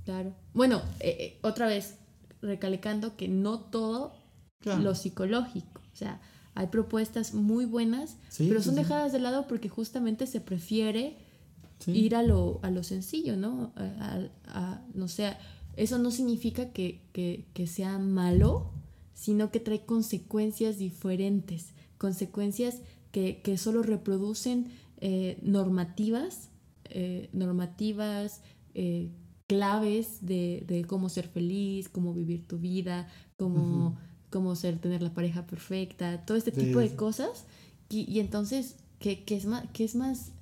Claro. Bueno, eh, eh, otra vez, recalcando que no todo Claro. lo psicológico. O sea, hay propuestas muy buenas, Sí, pero son sí. dejadas de lado porque justamente se prefiere ir a lo, a lo sencillo, ¿no? A, a- a- no sé, eso no significa que, que- que sea malo, sino que trae consecuencias diferentes, consecuencias que, que solo reproducen eh, normativas, eh, normativas, eh, claves de, de cómo ser feliz, cómo vivir tu vida, cómo, cómo ser, tener la pareja perfecta, todo este Sí, tipo de sí. cosas. Y, y entonces, ¿qué, qué es más, qué es más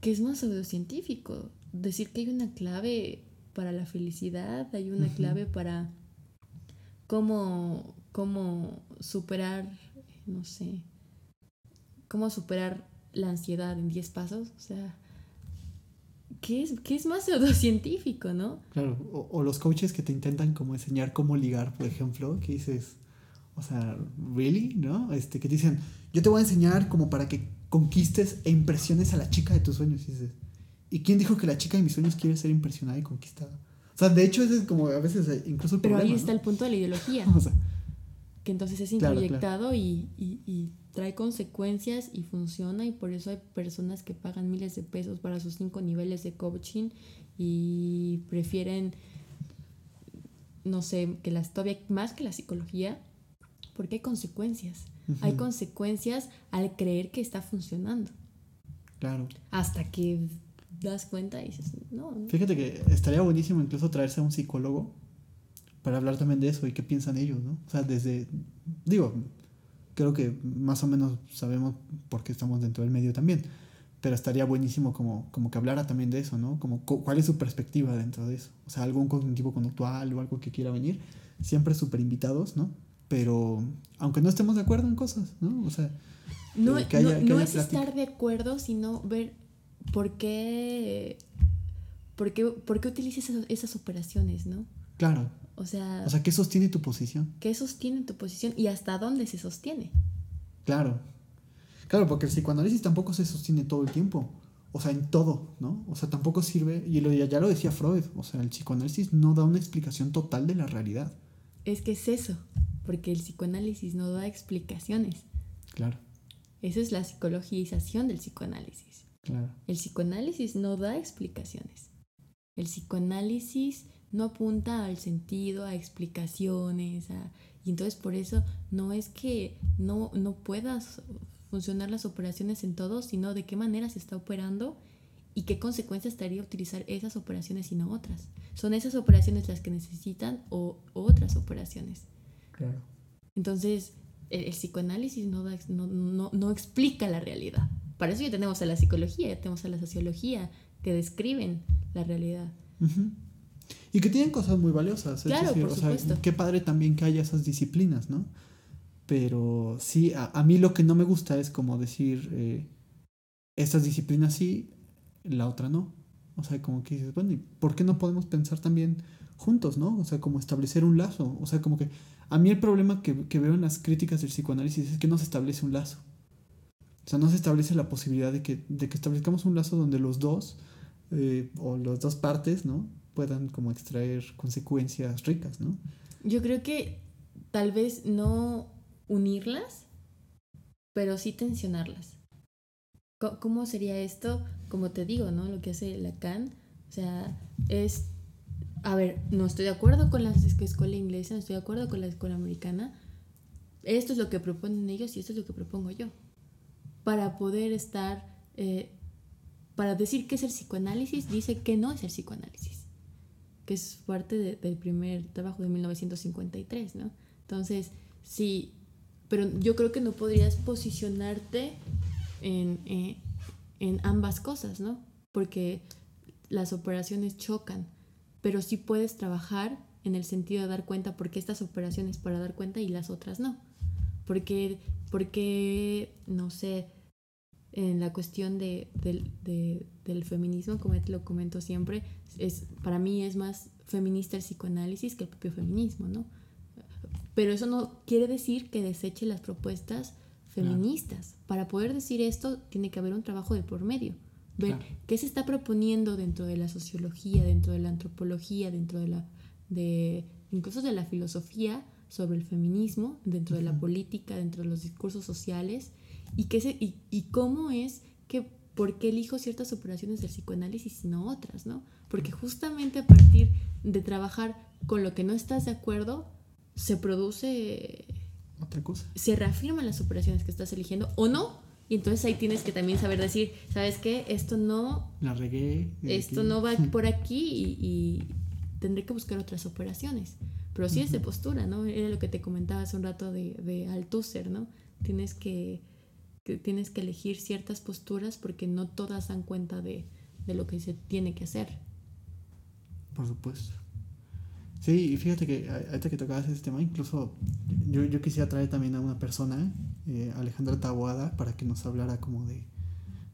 que es más pseudocientífico. Decir que hay una clave para la felicidad, hay una clave para cómo, cómo superar, no sé, cómo superar la ansiedad en 10 pasos. O sea, ¿qué es, qué es más pseudocientífico, no? Claro, o, o los coaches que te intentan como enseñar cómo ligar, por ejemplo, que dices, o sea, ¿really? ¿No? Este, que te dicen, yo te voy a enseñar como para que conquistes e impresiones a la chica de tus sueños. Y dices, ¿y quién dijo que la chica de mis sueños quiere ser impresionada y conquistada? O sea, de hecho, ese es como a veces eh, incluso el Pero problema. ahí está ¿no? el punto de la ideología, O sea, que entonces es Claro, claro. introyectado Y, y- y trae consecuencias y funciona y por eso hay personas que pagan miles de pesos para sus cinco niveles de coaching y prefieren, no sé, que las todavía más que la psicología, porque hay consecuencias. Hay consecuencias al creer que está funcionando. Claro. Hasta que das cuenta y dices, no, Fíjate que estaría buenísimo incluso traerse a un psicólogo para hablar también de eso y qué piensan ellos, ¿no? O sea, desde, digo, creo que más o menos sabemos por qué estamos dentro del medio también, pero estaría buenísimo como, como que hablara también de eso, ¿no? Como cuál es su perspectiva dentro de eso. O sea, algún cognitivo conductual o algo que quiera venir, siempre súper invitados, ¿no? Pero aunque no estemos de acuerdo en cosas, ¿no? O sea, no, no, es estar de acuerdo, sino ver por qué, por qué, por qué utilizas esas operaciones, ¿no? Claro. O sea, o sea, ¿qué sostiene tu posición? ¿Qué sostiene tu posición y hasta dónde se sostiene? Claro. Claro, porque el psicoanálisis tampoco se sostiene todo el tiempo. O sea, en todo, ¿no? O sea, tampoco sirve, y lo, ya lo decía Freud, o sea, el psicoanálisis no da una explicación total de la realidad. Es que es eso, porque el psicoanálisis no da explicaciones. Claro. Esa es la psicologización del psicoanálisis. Claro. El psicoanálisis no da explicaciones. El psicoanálisis no apunta al sentido, a explicaciones, y entonces por eso no es que no, no puedas funcionar las operaciones en todo, sino de qué manera se está operando y qué consecuencias estaría utilizar esas operaciones y no otras. Son esas operaciones las que necesitan o otras operaciones. Claro. Entonces, el, psicoanálisis no, no, no, explica la realidad. Para eso ya tenemos a la psicología, ya tenemos a la sociología que describen la realidad. Y que tienen cosas muy valiosas. Claro, por supuesto. qué padre también que haya esas disciplinas, ¿no? Pero sí, a, mí lo que no me gusta es como decir, eh, estas disciplinas sí, la otra no. O sea, como que dices, bueno, ¿y por qué no podemos pensar también juntos, ¿no? O sea, como establecer un lazo. O sea, como que a mí el problema que, que veo en las críticas del psicoanálisis es que no se establece un lazo. O sea, no se establece la posibilidad de que, de que establezcamos un lazo donde los dos, eh, o las dos partes, ¿no? Puedan como extraer consecuencias ricas, ¿no? Yo creo que tal vez no unirlas, pero sí tensionarlas. ¿Cómo sería esto? Como te digo, ¿no? Lo que hace Lacan, o sea, es, a ver, no estoy de acuerdo con la escuela inglesa, no estoy de acuerdo con la escuela americana. Esto es lo que proponen ellos y esto es lo que propongo yo. Para poder estar, eh, para decir qué es el psicoanálisis, dice que no es el psicoanálisis que es parte del primer trabajo de 1953, ¿no? Entonces, sí, pero yo creo que no podrías posicionarte en, eh, en ambas cosas, ¿no? Porque las operaciones chocan, pero sí puedes trabajar en el sentido de dar cuenta porque estas operaciones para dar cuenta y las otras no. Porque, porque no sé, en la cuestión de, del feminismo, como te lo comento siempre, es, para mí es más feminista el psicoanálisis que el propio feminismo, ¿no? Pero eso no quiere decir que deseche las propuestas feministas. Para poder decir esto, tiene que haber un trabajo de por medio. Ver qué se está proponiendo dentro de la sociología, dentro de la antropología, dentro de la. de incluso de la filosofía sobre el feminismo, dentro de la política, dentro de los discursos sociales y, qué se, y, y cómo es que, por qué elijo ciertas operaciones del psicoanálisis y no otras, ¿no? Porque justamente a partir de trabajar con lo que no estás de acuerdo, se produce... Otra cosa. Se reafirman las operaciones que estás eligiendo o no. Y entonces ahí tienes que también saber decir, ¿sabes qué? Esto no... La regué. Esto no va por aquí y, tendré que buscar otras operaciones. Pero sí es de postura, ¿no? Era lo que te comentaba hace un rato de, de Althusser, ¿no? Tienes que tienes que elegir ciertas posturas porque no todas dan cuenta de, lo que se tiene que hacer. Por supuesto. Sí, y fíjate que ahorita que tocabas ese tema, incluso yo, yo quisiera traer también a una persona, eh, Alejandra Taboada, para que nos hablara como de...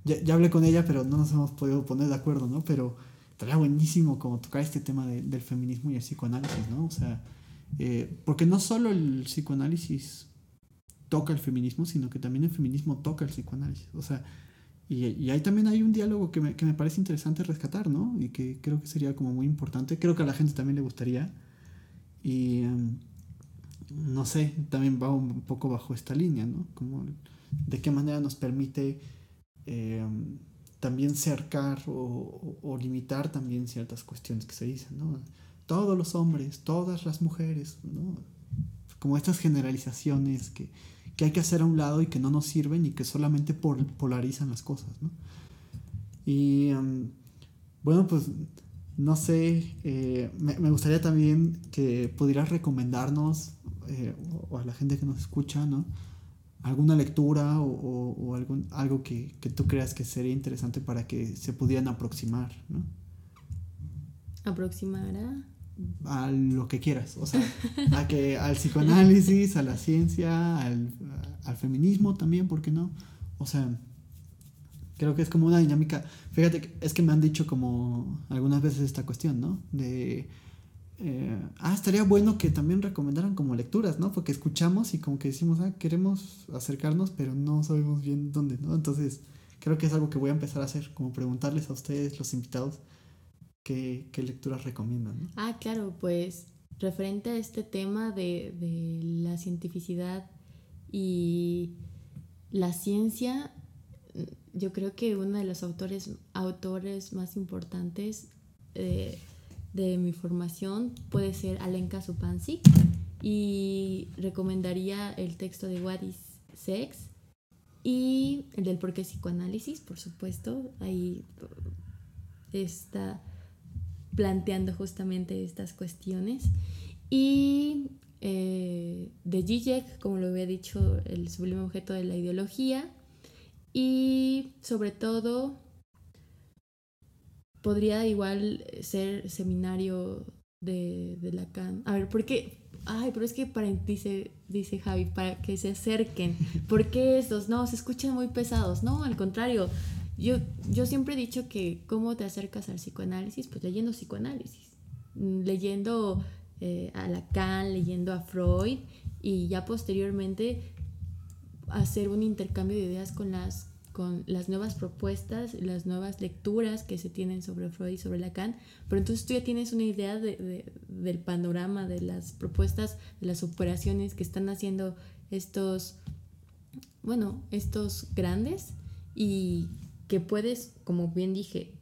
Ya, hablé con ella, pero no nos hemos podido poner de acuerdo, ¿no? Pero estaría buenísimo como tocar este tema del feminismo y el psicoanálisis, ¿no? O sea, eh, porque no solo el psicoanálisis toca el feminismo, sino que también el feminismo toca el psicoanálisis. O sea, y, y ahí también hay un diálogo que me, que me, parece interesante rescatar, ¿no? Y que creo que sería como muy importante. Creo que a la gente también le gustaría. Y em, no sé, también va un poco bajo esta línea, ¿no? Como de qué manera nos permite eh, también cercar o, limitar también ciertas cuestiones que se dicen, ¿no? Todos los hombres, todas las mujeres, ¿no? Como estas generalizaciones que, que hay que hacer a un lado y que no nos sirven y que solamente polarizan las cosas, ¿no? Y em, bueno, pues no sé, eh, me, gustaría también que pudieras recomendarnos eh, o, a la gente que nos escucha, ¿no? alguna lectura o, algún, algo que, tú creas que sería interesante para que se pudieran aproximar, ¿no? ¿Aproximar? A lo que quieras, o sea, a que, al psicoanálisis, a la ciencia, al, al feminismo también, ¿por qué no? O sea, creo que es como una dinámica. Fíjate, es que me han dicho como algunas veces esta cuestión, ¿no? De eh, ah, estaría bueno que también recomendaran como lecturas, ¿no? Porque escuchamos y como que decimos, ah, queremos acercarnos, pero no sabemos bien dónde, ¿no? Entonces, creo que es algo que voy a empezar a hacer, como preguntarles a ustedes, los invitados, qué, lecturas recomiendan. Ah, claro, pues referente a este tema de, de la cientificidad y la ciencia, yo creo que uno de los autores, autores más importantes eh, de mi formación puede ser Alenka Supansik y recomendaría el texto de What is Sex y el del por qué psicoanálisis, por supuesto, ahí está planteando justamente estas cuestiones y eh, de Zizek, como lo había dicho, el sublime objeto de la ideología y sobre todo podría igual ser seminario de, de Lacan. A ver, ¿por qué? Ay, pero es que para, dice, dice Javi, para que se acerquen. ¿Por qué estos? No, se escuchan muy pesados. No, al contrario. Yo, yo siempre he dicho que cómo te acercas al psicoanálisis, pues leyendo psicoanálisis, mm, leyendo eh, a Lacan, leyendo a Freud y ya posteriormente hacer un intercambio de ideas con las con las nuevas propuestas, las nuevas lecturas que se tienen sobre Freud y sobre Lacan, pero entonces tú ya tienes una idea del panorama, de las propuestas, de las operaciones que están haciendo estos, bueno, estos grandes y que puedes, como bien dije,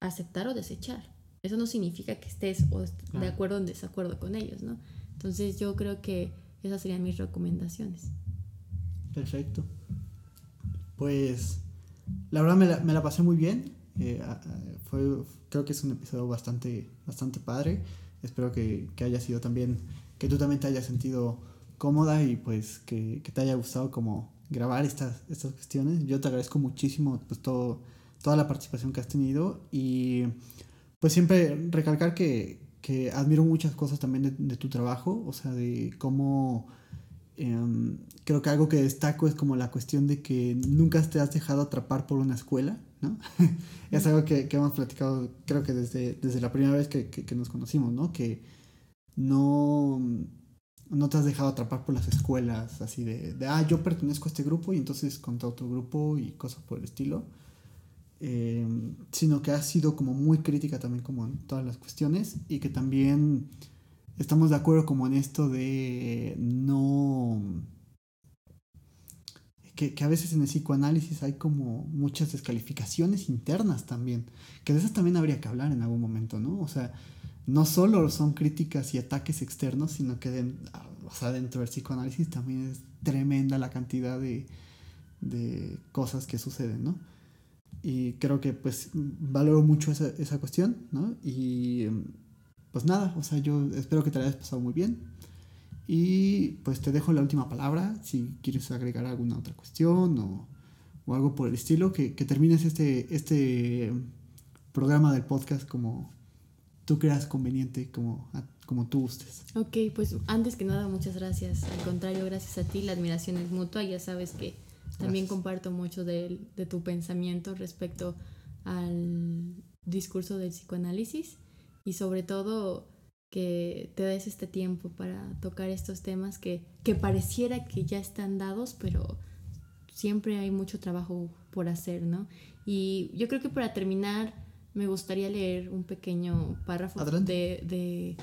aceptar o desechar. Eso no significa que estés de acuerdo o en desacuerdo con ellos, ¿no? Entonces yo creo que esas serían mis recomendaciones. Perfecto. Pues la verdad me la, me la pasé muy bien. Eh, fue, creo que es un episodio bastante, bastante padre. Espero que, que, haya sido también, que tú también te hayas sentido cómoda y pues que, que te haya gustado como grabar estas, estas cuestiones. Yo te agradezco muchísimo pues todo, toda la participación que has tenido y pues siempre recalcar que, que admiro muchas cosas también de, de, tu trabajo, o sea, de cómo Em, creo que algo que destaco es como la cuestión de que nunca te has dejado atrapar por una escuela, ¿no? es algo que, que, hemos platicado, creo que desde, desde la primera vez que, que, nos conocimos, ¿no? Que no, no te has dejado atrapar por las escuelas, así de, de, ah, yo pertenezco a este grupo y entonces contra otro grupo y cosas por el estilo. Em, sino que has sido como muy crítica también como en todas las cuestiones y que también estamos de acuerdo como en esto de no... Que, que, a veces en el psicoanálisis hay como muchas descalificaciones internas también, que de esas también habría que hablar en algún momento, ¿no? O sea, no solo son críticas y ataques externos, sino que o sea, dentro del psicoanálisis también es tremenda la cantidad de, de cosas que suceden, ¿no? Y creo que pues valoro mucho esa, esa cuestión, ¿no? Y pues nada, o sea, yo espero que te hayas pasado muy bien. Y pues te dejo la última palabra, si quieres agregar alguna otra cuestión o, o algo por el estilo, que, que, termines este, este programa del podcast como tú creas conveniente, como, como tú gustes. Ok, pues antes que nada, muchas gracias. Al contrario, gracias a ti, la admiración es mutua. Ya sabes que también comparto mucho de, de tu pensamiento respecto al discurso del psicoanálisis y sobre todo que te des este tiempo para tocar estos temas que, que pareciera que ya están dados, pero siempre hay mucho trabajo por hacer, ¿no? Y yo creo que para terminar me gustaría leer un pequeño párrafo de, de,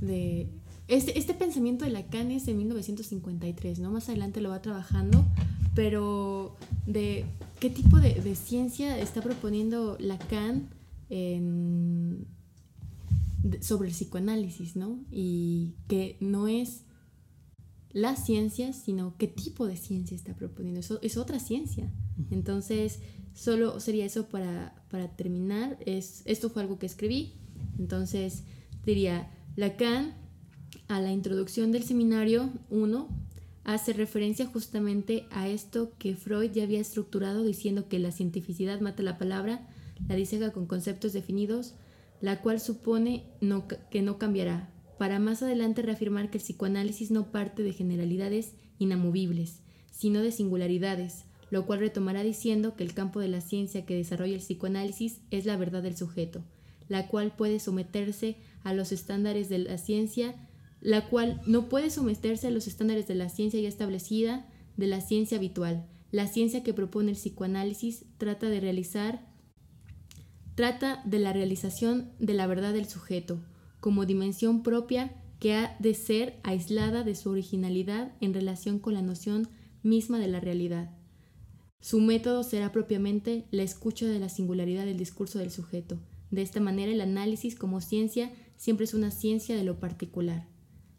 de, este, este pensamiento de Lacan es de 1953, ¿no? Más adelante lo va trabajando, pero de qué tipo de, de ciencia está proponiendo Lacan en, sobre el psicoanálisis, ¿no? Y que no es la ciencia, sino qué tipo de ciencia está proponiendo. Eso es otra ciencia. Entonces, solo sería eso para, para terminar. Es, esto fue algo que escribí. Entonces, diría, Lacan, a la introducción del seminario 1, hace referencia justamente a esto que Freud ya había estructurado diciendo que la cientificidad mata la palabra, la diseca con conceptos definidos, la cual supone no, que no cambiará, para más adelante reafirmar que el psicoanálisis no parte de generalidades inamovibles, sino de singularidades, lo cual retomará diciendo que el campo de la ciencia que desarrolla el psicoanálisis es la verdad del sujeto, la cual puede someterse a los estándares de la ciencia, la cual no puede someterse a los estándares de la ciencia ya establecida, de la ciencia habitual. La ciencia que propone el psicoanálisis trata de realizar trata de la realización de la verdad del sujeto, como dimensión propia que ha de ser aislada de su originalidad en relación con la noción misma de la realidad. Su método será propiamente la escucha de la singularidad del discurso del sujeto. De esta manera el análisis como ciencia siempre es una ciencia de lo particular.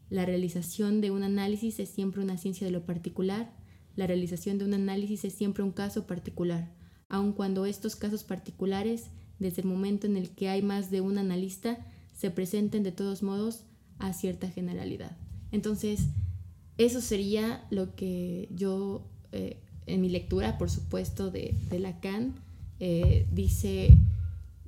La realización de un análisis es siempre una ciencia de lo particular. La realización de un análisis es siempre un caso particular, aun cuando estos casos particulares desde el momento en el que hay más de un analista, se presenten de todos modos a cierta generalidad. Entonces, eso sería lo que yo, eh, en mi lectura, por supuesto, de, Lacan, eh, dice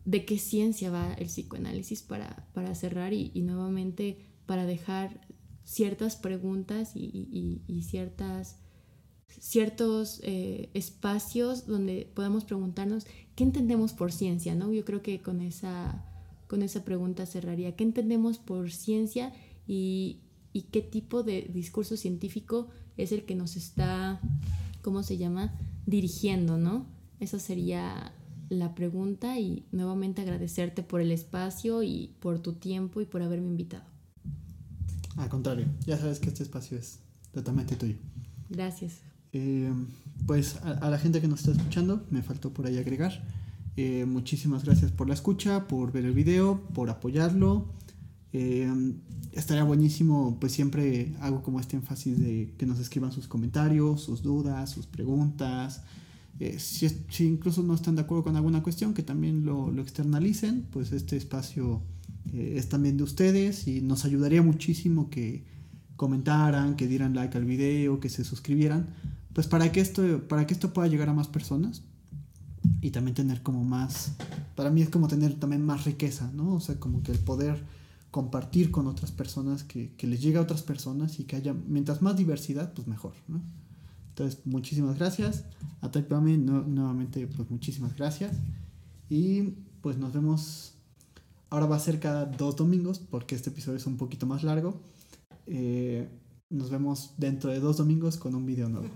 de qué ciencia va el psicoanálisis para, para cerrar y, nuevamente para dejar ciertas preguntas y, y ciertas ciertos eh, espacios donde podamos preguntarnos qué entendemos por ciencia, ¿no? Yo creo que con esa, con esa pregunta cerraría. ¿Qué entendemos por ciencia y, y qué tipo de discurso científico es el que nos está, ¿cómo se llama?, dirigiendo, ¿no? Esa sería la pregunta y nuevamente agradecerte por el espacio y por tu tiempo y por haberme invitado. Al contrario, ya sabes que este espacio es totalmente tuyo. Gracias. Eh, pues a, la gente que nos está escuchando, me faltó por ahí agregar. Eh, muchísimas gracias por la escucha, por ver el video, por apoyarlo. Eh, estaría buenísimo, pues siempre hago como este énfasis de que nos escriban sus comentarios, sus dudas, sus preguntas. Si, si, incluso no están de acuerdo con alguna cuestión, que también lo, lo externalicen, pues este espacio es también de ustedes y nos ayudaría muchísimo que comentaran, que dieran like al video, que se suscribieran, pues para que esto, para que esto pueda llegar a más personas y también tener como más, para mí es como tener también más riqueza, ¿no? O sea, como que el poder compartir con otras personas, que, les llegue a otras personas y que haya, mientras más diversidad, pues mejor. Entonces, muchísimas gracias. A Taipame, no, nuevamente, pues muchísimas gracias. Y pues nos vemos. Ahora va a ser cada dos domingos, porque este episodio es un poquito más largo. Eh, nos vemos dentro de dos domingos con un video nuevo.